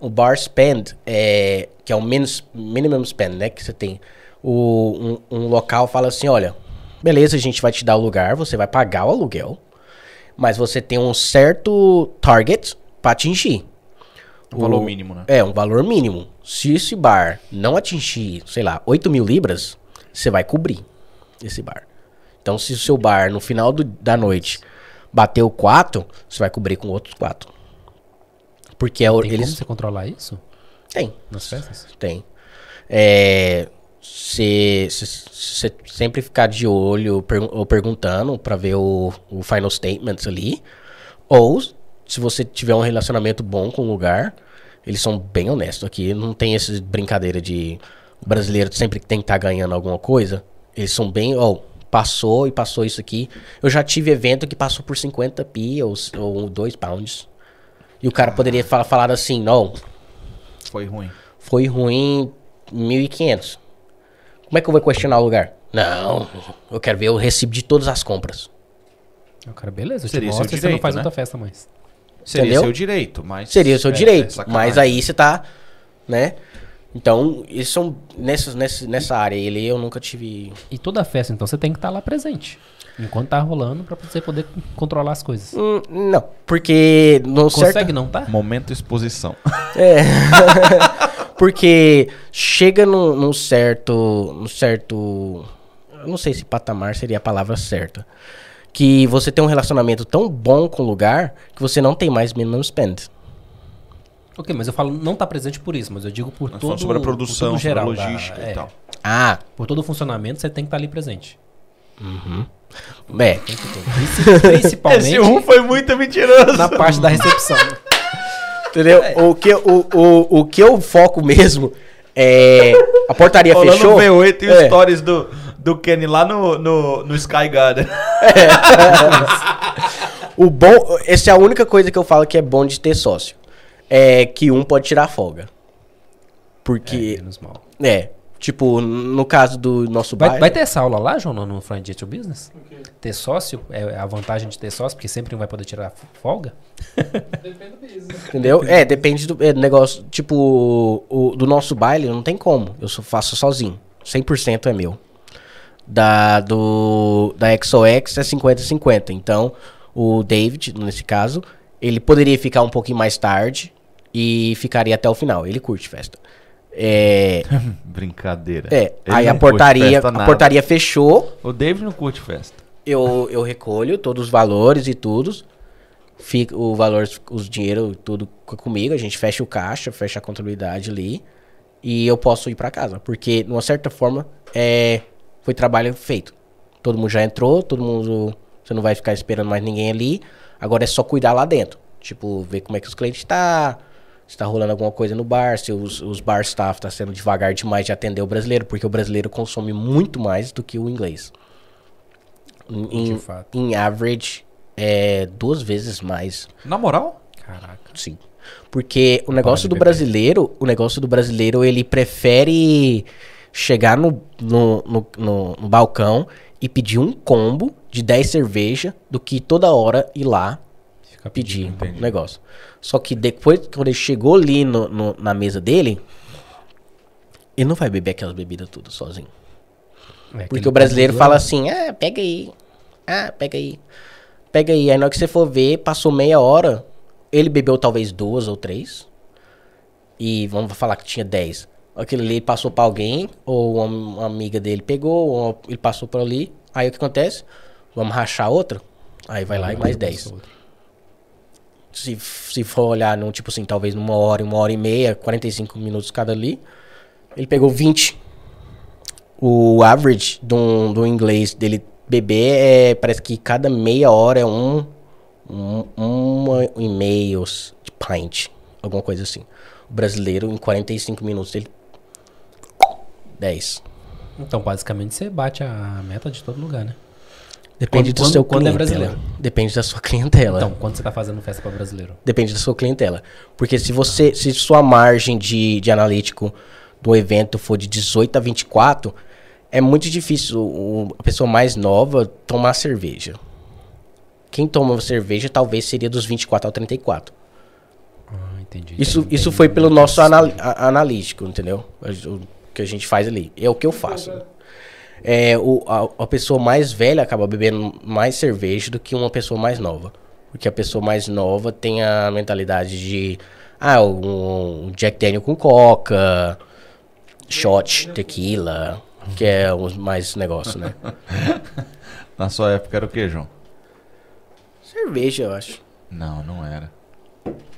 o bar spend, é, que é o menos, minimum spend, né? Que você tem. O, um, um local fala assim, olha, beleza, a gente vai te dar o lugar, você vai pagar o aluguel, mas você tem um certo target para atingir. Um valor O- mínimo, né? É, um valor mínimo. Se esse bar não atingir, sei lá, 8 mil libras, você vai cobrir esse bar. Então, se o seu bar no final do- da noite bateu 4, você vai cobrir com outros 4. Porque é, o- Tem eles. como você controlar isso Tem, nas festas? tem. É. Você sempre ficar de olho pergun- ou perguntando pra ver o, o final statements ali. Ou, se você tiver um relacionamento bom com o lugar, eles são bem honestos aqui. Não tem essa brincadeira de o brasileiro sempre tem que estar ganhando alguma coisa. Eles são bem, ó, passou e passou isso aqui. Eu já tive evento que passou por 50 pi ou, ou 2 pounds. E o cara poderia falar, falar assim, não, Foi ruim. foi ruim 1.500. Como é que eu vou questionar o lugar? Não, eu quero ver o recibo de todas as compras. O cara, beleza, eu te Seria seu mostro e você não direito, faz né? outra festa mais. Seria Entendeu? seu direito, mas. Seria o seu é, direito, é sacanagem. mas aí você tá, né? Então, eles são nessa, nessa, nessa área ele eu nunca tive. E toda festa, então, você tem que estar lá presente. Enquanto tá rolando, pra você poder controlar as coisas. Hum, não, porque no Consegue certo, não, tá? Momento exposição. porque chega num, num certo, num certo, eu não sei se patamar seria a palavra certa, que você tem um relacionamento tão bom com o lugar que você não tem mais minimum spend. Ok, mas eu falo, não tá presente por isso, mas eu digo por Nós todo sobre a por produção, todo sobre a geral da- logística é, e tal. Ah, Por todo o funcionamento, você tem que estar ali presente. é. Ter. Princi- Principalmente um foi muito mentiroso. na parte da recepção. Entendeu? O, que, o, o, o que eu foco mesmo é. A portaria Rolando fechou. o V8 e É. os stories do, do Kenny lá no, no, no Sky Garden. O bom. Essa é a única coisa que eu falo que é bom de ter sócio. É que um pode tirar folga. Porque. Menos mal. É. tipo, no caso do nosso Vai, bairro. vai ter essa aula lá, João, no- no to Business? Ter sócio? É a vantagem de ter sócio, porque sempre um vai poder tirar folga? Depende do business. Entendeu? É, depende do é, negócio. Tipo, o, do nosso baile não tem como. Eu só faço sozinho. 100% é meu. Da, do, da XOX é 50-50. Então, o David, nesse caso, ele poderia ficar um pouquinho mais tarde e ficaria até o final. Ele curte festa. É, Brincadeira. é Ele aí a portaria, a nada. portaria fechou. O David não curte festa. Eu, eu recolho todos os valores e tudo. Fica o valor, os dinheiro, tudo co- comigo. A gente fecha o caixa, fecha a contabilidade ali. E eu posso ir pra casa. Porque, de uma certa forma, é, foi trabalho feito. Todo mundo já entrou, todo mundo. Você não vai ficar esperando mais ninguém ali. Agora é só cuidar lá dentro. Tipo, ver como é que os clientes tá. Se tá rolando alguma coisa no bar, se os, os bar staff tá sendo devagar demais de atender o brasileiro, porque o brasileiro consome muito mais do que o inglês. Em, De fato. em average, é duas vezes mais. Na moral? Caraca. Sim. Porque o negócio do beber. brasileiro, o negócio do brasileiro, ele prefere chegar no, no, no, no- no balcão e pedir um combo de 10 cerveja do que toda hora ir lá Fica pedir o negócio. Só que depois, quando ele chegou ali no, no- na mesa dele, ele não vai beber aquelas bebidas tudo sozinho. É, Porque o brasileiro fala assim, ah, pega aí. Ah, pega aí. Pega aí. Aí na hora que você for ver, passou meia hora. Ele bebeu talvez duas ou três. E vamos falar que tinha dez. Aquele ali passou pra alguém, ou uma, uma amiga dele pegou, ou ele passou por ali. Aí o que acontece? Vamos rachar outra? Aí vai lá e mais dez. Se, se for olhar, num, tipo assim, talvez numa hora, uma hora e meia, 45 minutos cada ali, ele pegou 20. O average do, do inglês dele beber é, parece que cada meia hora é um, um uma e meio de pint, alguma coisa assim. O brasileiro, em 45 minutos, ele... 10. Então, basicamente, você bate a meta de todo lugar, né? Depende Quando- do quando- seu quando é clientela. brasileiro. Depende da sua clientela. Então, quando você tá fazendo festa pra brasileiro? Depende da sua clientela. Porque se você, se sua margem de, de analítico do evento for de 18 a 24, é muito difícil o- a pessoa mais nova tomar cerveja. Quem toma cerveja talvez seria dos 24 ao 34. Ah, Entendi. Isso, Tem- isso foi pelo nosso anal- a- analítico, entendeu? O que a gente faz ali. É o que eu faço. É, o, a, a pessoa mais velha acaba bebendo mais cerveja do que uma pessoa mais nova. Porque a pessoa mais nova tem a mentalidade de. Ah, um Jack Daniel com coca, shot, tequila, que é os mais negócio, né? Na sua época era o que, João? Cerveja, eu acho. Não, não era.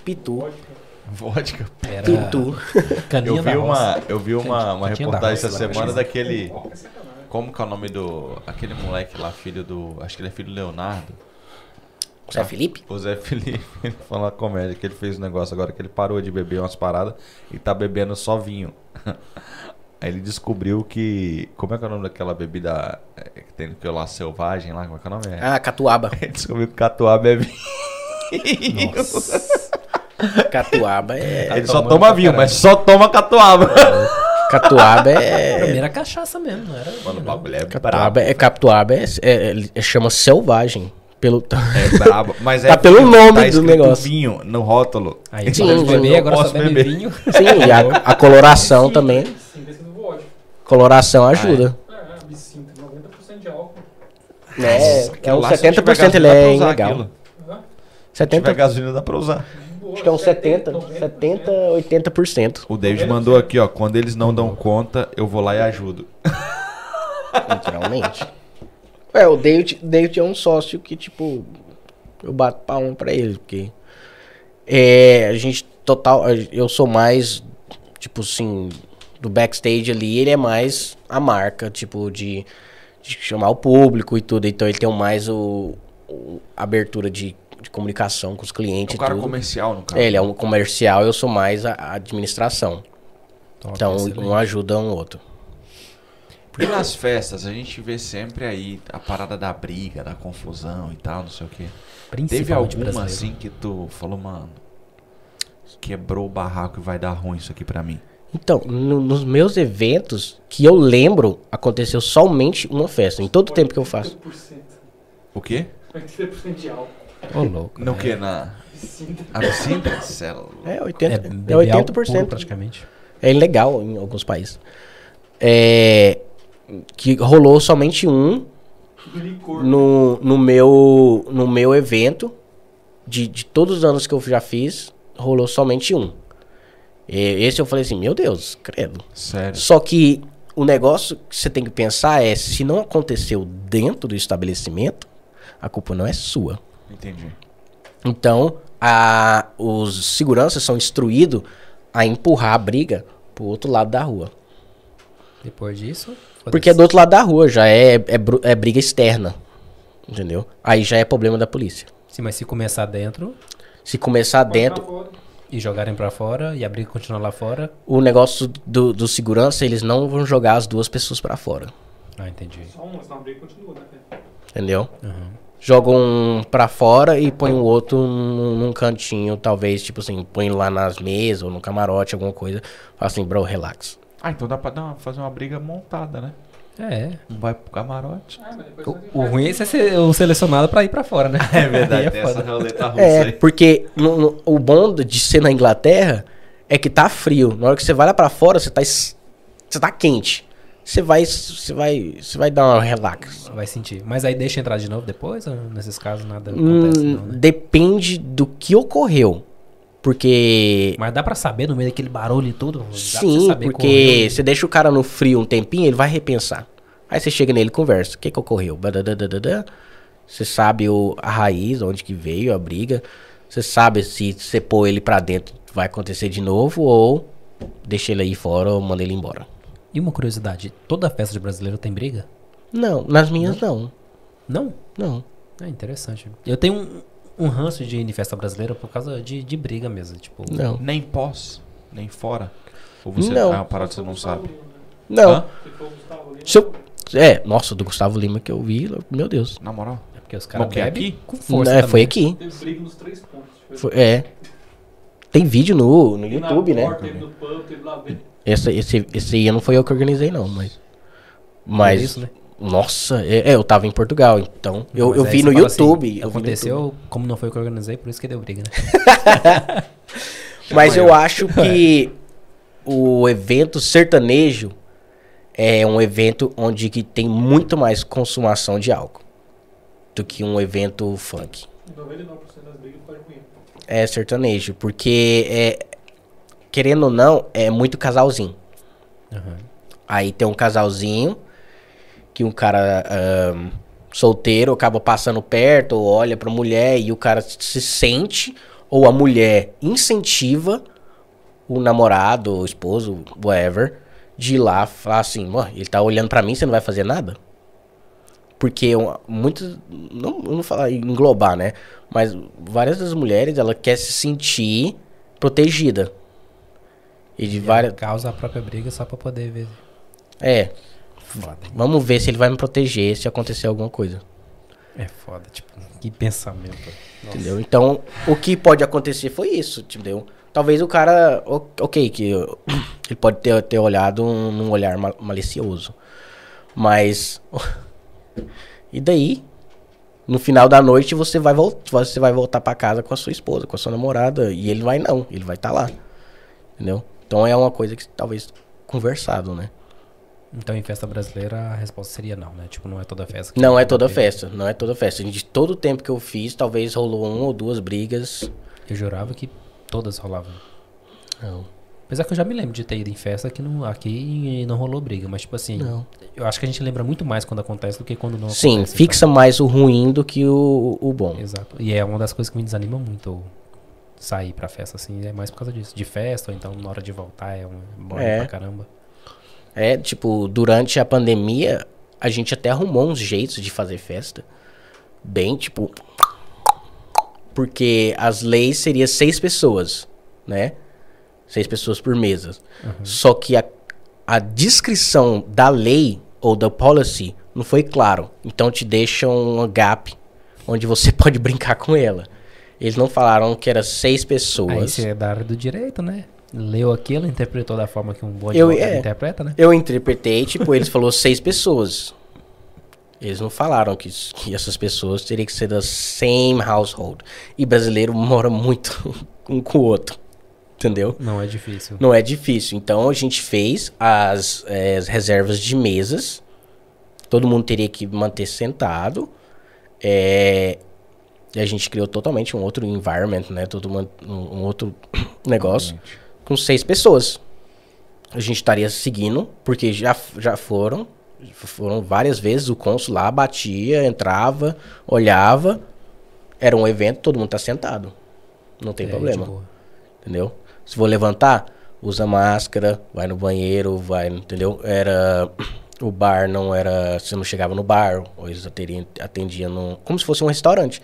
Pitu. Vodka. Era Pitu. caninha Eu vi uma, eu vi uma, uma reportagem essa semana daquele. Como que é o nome do. Aquele moleque lá, filho do. Acho que ele é filho do Leonardo. Zé Felipe? O Zé Felipe, ele falou uma comédia que ele fez um negócio agora que ele parou de beber umas paradas e tá bebendo só vinho. Aí ele descobriu que. Como é que é o nome daquela bebida é, que tem que lá selvagem lá? Como é que é o nome? É. Ah, catuaba. Ele descobriu que catuaba é vinho. Catuaba é. Ele só tomando toma vinho, mas só toma catuaba. Catuaba é. Primeira cachaça mesmo, não era? Mano, o bagulho é. Catuaba é, catuaba é, é, é- chama selvagem. Pelo, É brabo. Mas Tá é pelo vinho, nome do escrito negócio. vinho no rótulo. Aí Sim, parou de sim, beber, eu agora só posso bebe beber. vinho. sim, e a, a coloração também. Sim, do vodka. Coloração ajuda. É, absinto, 90% de álcool. É, é Aquilo um lá, se tiver 70% ele é ilegal. tiver 70, gasolina, dá pra usar. Acho que é uns 70, 90%. 70, 80%. O David mandou aqui, ó. Quando eles não dão conta, eu vou lá e ajudo. Literalmente. É, o David, David é um sócio que, tipo, eu bato palma pra ele, porque é, a gente total, eu sou mais, tipo assim, do backstage ali, ele é mais a marca, tipo, de, de chamar o público e tudo, então ele tem mais o, o- a abertura de, de comunicação com os É clientes um e cara tudo. comercial, no caso. É, ele é um comercial, eu sou mais a, a administração. Top, Então, excelente. um ajuda um outro. E nas festas, a gente vê sempre aí a parada da briga, da confusão e tal, não sei o quê. Teve Principalmente alguma brasileiro. assim que tu falou, mano, quebrou o barraco e vai dar ruim isso aqui pra mim? Então, no- nos meus eventos, que eu lembro, aconteceu somente uma festa. Em todo o tempo que eu faço. 80%. O quê? 80% de álcool. Ô, louco. No que? Na Absinto. absinto? Céu. É 80%. É, álcool puro, 80%. praticamente. É ilegal em alguns países. É, que rolou somente um no, no, meu, no meu evento. De, de todos os anos que eu já fiz, rolou somente um. E esse eu falei assim, meu Deus, credo. Sério. Só que o negócio que você tem que pensar é, se não aconteceu dentro do estabelecimento, a culpa não é sua. Entendi. Então, a, os seguranças são instruídos a empurrar a briga pro outro lado da rua. Depois disso. Porque é do outro lado da rua, já é, é, é briga externa. Entendeu? Aí já é problema da polícia. Sim, mas se começar dentro Se começar dentro, e jogarem pra fora e a briga continuar lá fora. o negócio do, do segurança, eles não vão jogar as duas pessoas pra fora. Ah, entendi. Só uma, senão a briga continua, né? Entendeu? Uhum. Joga um pra fora e põe o outro num, num cantinho, talvez, tipo assim, põe lá nas mesas ou no camarote, alguma coisa. Fala assim, bro, relax. Ah, então dá pra dar uma- fazer uma briga montada, né? É. Um vai pro camarote. Ah, O, o ruim é você ser o selecionado pra ir pra fora, né? É verdade, foda. essa roleta russa É, aí. porque no- no- o bom de ser na Inglaterra é que tá frio. Na hora que você vai lá pra fora, você tá, es- você tá quente. Você vai, você vai, você vai dar uma relax. Vai sentir. Mas aí deixa entrar de novo depois? Ou nesses casos nada Hum, acontece, não, né? Depende do que ocorreu. Porque. Mas dá pra saber no meio daquele barulho e tudo? Sim, porque você deixa o cara no frio um tempinho, ele vai repensar. Aí você chega nele e conversa. O que que ocorreu? Você sabe o, a raiz, onde que veio a briga. Você sabe se você pôr ele pra dentro vai acontecer de novo ou deixa ele aí fora ou manda ele embora. E uma curiosidade: toda festa de brasileiro tem briga? Não, nas minhas não. Não? Não. É interessante. Eu tenho um, um ranço de ir em festa brasileira por causa de, de briga mesmo. Tipo, Não. Nem pós, nem fora. Ou você Não. é uma parada que você não sabe. Não. Hã? Se for o Gustavo Lima, Se eu- É, nossa, do Gustavo Lima que eu vi, meu Deus. Na moral. É porque os caras que, bebem aqui? com força. É, foi aqui. teve briga nos três pontos. Foi- é. Tem vídeo no, no Teve na YouTube, né? Teve no pub, teve lá dentro. Esse, esse, esse aí não foi eu que organizei, não, mas. Mas. É isso, né? Nossa, é, é, eu tava em Portugal, então. Eu, Mas eu aí vi no assim, YouTube. eu vi no aconteceu YouTube. como não foi eu que organizei, por isso que deu briga, né? Mas eu acho que o evento sertanejo é um evento onde que tem muito mais consumação de álcool do que um evento funk. 99% das brigas. É sertanejo, porque é querendo ou não, é muito casalzinho. Aham. Aí tem um casalzinho que um cara ahn, solteiro acaba passando perto, ou olha pra mulher e o cara se sente, ou a mulher incentiva o namorado, o esposo, whatever, de ir lá falar assim, "Mô, ele tá olhando pra mim, você não vai fazer nada? Porque um- muitas, não, não vou falar englobar, né? Mas várias das mulheres, ela quer se sentir protegida. E de várias... Causa a própria briga só pra poder ver. É, Foda. Vamos ver se ele vai me proteger se acontecer alguma coisa. É foda, tipo, que pensamento. Nossa. Entendeu? Então, o que pode acontecer foi isso, entendeu? Talvez o cara. Ok, que ele pode ter, ter olhado um- num olhar ma- malicioso. Mas. E daí? No final da noite você vai, você vai voltar pra casa com a sua esposa, com a sua namorada. E ele vai não, ele vai estar lá. Entendeu? Então é uma coisa que talvez conversado, né? Então, em festa brasileira, a resposta seria não, né? Tipo, não é toda festa. que Não é toda festa, não é toda festa. De todo o tempo que eu fiz, talvez rolou uma ou duas brigas. Eu jurava que todas rolavam. Não. Apesar que eu já me lembro de ter ido em festa que não, aqui não rolou briga, mas tipo assim, Não. eu acho que a gente lembra muito mais quando acontece do que quando não Sim, acontece. fixa mais o ruim do que o, o bom. então. Exato. E é uma das coisas que me desanima muito sair pra festa, assim, é mais por causa disso. De festa, ou então na hora de voltar é um bom É. pra caramba. É, tipo, durante a pandemia, a gente até arrumou uns jeitos de fazer festa. Bem, tipo. Porque as leis seriam seis pessoas, né? Seis pessoas por mesa. Só que a, a descrição da lei ou da policy não foi claro. Então te deixa um gap onde você pode brincar com ela. Eles não falaram que era seis Aí pessoas. você é da área do direito, né? Leu aquilo, interpretou da forma que um bom Eu- advogado é. interpreta, né? Eu interpretei, tipo, eles falou seis pessoas. Eles não falaram que, que essas pessoas teriam que ser da same household. E brasileiro mora muito um com o outro. Entendeu? Não é difícil. Não é difícil. Então a gente fez as, eh, as reservas de mesas. Todo mundo teria que manter sentado. É, e a gente criou totalmente um outro environment, né? Todo uma- um, outro negócio com seis pessoas. A gente estaria seguindo, porque já, já foram. Foram várias vezes o cônsul lá, batia, entrava, olhava. Era um evento, todo mundo tá sentado. Não tem É, problema. Entendeu? Se for levantar, usa máscara, vai no banheiro, vai, entendeu? Era. O bar não era. Você não chegava no bar, ou eles atendiam, atendiam num- como se fosse um restaurante.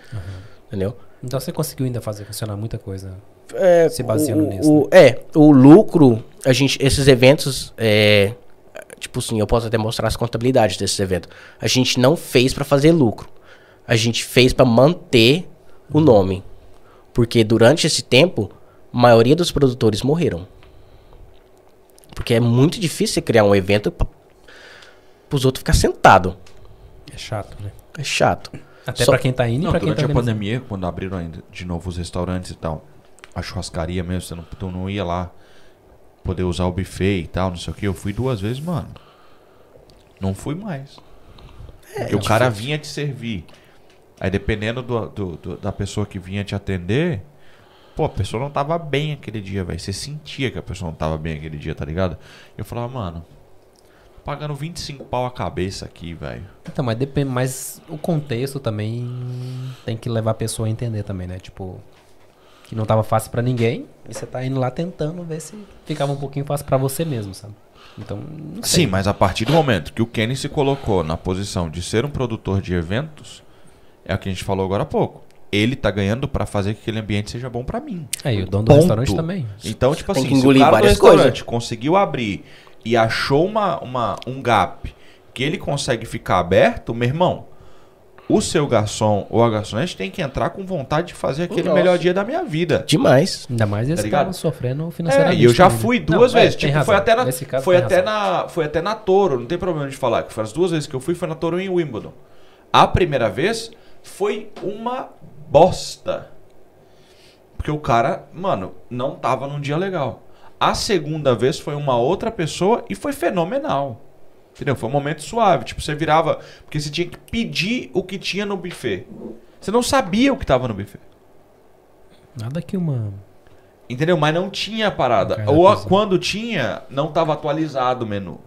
Entendeu? Então você conseguiu ainda fazer funcionar muita coisa. É, Se baseando o, nisso, o- É, o lucro, a gente, esses eventos, é, tipo assim, eu posso até mostrar as contabilidades desses eventos. A gente não fez pra fazer lucro. A gente fez pra manter o nome. Porque durante esse tempo, a maioria dos produtores morreram. Porque é muito difícil você criar um evento para os outros ficar sentado. É chato, né? É chato. Até Só- pra quem tá indo e Não, pra quem durante tá a organizando. pandemia, quando abriram ainda de novo os restaurantes e tal, a churrascaria mesmo, você não, tu não ia lá poder usar o buffet e tal, não sei o que. Eu fui duas vezes, mano. Não fui mais. Porque o cara vinha te servir. Aí dependendo do, do- do- da pessoa que vinha te atender, pô, a pessoa não tava bem aquele dia, velho. Você sentia que a pessoa não tava bem aquele dia, tá ligado? Eu falava, mano, pagando 25 pau a cabeça aqui, velho. Então, mas depende, mas o contexto também tem que levar a pessoa a entender também, né? Tipo, que não tava fácil pra ninguém, e você tá indo lá tentando ver se ficava um pouquinho fácil pra você mesmo, sabe? Então, não sei. Sim, mas a partir do momento que o Kenny se colocou na posição de ser um produtor de eventos, é o que a gente falou agora há pouco. Ele tá ganhando pra fazer que aquele ambiente seja bom pra mim. Aí, o dono do Ponto. restaurante também. Então, tipo Tem assim, que se o cara do restaurante conseguiu abrir e achou uma, uma, um gap que ele consegue ficar aberto, meu irmão, o seu garçom ou a garçonete tem que entrar com vontade de fazer aquele Nossa. melhor dia da minha vida. Demais. Ainda mais eles Tá estavam sofrendo É, financeiramente. e eu já né? fui Não, duas é, vezes. tem Tipo, razão. foi até na, Nesse caso, foi até razão. na, foi até na Toro, não tem problema de falar, que foi as duas vezes que eu fui, foi na Toro em Wimbledon. A primeira vez foi uma bosta. Porque Porque o cara, mano, não tava num dia legal. A segunda vez foi uma outra pessoa e foi fenomenal. Entendeu? Foi um momento suave. Tipo, você virava. Porque você tinha que pedir o que tinha no buffet. Você não sabia o que tava no buffet. Nada que uma. Entendeu? Mas não tinha parada. Ou a- quando tinha, não tava atualizado o menu.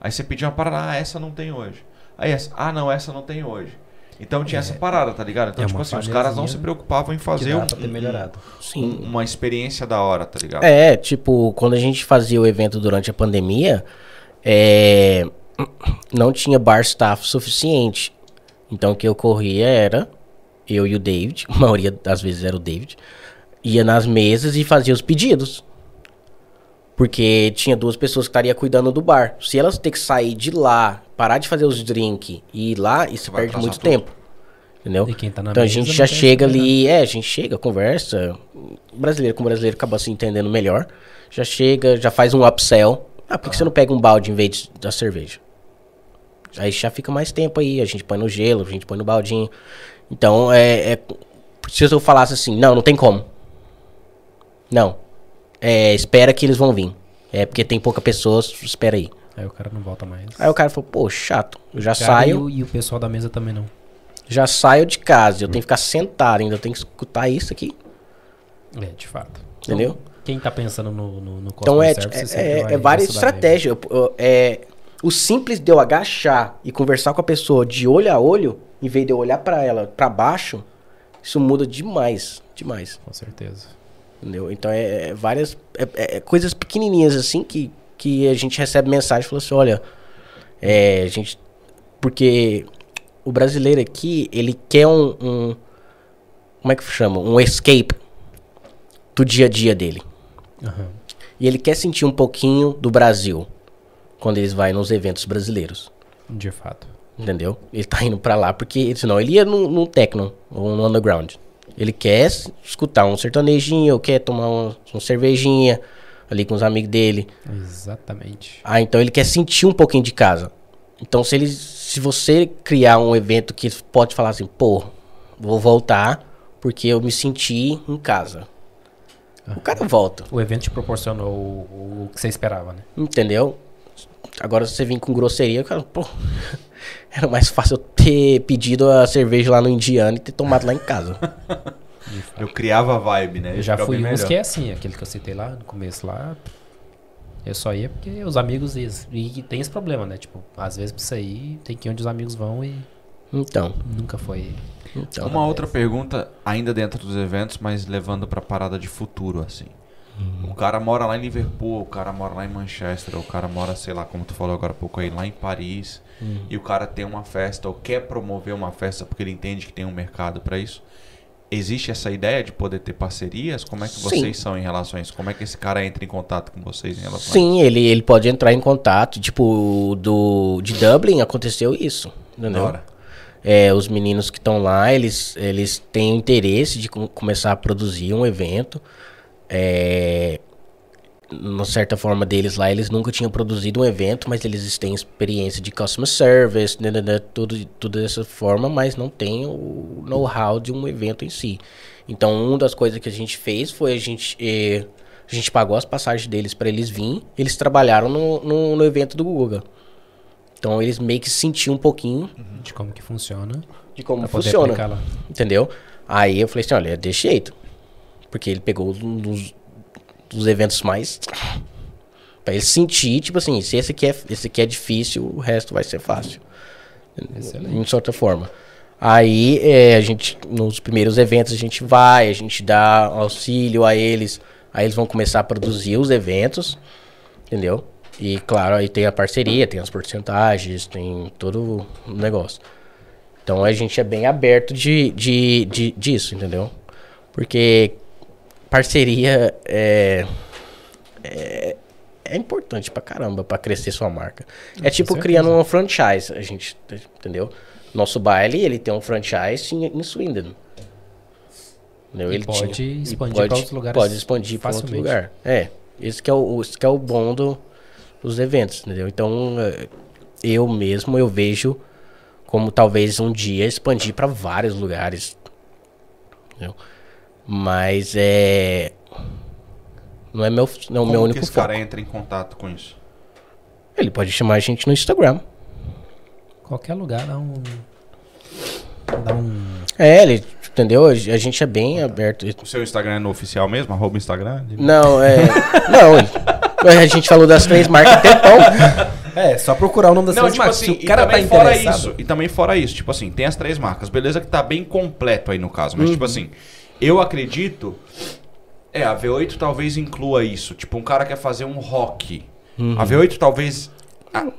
Aí você pedia uma parada, ah, essa não tem hoje. Aí essa, ah, não, essa não tem hoje. Então tinha essa parada, tá ligado? Então, é tipo assim, os caras não se preocupavam em fazer um- pra ter melhorado. Sim. um- uma experiência da hora, tá ligado? É, tipo, quando a gente fazia o evento durante a pandemia, é, não tinha bar staff suficiente. Então o que ocorria era eu e o David, a maioria das vezes era o David, ia nas mesas e fazia os pedidos. Porque tinha duas pessoas que estariam cuidando do bar. Se elas ter que sair de lá, parar de fazer os drinks e ir lá, isso vai perde muito tudo. tempo. Entendeu? E quem tá na Então a gente já chega ali, é, a gente chega, conversa. Brasileiro com brasileiro acaba se entendendo melhor. Já chega, já faz um upsell. Ah, por que você não pega um balde em vez de- da cerveja? Aí já fica mais tempo aí, a gente põe no gelo, a gente põe no baldinho. Então, é, é se eu falasse assim, não, não tem como. Não. É, espera que eles vão vir. É porque tem pouca pessoas, espera aí. Aí o cara não volta mais. Aí o cara falou, pô, chato. Eu já Cara, saio. E o, e o pessoal da mesa também não. Já saio de casa, eu tenho que ficar sentado, ainda tenho que escutar isso aqui, É, de fato. entendeu? Quem tá pensando no, no, no Então é, service é, é- é várias estratégias. Eu- eu- é, o simples de eu agachar e conversar com a pessoa de olho a olho, em vez de eu olhar pra ela pra baixo, isso muda demais, demais, Com certeza. Entendeu? Então é, é várias é- é- é coisas pequenininhas assim que, que a gente recebe mensagem e fala assim, olha, é, a gente porque o brasileiro aqui ele quer um, um como é que chama, um escape do dia a dia dele. Aham. E ele quer sentir um pouquinho do Brasil quando eles vai nos eventos brasileiros. De fato. Entendeu? Ele tá indo pra lá porque senão ele ia no, no techno ou no underground. Ele quer escutar um sertanejinho, quer tomar uma, uma cervejinha ali com os amigos dele. Exatamente. Ah, então ele quer sentir um pouquinho de casa. Então se ele se você criar um evento que pode falar assim, pô, vou voltar porque eu me senti em casa. O cara volta. O evento te proporcionou o, o que você esperava, né? Entendeu? Agora se você vir com grosseria, cara, pô, era mais fácil eu ter pedido a cerveja lá no Indiano e ter tomado lá em casa. Eu criava vibe, né? Eu já Ficava fui uns que é assim, aquele que eu citei lá no começo lá. Eu só ia porque os amigos iam. E tem esse problema, né? Tipo, às vezes pra sair, tem que ir onde os amigos vão e Então, nunca foi. então. Uma outra pergunta, ainda dentro dos eventos, mas levando pra parada de futuro, assim. O cara mora lá em Liverpool, o cara mora lá em Manchester, o cara mora, sei lá, como tu falou agora há pouco aí, lá em Paris. E o cara tem uma festa ou quer promover uma festa porque ele entende que tem um mercado pra isso. Existe essa ideia de poder ter parcerias? Como é que Sim. vocês são em relação a isso? Como é que esse cara entra em contato com vocês em relação a isso? Sim, ele, ele pode entrar em contato. Tipo, do, de Dublin aconteceu isso. Entendeu? hora. É, os meninos que estão lá, eles, eles têm interesse de com- começar a produzir um evento. É, uma certa forma deles lá, eles nunca tinham produzido um evento, mas eles têm experiência de customer service, né, né, né, tudo, tudo dessa forma, mas não tem o know-how de um evento em si. Então, uma das coisas que a gente fez foi a gente, eh, a gente pagou as passagens deles para eles virem, eles trabalharam no, no, no evento do Google. Então, eles meio que sentiam um pouquinho De como que funciona. de como funciona. Entendeu? Aí eu falei assim, olha, é desse jeito. Porque ele pegou um dos, dos eventos mais. Pra ele sentir, tipo assim, se esse aqui, é, esse aqui é difícil, o resto vai ser fácil. Excelente. De certa forma. Aí é, a gente, nos primeiros eventos, a gente vai, a gente dá auxílio a eles. Aí eles vão começar a produzir os eventos, entendeu? E claro, aí tem a parceria, tem as porcentagens, tem todo o negócio. Então a gente é bem aberto de, de, de, disso, entendeu? Porque parceria é, é, é importante pra caramba pra crescer sua marca. É tipo certeza. criando uma franchise, a gente, entendeu? Nosso baile, ele tem um franchise em, em Swindon. Entendeu? E Ele pode tinha- expandir pode- pra outros lugares Pode expandir pra outro lugar. É, esse que é o, esse que é o bom do, dos eventos, entendeu? Então, é, eu mesmo, eu vejo como talvez um dia expandir para vários lugares. Entendeu? Mas é. Não é meu, não é o Como meu que único esse foco. cara entra em contato com isso? Ele pode chamar a gente no Instagram. Qualquer lugar dá um. Dá um. É, ele, entendeu? A gente é bem aberto. O seu Instagram é no oficial mesmo? Arroba Instagram? Não, é. não, ele- a gente falou das três marcas tempão. É, só procurar o nome das Não, três tipo marcas. assim, o cara e tá também fora interessado. isso, e também fora isso, tipo assim, tem as três marcas, beleza que tá bem completo aí no caso, mas tipo Uhum. assim, eu acredito, é, a V8 talvez inclua isso, tipo, um cara quer fazer um rock, Uhum. a V8 talvez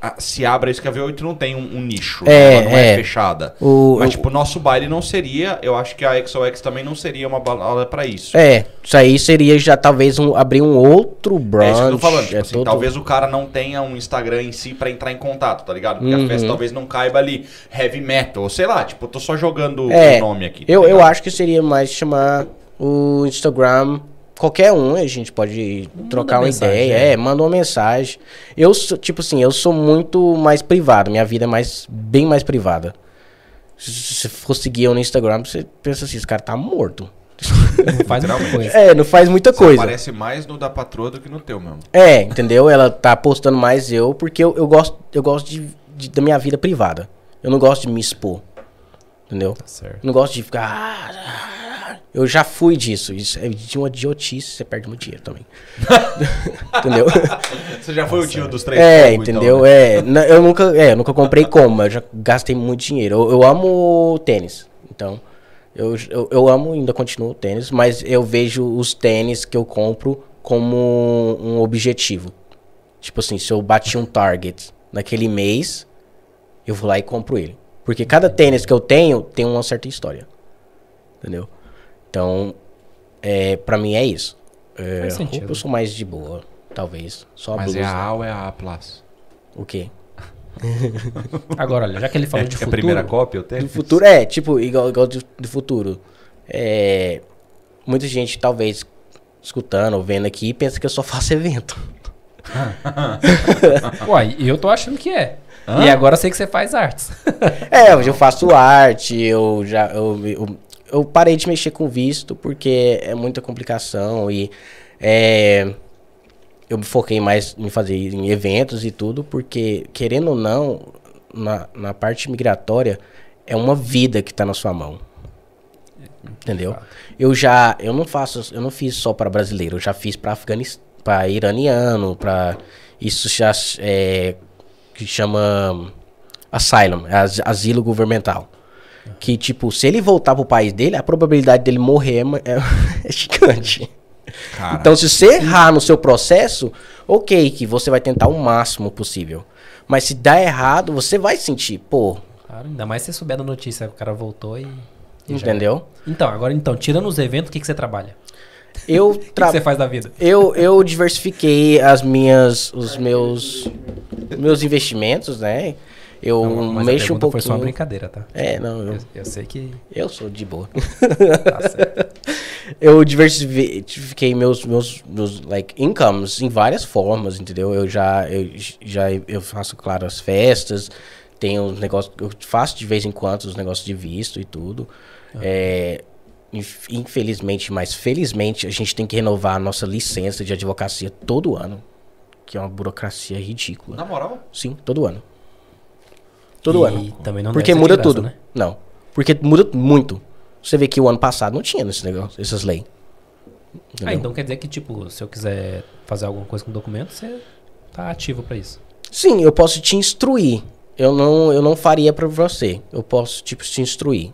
a- a- se abra isso, que a V8 não tem um, um nicho, É, ela não é, é. fechada. O- mas o- tipo, o nosso baile não seria, eu acho que a XOX também não seria uma balada pra isso. É, isso aí seria já talvez um, abrir um outro brunch. É isso que eu tô falando. Tipo é assim, todo- Talvez o cara não tenha um Instagram em si pra entrar em contato, tá ligado? Porque Uhum. a festa talvez não caiba ali heavy metal, ou sei lá, tipo, eu tô só jogando É, o nome aqui. tá Eu, eu acho que seria mais chamar o Instagram. Qualquer um, a gente pode trocar uma mensagem, ideia. é. É, manda uma mensagem. Eu sou, tipo assim, eu sou muito mais privado. Minha vida é mais, bem mais privada. Se você for seguir eu no Instagram, você pensa assim, esse cara tá morto. Não faz muita coisa. É, não faz muita Você coisa. Parece mais no da patroa do que no teu mesmo. É, entendeu? Ela tá postando mais eu, porque eu, eu gosto, eu gosto de, de- da minha vida privada. Eu não gosto de me expor. Entendeu? Tá certo. Eu não gosto de ficar. "Ah, Eu já fui disso. Isso é de uma idiotice, você perde muito dinheiro também. entendeu? Você já foi o tio dos três É, fogos, entendeu? então? É, eu nunca, é, eu nunca comprei como, mas eu já gastei muito dinheiro. Eu, eu amo tênis, então eu, eu, eu amo ainda continuo tênis, mas eu vejo os tênis que eu compro como um objetivo. Tipo assim, se eu bati um target naquele mês, eu vou lá e compro ele. Porque cada tênis que eu tenho tem uma certa história. Entendeu? Então, é, pra mim é isso. É, Faz roupa sentido. eu sou mais de boa, talvez. Só a Mas é blusa. a A ou é a A+. Plus? O quê? Agora, olha, já que ele É, falou é de a futuro. primeira cópia, eu Do tenho? futuro, é, tipo, igual, igual do, do futuro. É, muita gente, talvez, escutando ou vendo aqui, pensa que eu só faço evento. Uai, eu tô achando que é. Hã? E agora eu sei que você faz artes. É, hoje eu faço arte, eu já. Eu, eu, eu parei de mexer com visto porque é muita complicação e é, eu me foquei mais em fazer em eventos e tudo, porque, querendo ou não, na, na parte migratória, é uma vida que tá na sua mão. Entendeu? Eu já, eu não faço, eu não fiz só para brasileiro, eu já fiz para afeganista, para iraniano, para isso já é que chama asylum, as- asilo governamental. Que tipo, se ele voltar pro país dele, a probabilidade dele morrer é, é, é gigante. Cara, Então, se você errar no seu processo, ok, que você vai tentar o máximo possível. Mas se dá errado, você vai sentir, pô, Claro, ainda mais se você souber da notícia que o cara voltou e. e já- entendeu? Então, agora então, tirando os eventos, o que, que você trabalha? Eu O que, que tra- você faz da vida? Eu, eu diversifiquei as minhas, os meus, meus investimentos, né? Eu Não, mas a mexo um pergunta Foi só uma pouquinho. brincadeira, tá? É, não, eu, Eu, eu sei que eu sou de boa. tá certo. eu diversifiquei meus, meus, meus like, incomes em várias formas, entendeu? Eu já, eu, já eu faço, claro, as festas, tenho os negócios, eu faço de vez em quando os negócios de visto e tudo. É, inf- infelizmente, mas felizmente, a gente tem que renovar a nossa licença de advocacia todo ano, que é uma burocracia ridícula. na moral, Sim, todo ano. Todo e ano. também não Porque muda graça, tudo. Né? Não. Porque muda muito. Você vê que o ano passado não tinha esse negócio, essas leis. Ah, Entendeu? então quer dizer que, tipo, se eu quiser fazer alguma coisa com documento, você tá ativo pra isso. Sim, eu posso te instruir. Eu não, eu não faria pra você. Eu posso, tipo, te instruir.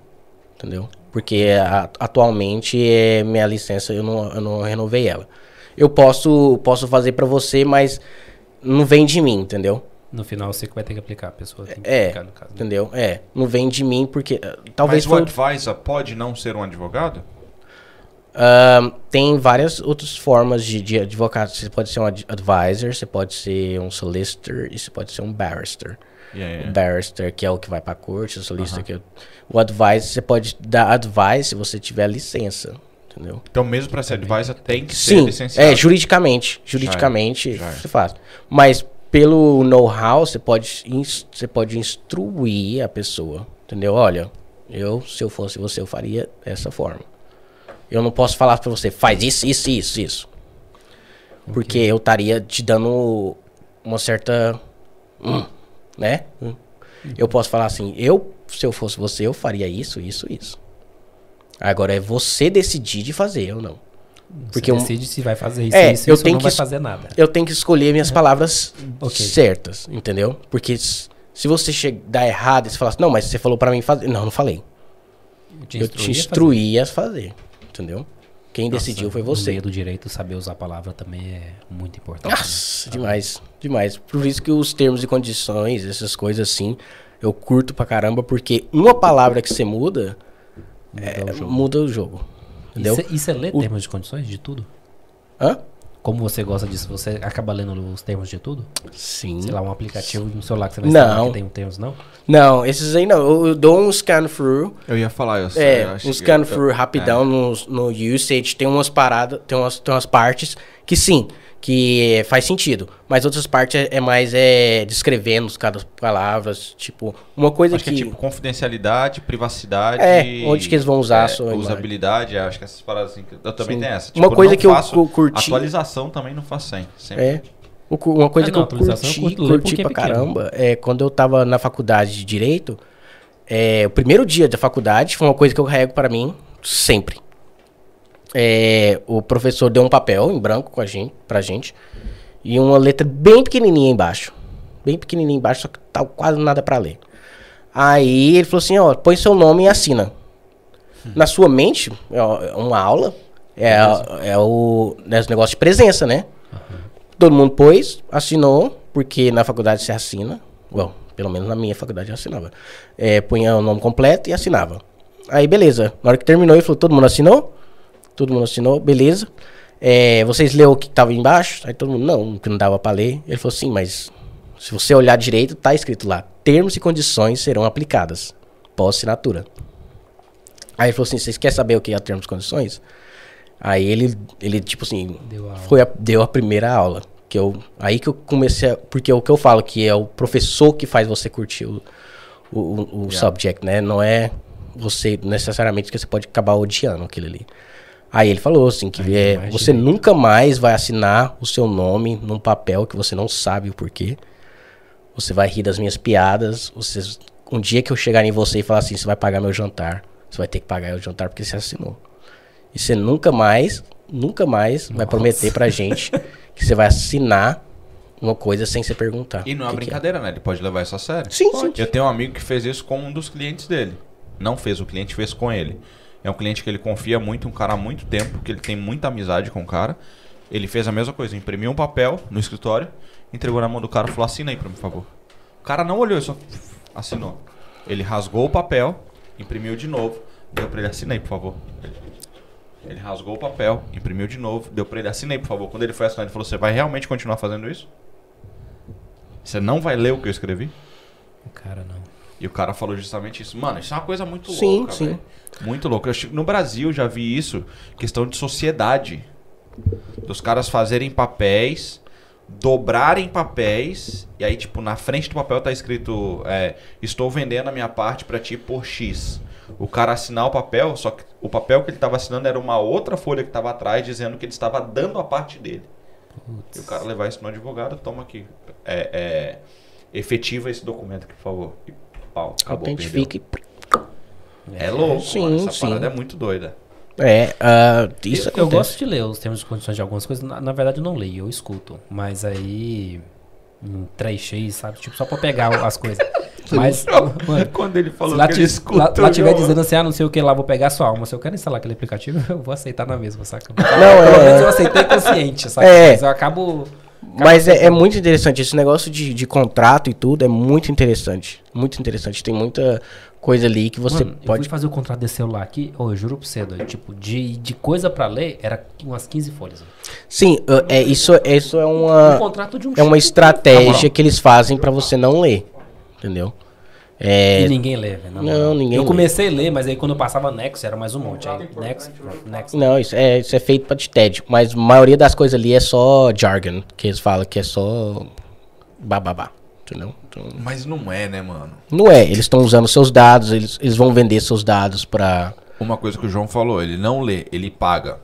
Entendeu? Porque a- atualmente é minha licença, eu não, eu não renovei ela. Eu posso, posso fazer pra você, mas não vem de mim, entendeu? No final, você que vai ter que aplicar. A pessoa tem que É, aplicar, no caso. né? Entendeu? É. Não vem de mim porque. eh, Talvez mas foi. o advisor pode não ser um advogado? Ahn, tem várias outras formas de, de advogado. Você pode ser um ad- advisor, você pode ser um solicitor e você pode ser um barrister. Yeah, O yeah. barrister, que é o que vai pra corte, o solicitor, que é o... o advisor, você pode dar advice se você tiver licença, entendeu? Então, mesmo pra ser advisor, tem que ser Sim, licenciado. é, juridicamente, juridicamente já é. você faz. Mas pelo know-how, você pode, você pode instruir a pessoa, entendeu? Olha, eu, se eu fosse você, eu faria dessa forma. Eu não posso falar pra você, faz isso, isso, isso, isso. Porque eu estaria te dando uma certa. hum, né? Hum. Eu posso falar assim, eu, se eu fosse você, eu faria isso, isso, isso. Agora é você decidir de fazer ou não. Porque eu- você decide se vai fazer isso, É, isso, eu isso, tenho não que vai fazer nada. eu tenho que escolher minhas palavras Ok. certas, entendeu? Porque se você dar errado e você falar assim, não, mas você falou pra mim fazer. Não, não falei. te eu te instruí a fazer. fazer, entendeu? Quem decidiu foi No você. meio do direito, saber usar a palavra também é muito importante. né? Nossa, demais, demais. Por isso que os termos e condições, essas coisas assim, eu curto pra caramba, porque uma palavra que você muda é, Mudar o jogo. muda o jogo. Entendeu? E você lê O- termos de condições de tudo? Hã? Como você gosta disso? Você acaba lendo os termos de tudo? Sim. Sei lá, um aplicativo no celular que você vai Não. que tem um termos, não? Não, esses aí não. Eu, dou um scan through. Eu ia falar, eu sei. É, eu um scan through rapidão no, no usage. Tem umas paradas, tem umas, tem umas partes que sim, que é, faz sentido. Mas outras partes é, é mais é, descrevendo cada palavras. Tipo, uma coisa Acho que que. é tipo confidencialidade, privacidade. É, onde que eles vão usar a é, sua imagem. usabilidade, acho que essas paradas assim. que Eu também Sim. tenho essa. Uma Tipo, coisa não que eu faço- cu- curti- Atualização também não faço sem. Sempre. É. Uma coisa Ah, que não, eu atualização eu curti, curto ler curti é pra caramba é quando eu tava na faculdade de Direito, é, o primeiro dia da faculdade foi uma coisa que eu carrego para mim sempre. É, o professor deu um papel em branco com a gente, pra gente e uma letra bem pequenininha embaixo. Bem pequenininha embaixo, só que tá quase nada pra ler. Aí ele falou assim, ó, põe seu nome e assina. Na sua mente, é é uma aula, é, é o né, os negócios de presença, né? Todo mundo pôs, assinou, porque na faculdade você assina. Well, pelo menos na minha faculdade eu assinava. É, punha o nome completo e assinava. Aí, beleza. Na hora que terminou, ele falou: todo mundo assinou? Todo mundo assinou, beleza. É, vocês leu o que tava embaixo? Aí todo mundo, não, que não dava pra ler. Ele falou assim, mas se você olhar direito, tá escrito lá: termos e condições serão aplicadas. Pós-assinatura. Aí ele falou assim: vocês querem saber o que é termos e condições? Aí ele, ele tipo assim, Deu a foi a- deu a primeira aula. Que eu, aí que eu comecei a, Porque é o que eu falo, que é o professor que faz você curtir o, o, o- o Yeah. subject, né? Não é você necessariamente que você pode acabar odiando aquilo ali. Aí ele falou assim, que é, você nunca mais vai assinar o seu nome num papel que você não sabe o porquê. Você vai rir das minhas piadas. Você, um dia que eu chegar em você e falar assim, você vai pagar meu jantar. Você vai ter que pagar o jantar porque você assinou. E você nunca mais, nunca mais vai prometer pra gente que você vai assinar uma coisa sem você perguntar. E não é que brincadeira, né? Ele pode levar isso a sério. Sim, sim. Eu tenho um amigo que fez isso com um dos clientes dele. Não fez, o cliente fez com ele. É um cliente que ele confia muito, um cara há muito tempo, que ele tem muita amizade com o cara. Ele fez a mesma coisa, imprimiu um papel no escritório, entregou na mão do cara e falou: assina aí pra mim, por favor. O cara não olhou, só assinou. Ele rasgou o papel, imprimiu de novo, deu pra ele assinar aí, por favor. Ele rasgou o papel, imprimiu de novo, deu pra ele assinar aí, por favor. Quando ele foi assinar, ele falou: Você vai realmente continuar fazendo isso? Você não vai ler o que eu escrevi? O cara não. E o cara falou justamente isso. Mano, isso é uma coisa muito Sim, louca, sim. velho. Muito louca. Eu, no Brasil já vi isso, questão de sociedade. Dos caras fazerem papéis, dobrarem papéis, e aí, tipo, na frente do papel tá escrito: é, Estou vendendo a minha parte pra ti por X. O cara assinar o papel, só que o papel que ele tava assinando era uma outra folha que tava atrás dizendo que ele estava dando a parte dele. E o cara levar isso no advogado, toma aqui. É, é, efetiva esse documento aqui, por favor. E pau, acabou, perdeu. Autentifique. É louco, Sim, mano. Essa sim. parada é muito doida. É, ah, isso eu, eu gosto de ler os termos de condições de algumas coisas. Na, na verdade, eu não leio, eu escuto. Mas aí. Em 3x, sabe? Tipo, só pra pegar as coisas. Mas, mano, Quando ele falou lá, que ele lá, escutou... lá tiver dizendo assim, ah, não sei o que lá, vou pegar a sua alma. Se eu quero instalar aquele aplicativo, eu vou aceitar na mesma, saca? Não, Pelo é- menos eu aceitei consciente, saca? É. Mas eu acabo. Mas é, é muito interessante. Esse negócio de, de contrato e tudo é muito interessante. Muito interessante. Tem muita coisa ali que você Mano, eu pode. fui fazer o contrato desse celular aqui, ô, eu juro pra você, doido, tipo, de, de coisa pra ler, era umas 15 folhas. Sim, ah, é, isso, isso é Um uma, contrato de um é uma estratégia que eles fazem pra você não ler. Entendeu? É, E ninguém lê, velho. Não, moral. ninguém Eu lê. comecei a ler, mas aí quando eu passava Nexo era mais um monte. Aí, Nexo, Nexo. Não, isso é, isso é feito pra te tédio. Mas a maioria das coisas ali é só jargon, que eles falam que é só bababá. Entendeu? Então, Mas não é, né, mano? não é, eles estão usando seus dados, eles, eles vão vender seus dados pra Uma coisa que o João falou, ele não lê, ele paga.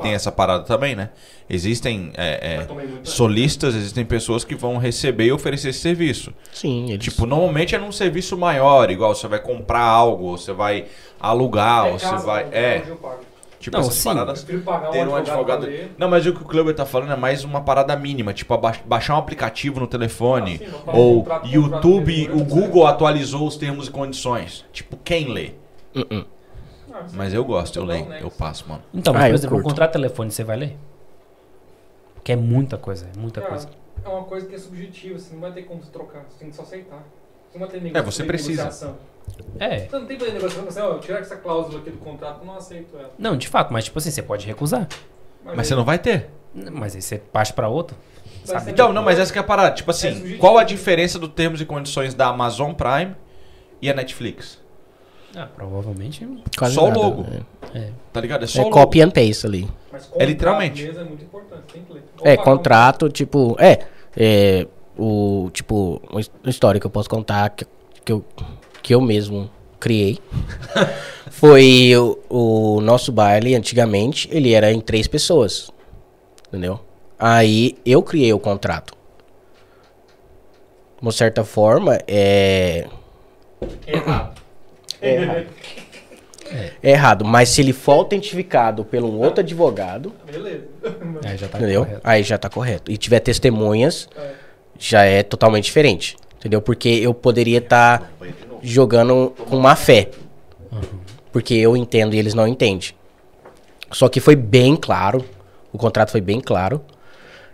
Tem essa parada também, né? Existem é, é, solistas, existem pessoas que vão receber e oferecer esse serviço. Sim, eles... Tipo, normalmente é num serviço maior, igual você vai comprar algo, ou você vai alugar, ou É você casa, vai. É, pago. tipo, Não, essas sim. Paradas. Ter um advogado, advogado. Não, mas o que o Kleber tá falando é mais uma parada mínima, tipo baixar um aplicativo no telefone, Ah, sim, ou YouTube, o né? Google atualizou os termos e condições. Tipo, quem lê? Ah, sim. Mas eu gosto, eu leio, né? eu passo, mano. Então, mas, Ah, por exemplo, o contrato de telefone você vai ler? Porque é muita coisa, é muita Cara, coisa. é uma coisa que é subjetiva, você não vai ter como se trocar, você tem que só aceitar. Você não vai ter É, negócio você de precisa. negociação. É. Você não tem poder de negociação, assim, ó, tirar essa cláusula aqui do contrato, eu não aceito ela. Não, de fato, mas tipo assim, você pode recusar. Mas você não vai ter. Mas aí você parte pra outro. Sabe? Então, não, mas essa que é a parada. Tipo É assim, subjetivo. qual a diferença do termos e condições da Amazon Prime e a Netflix? Ah, provavelmente. Quase Só o logo. né? É. Tá ligado? É só É o logo. copy and paste ali. Mas É literalmente. Mesmo é muito importante, tem que ler. É, contrato, tipo, é, é, o, tipo, uma história que eu posso contar que, que, eu, que eu mesmo criei. Foi o, o nosso baile, antigamente, ele era em três pessoas, entendeu? Aí, eu criei o contrato. De uma certa forma, é, Errado. É errado, mas se ele for autentificado por um outro advogado, Beleza. É, já tá entendeu? correto. Aí já tá correto. E tiver testemunhas, É. já é totalmente diferente. Entendeu? Porque eu poderia estar jogando com má fé. Porque eu entendo e eles não entendem. Só que foi bem claro. O contrato foi bem claro.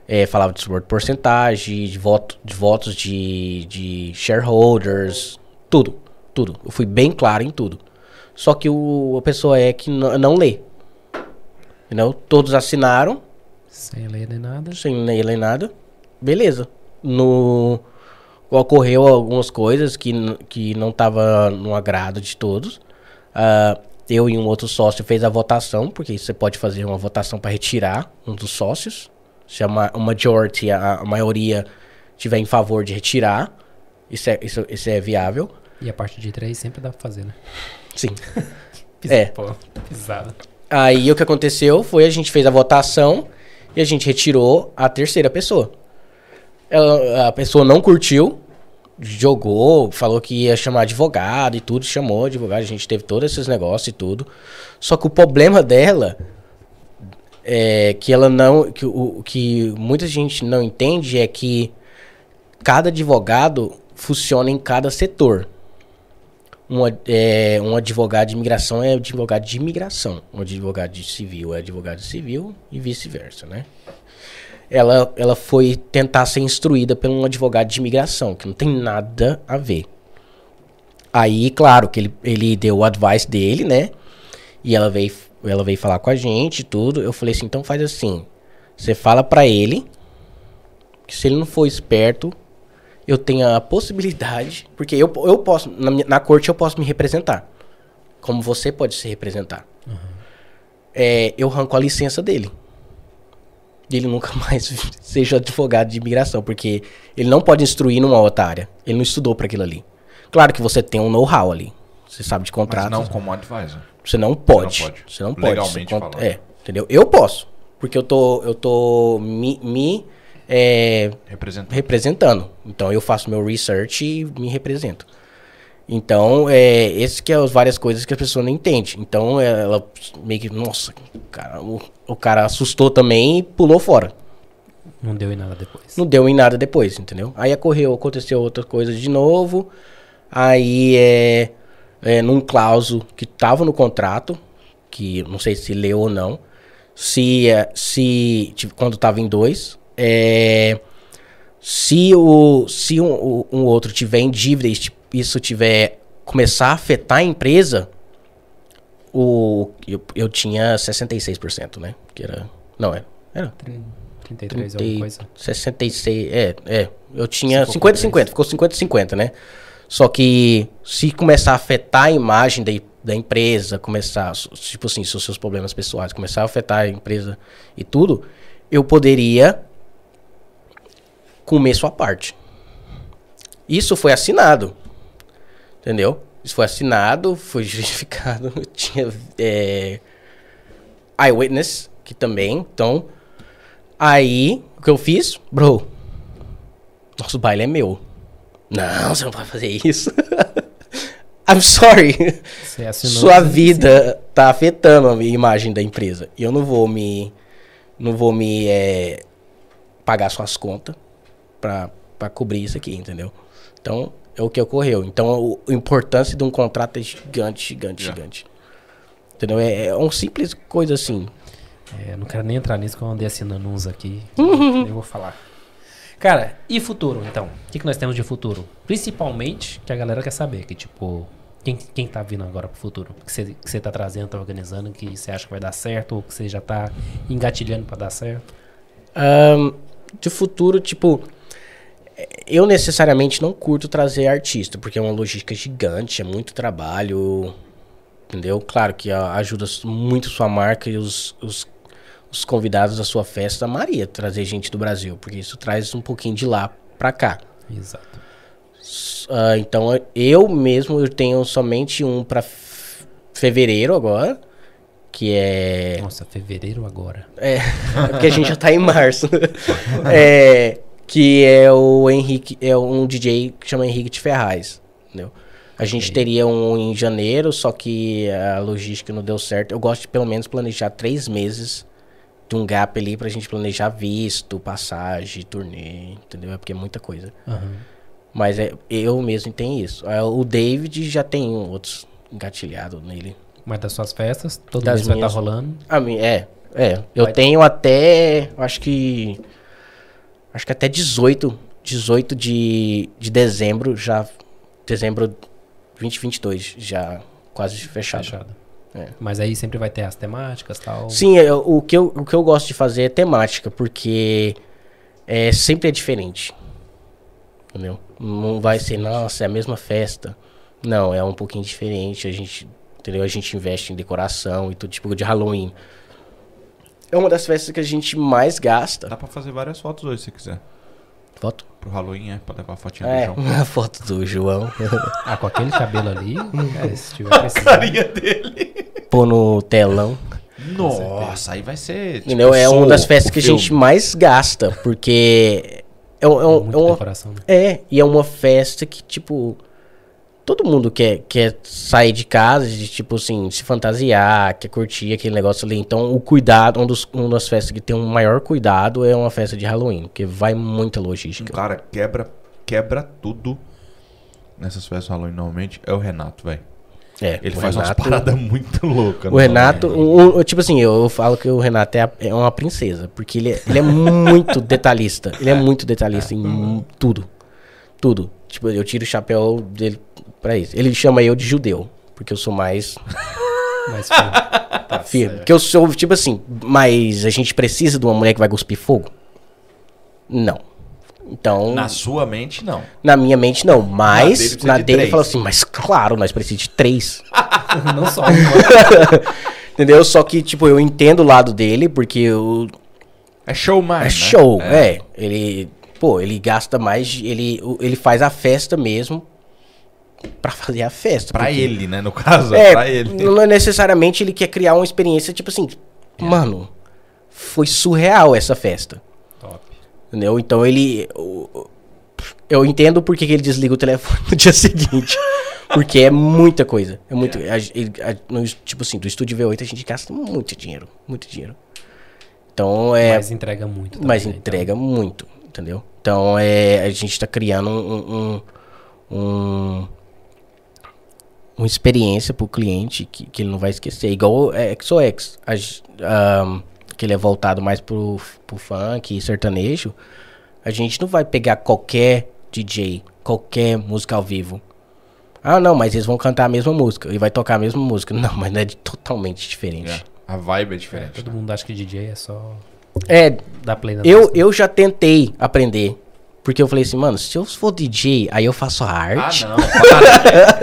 É, falava de sobre porcentagem, de, voto, de votos de, de shareholders, tudo. Tudo. Eu fui bem claro em tudo. Só que o, a pessoa é que não lê. Entendeu? Todos assinaram, Sem ler nem nada. sem ler nada. Beleza. No ocorreu algumas coisas que, que não tava no agrado de todos. Ah, eu e um outro sócio fez a votação, porque você pode fazer uma votação para retirar um dos sócios. Se a, ma- a majority, a, a maioria tiver em favor de retirar, isso é, isso, isso é viável. E a parte de três sempre dá pra fazer, né? Sim. Pis- É. Pô, pisada. Aí o que aconteceu foi a gente fez a votação e a gente retirou a terceira pessoa. Ela- a pessoa não curtiu, jogou, falou que ia chamar advogado e tudo, chamou advogado, a gente teve todos esses negócios e tudo. Só que o problema dela é que ela não, que o que muita gente não entende é que cada advogado funciona em cada setor. Um, é, um advogado de imigração é advogado de imigração. Um advogado de civil é advogado de civil e vice-versa, né? Ela, ela foi tentar ser instruída por um advogado de imigração, que não tem nada a ver. Aí, claro, que ele, ele deu o advice dele, né? E ela veio, ela veio falar com a gente tudo. Eu falei assim, então faz assim. Você fala pra ele que se ele não for esperto, eu tenho a possibilidade, porque eu, eu posso, na, minha- na corte eu posso me representar, como você pode se representar. É, eu arranco a licença dele. E ele nunca mais seja advogado de imigração, porque ele não pode instruir numa outra área. Ele não estudou para aquilo ali. Claro que você tem um know-how ali. Você sabe de Mas contrato. não como advisor. Você não pode. pode. Você não pode. Legalmente Você falando. É, entendeu? Eu posso. Porque eu tô, eu tô me, me, é, Representante. representando. Então eu faço meu research e me represento. Então, é, esse que é as várias coisas que a pessoa não entende. Então, ela meio que, nossa, cara, o, o cara assustou também e pulou fora. Não deu em nada depois. Não deu em nada depois, entendeu? Aí ocorreu, aconteceu outra coisa de novo. Aí é, é num clauso que tava no contrato, que não sei se leu ou não, se, é, se tipo, quando tava em dois, é, se o se um, um outro tiver em dívida e isso tiver começar a afetar a empresa, o eu, eu tinha 66%, né? Que era não era, era 33 30 alguma coisa. 66, é, é. Eu tinha Ficou 50 com 50, ficou 50 50, né? Só que se começar a afetar a imagem da, da empresa, começar, tipo assim, se os seus problemas pessoais começar a afetar a empresa e tudo, eu poderia comer sua parte. Isso foi assinado. Entendeu? Isso foi assinado, foi justificado. Tinha é, Eyewitness, que também. Então, aí, o que eu fiz? Bro, nosso baile é meu. Não, você não pode fazer isso. I'm sorry. Sua vida tá afetando a minha imagem da empresa. E eu não vou me. Não vou me é, pagar suas contas pra, pra cobrir isso aqui, entendeu? Então, é o que ocorreu. Então, a importância de um contrato é gigante, gigante, Yeah. gigante. Entendeu? É, é um simples coisa assim. É, não quero nem entrar nisso que eu andei assinando uns aqui. Nem vou falar. Cara, e futuro, então? O que, que nós temos de futuro? Principalmente que a galera quer saber, que tipo, quem, quem tá vindo agora pro futuro? Que você que você tá trazendo, tá organizando, que você acha que vai dar certo, ou que você já tá engatilhando pra dar certo? Ahn, de futuro, tipo, eu necessariamente não curto trazer artista, porque é uma logística gigante, é muito trabalho, entendeu? Claro que ajuda muito sua marca e os, os, os convidados da sua festa, Maria, trazer gente do Brasil, porque isso traz um pouquinho de lá pra cá. Exato. Ah, então, eu mesmo eu tenho somente um pra f- fevereiro agora, que é... Nossa, fevereiro agora. É, porque a gente já tá em março. É, que é o Henrique, é um DJ que chama Henrique de Ferraz, entendeu? A gente teria um em janeiro, só que a logística não deu certo. Eu gosto de pelo menos planejar três meses de um gap ali pra gente planejar visto, passagem, turnê, entendeu? É porque é muita coisa. Aham. Mas é, eu mesmo tenho isso. É, O David já tem outros engatilhados nele. Mas das suas festas, todo Das mês vai estar minhas. rolando. A mim, é, é. Eu Vai- tenho até, acho que, acho que até 18, 18 de, de dezembro, já, dezembro 2022, já quase fechado. Fechado. É. Mas aí sempre vai ter as temáticas e tal. Sim, é, o, que eu, o que eu gosto de fazer é temática, porque é, sempre é diferente. Entendeu? Não vai ser, nossa, é a mesma festa. Não, é um pouquinho diferente. A gente, entendeu? A gente investe em decoração e tudo, tipo de Halloween. É uma das festas que a gente mais gasta. Dá pra fazer várias fotos hoje se quiser. Foto? Pro Halloween, é, pra levar a fotinha É, do João. a foto do João. Ah, com aquele cabelo ali, é, se tiver precisando. dele. Pôr no telão. Nossa, aí vai ser. tipo, Entendeu? É uma das festas que a gente mais gasta, porque é, um- é um- é uma decoração, né? É, e é uma festa que, tipo, todo mundo quer, quer sair de casa, de, tipo assim, se fantasiar, quer curtir aquele negócio ali. Então, o cuidado, um dos, uma das festas que tem um maior cuidado é uma festa de Halloween, porque vai muita logística. cara quebra, quebra tudo nessas festas Halloween normalmente é o Renato, velho. É, Ele o faz umas Renato- paradas muito loucas. O Renato, um- um- tipo assim, eu, eu falo que o Renato é, a- é uma princesa, porque ele é, ele é muito detalhista. Ele é muito detalhista em tudo. Tudo. Tipo, eu tiro o chapéu dele pra isso. Ele chama eu de judeu, porque eu sou mais Mas, pô, tá firme. certo. Porque eu sou, tipo assim, mas a gente precisa de uma mulher que vai cuspir fogo? Não. Então, Na na, sua mente, não. minha mente não. dele Mas, na de dele, ele fala assim, mas claro, nós precisamos de três. Não só. Entendeu? Só que, tipo, eu entendo o lado dele, porque eu, É showman. É né? show, é. Ele, pô, ele gasta mais, ele, ele faz a festa mesmo pra fazer a festa. Pra porque- ele, né? No caso, É, pra ele. não é necessariamente ele quer criar uma experiência, tipo assim, mano, foi surreal essa festa. Top. Entendeu? Então ele. o- Eu entendo porque que ele desliga o telefone no dia seguinte. Porque é muita coisa. É muito. a- ele- a- no- tipo assim, do estúdio V8 a gente gasta muito dinheiro. Muito dinheiro. Então é. Mas entrega muito. Mas também, entrega muito, entendeu? Então é, a gente tá criando um, um, um- uma experiência pro cliente que, que ele não vai esquecer. Igual é, XOX, a ahn, que ele é voltado mais pro, pro funk e sertanejo. A gente não vai pegar qualquer DJ, qualquer música ao vivo. Ah, não, mas eles vão cantar a mesma música e vai tocar a mesma música. Não, mas é de- totalmente diferente. É, A vibe é É, diferente. todo mundo acha que DJ é só É, dar play na Eu, música. eu já tentei aprender. Porque eu falei assim, mano, se eu for DJ, aí eu faço a arte. Ah, não.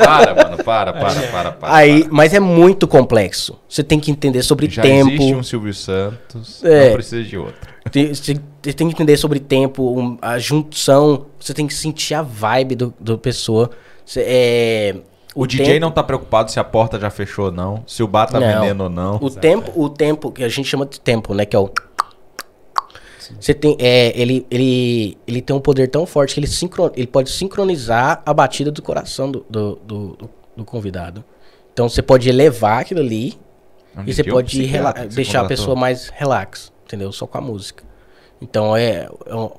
Para, para, mano. Para, para, para, para. aí, para. mas é muito complexo. Você tem que entender sobre Já tempo. existe um Silvio Santos, É. não precisa de outro. Você tem que entender sobre tempo, um, a junção. Você tem que sentir a vibe do, do pessoa. Você- é, O, DJ tempo- não tá preocupado se a porta já fechou ou não, se o bar tá Não. vendendo ou não. O tempo, o tempo que a gente chama de tempo, né, que é o você tem, é, ele, ele, ele tem um poder tão forte que ele, sincron, ele pode sincronizar a batida do coração do, do, do, do convidado. Então você pode elevar aquilo ali É um e você pode você deixar a pessoa mais relax, entendeu? Só com a música. Então é, é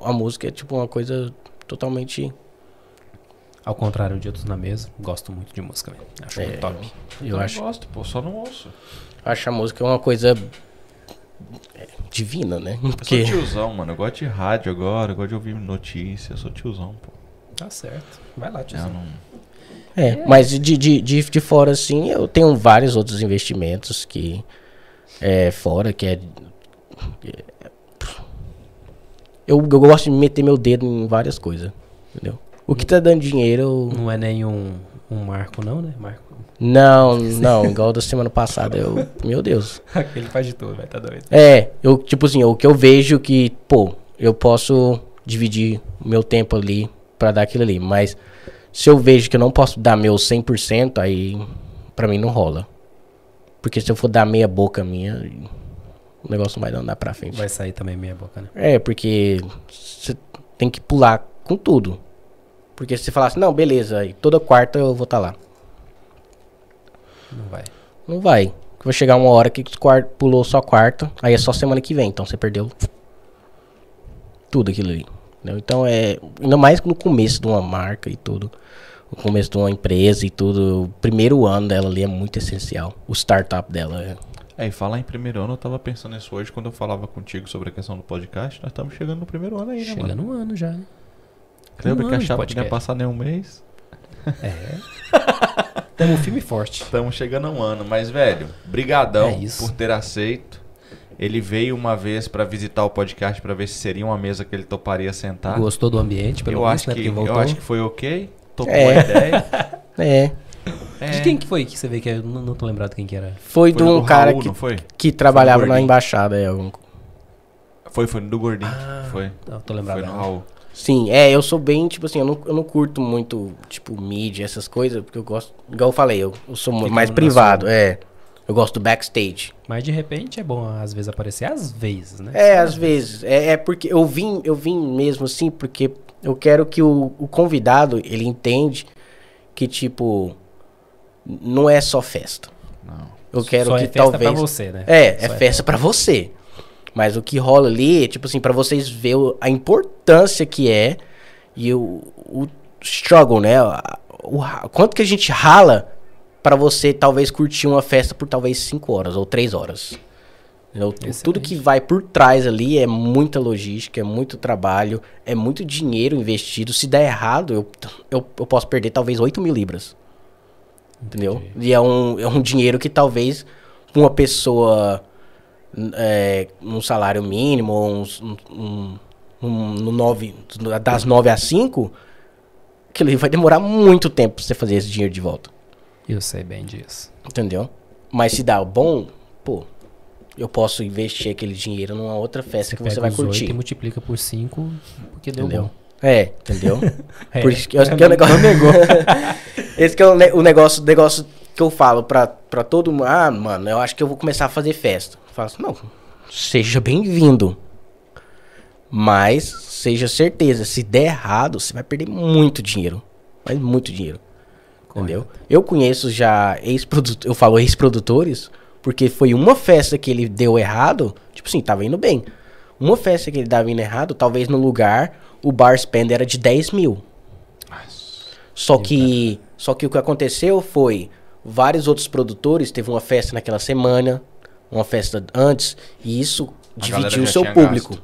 a música é tipo uma coisa totalmente Ao contrário de outros na mesa, gosto muito de música, velho. Acho É, muito top. eu Eu acho, gosto, pô, só não ouço. acho a música uma coisa é, divina, né? Eu Porque sou tiozão, mano. Eu gosto de rádio agora, eu gosto de ouvir notícia. Eu sou tiozão, pô. Tá certo. Vai lá, Eu tiozão. não... É, mas de, de, de, de fora, assim, eu tenho vários outros investimentos que é fora, que é. é- eu, eu gosto de meter meu dedo em várias coisas, entendeu? O que tá dando dinheiro, eu- Não é nenhum um marco, não, né? Marco. Não, não, igual da semana passada, eu, meu Deus. Aquele faz de tudo, vai tá doido. É, eu, tipo assim, o que eu vejo que, pô, eu posso dividir meu tempo ali pra dar aquilo ali, mas se eu vejo que eu não posso dar meu 100%, aí pra mim não rola. Porque se eu for dar meia boca minha, o negócio não vai andar pra frente. Vai sair também meia boca, né? É, porque você tem que pular com tudo. Porque se você falar assim, não, beleza, aí toda quarta eu vou estar lá. Não vai. Não vai. Vai chegar uma hora que quar- pulou só quarta, aí é só semana que vem, então você perdeu tudo aquilo ali. entendeu? Então é. Ainda mais no começo de uma marca e tudo. No começo de uma empresa e tudo. O primeiro ano dela ali é muito essencial. O startup dela é. É, e falar em primeiro ano, eu tava pensando nisso hoje quando eu falava contigo sobre a questão do podcast. Nós estamos chegando no primeiro ano aí, né, Chega mano? no ano já, né? Lembra um que achava que não ia passar nem um mês? É. Temos um filme forte. Estamos chegando a um ano, mas, velho, brigadão É por ter aceito. Ele veio uma vez pra visitar o podcast pra ver se seria uma mesa que ele toparia sentar. Gostou do ambiente, pelo eu, menos, acho né? que, eu acho que foi ok. Tocou É. a ideia. É. É. De quem que foi que você vê que eu não, não tô lembrado quem que era? Foi, Foi de um do cara Raul, que, que trabalhava na embaixada. É, algum- Foi, foi do Gordinho. Ah, foi. Não, tô lembrado. Foi no não. Raul. Sim, é, eu sou bem, tipo assim, eu não, eu não curto muito, tipo, mídia, essas coisas, porque eu gosto, igual eu falei, eu, eu sou mu- Fica mais privado, é. Eu gosto do backstage. Mas de repente é bom às vezes aparecer, às vezes, né? É, Só às vezes. É, é porque eu vim, eu vim mesmo assim, porque eu quero que o, o convidado, ele entende que, tipo, não é só festa. Não. Eu quero Só que é festa talvez... pra você, né? É, Só é festa pra você. Mas o que rola ali, é, tipo assim, pra vocês ver o- a importância que é e o, o struggle, né? O, ra- quanto que a gente rala pra você talvez curtir uma festa por talvez 5 horas ou 3 horas. Entendeu? Tudo que vai por trás ali é muita logística, é muito trabalho, é muito dinheiro investido. Se der errado, eu, eu, eu posso perder talvez 8 mil libras. Entendeu? E é um, é um dinheiro que talvez uma pessoa é, num salário mínimo, uns- um, um, um- no nove, das 9 às 5, aquilo ali vai demorar muito tempo pra você fazer esse dinheiro de volta. Eu sei bem disso. Entendeu? Mas se dá bom, pô, eu posso investir aquele dinheiro numa outra festa que você vai curtir. e multiplica por 5, porque deu Entendeu? bom. É, entendeu? É. Por isso que, esse que é o negócio. esse que é o, ne- o negócio, negócio que eu falo pra, pra todo mundo. Ah, mano, eu acho que eu vou começar a fazer festa. Eu falo assim, não, seja bem-vindo. Mas seja certeza, se der errado, você vai perder muito dinheiro. Mas muito dinheiro. Entendeu? Eu conheço já ex-produtores, eu falo ex-produtores, porque foi uma festa que ele deu errado, tipo assim, tava indo bem. Uma festa que ele dava indo errado, talvez no lugar, o bar spend era de 10 mil. Só que, só que o que aconteceu foi, vários outros produtores, teve uma festa naquela semana, uma festa antes, e isso A dividiu o seu público.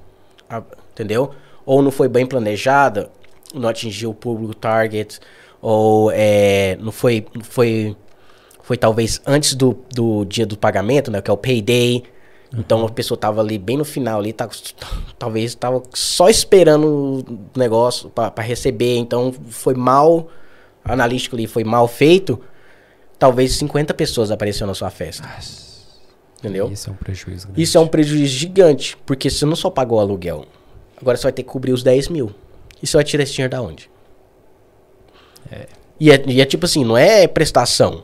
Ah, entendeu? Ou não foi bem planejada, não atingiu o público target, ou é, não foi, foi, foi talvez antes do, do dia do pagamento, né, que é o payday. Então a pessoa tava ali bem no final ali, tá, talvez tava só esperando o negócio para receber, então foi mal, a analítica ali foi mal feito. Talvez 50 pessoas apareceram na sua festa. Entendeu? Isso é um prejuízo. grande. Isso é um prejuízo gigante, porque você não só pagou o aluguel. Agora você vai ter que cobrir os 10 mil. E você vai tirar esse dinheiro da onde? É. E é, e é tipo assim, não é prestação.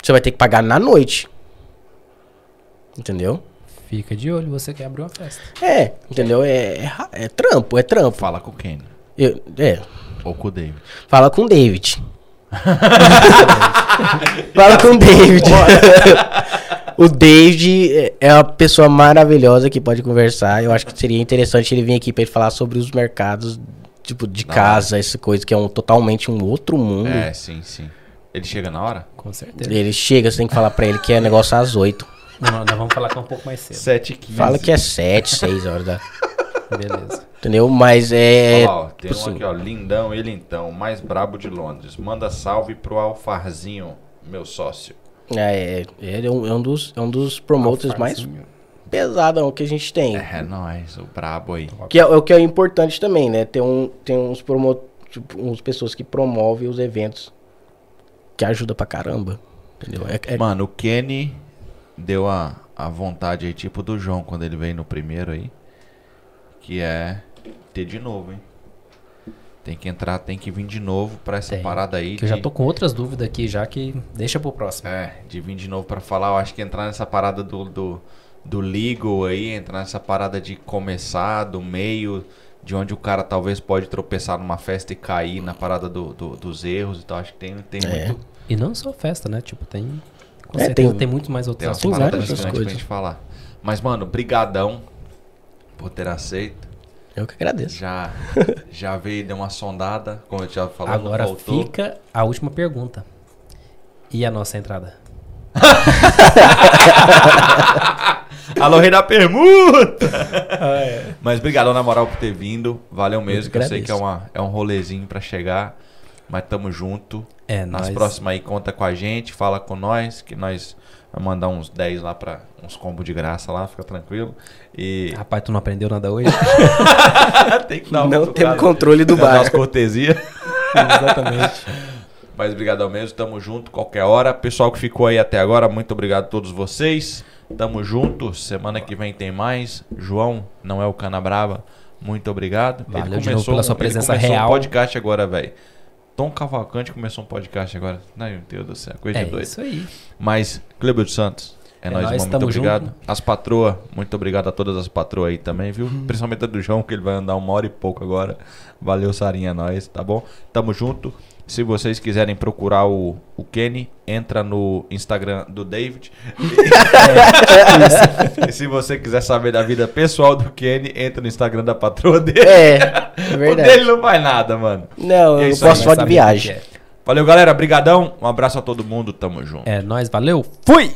Você vai ter que pagar na noite. Entendeu? Fica de olho, você quer abrir uma festa. É, entendeu? É, é, é trampo, é trampo. Fala com o Kenny. Eu- é, Ou com o David. fala com o David. fala com o David. o David é- é uma pessoa maravilhosa que pode conversar. Eu acho que seria interessante ele vir aqui pra ele falar sobre os mercados, tipo, de Da casa, essa coisa que é um, totalmente um outro mundo. É, sim, sim. Ele chega na hora? Com certeza. Ele chega, você tem que falar pra ele que é negócio às 8. Não, nós vamos falar com um pouco mais cedo. 7 e 15. Fala que é 7, 6 horas da. Beleza. Entendeu? Mas é. Olha lá, ó, tem um aqui, ó. Lindão, ele então, mais brabo de Londres. Manda salve pro Alfarzinho, meu sócio. É, ele é um, é um dos, é um dos promoters mais pesadão que a gente tem. É, nóis, o brabo aí. Que é o que é importante também, né? Tem, um, tem uns promo, tipo, uns pessoas que promovem os eventos que ajuda pra caramba. Entendeu? É, é- Mano, o Kenny deu a, a vontade aí, tipo do João, quando ele veio no primeiro aí. Que é ter de novo, hein? Tem que entrar, tem que vir de novo pra essa Tem. parada aí. Que eu já de- tô com outras dúvidas aqui, já que deixa pro próximo. É, de vir de novo pra falar, eu acho que entrar nessa parada do, do, do legal aí, entrar nessa parada de começar, do meio, de onde o cara talvez pode tropeçar numa festa e cair na parada do, do- dos erros e tal. Acho que tem, tem É. muito. E não só festa, né? Tipo, tem. Com É, certeza tem- tem, muito mais Tem outros umas Tem assuntos. paradas várias outras pra gente falar. Mas, mano, brigadão por ter aceito. eu que agradeço. Já, já veio, deu uma sondada, como eu já falou, Agora voltou. fica a última pergunta. E a nossa entrada? Alô, rei da permuta! Mas obrigado, na moral, por ter vindo. Valeu mesmo, Eu que eu sei que é, uma, é um rolezinho pra chegar. Mas tamo junto. É, Nas nós. próximas aí, conta com a gente, fala com nós, que nós vamos mandar uns 10 lá pra uns combos de graça lá, fica tranquilo. E Rapaz, tu não aprendeu nada hoje? tem que dar Não temos controle do Dar bar. umas cortesia. Exatamente. Mas obrigadão mesmo, tamo junto qualquer hora. Pessoal que ficou aí até agora, muito obrigado a todos vocês. Tamo junto, semana que vem tem mais. João, não é o Cana Brava, muito obrigado. Valeu de novo pela sua presença ele começou real. um podcast agora, velho. Tom Cavalcante começou um podcast agora. Meu Deus do céu, coisa É de doido. isso aí. Mas, Cleber dos Santos, é, É nóis, irmão, muito obrigado. junto. As patroas, muito obrigado a todas as patroas aí também, viu? Principalmente a do João, que ele vai andar uma hora e pouco agora. Valeu, Sarinha, é nóis, tá bom? Tamo junto. Se vocês quiserem procurar o, o Kenny, entra no Instagram do David. e se você quiser saber da vida pessoal do Kenny, entra no Instagram da patroa dele. É, é o verdade. dele não faz nada, mano. Não, é eu isso aí, posso nós falar de o viagem. é. Valeu, galera. Brigadão. Um abraço a todo mundo. Tamo junto. É nóis, valeu. Fui!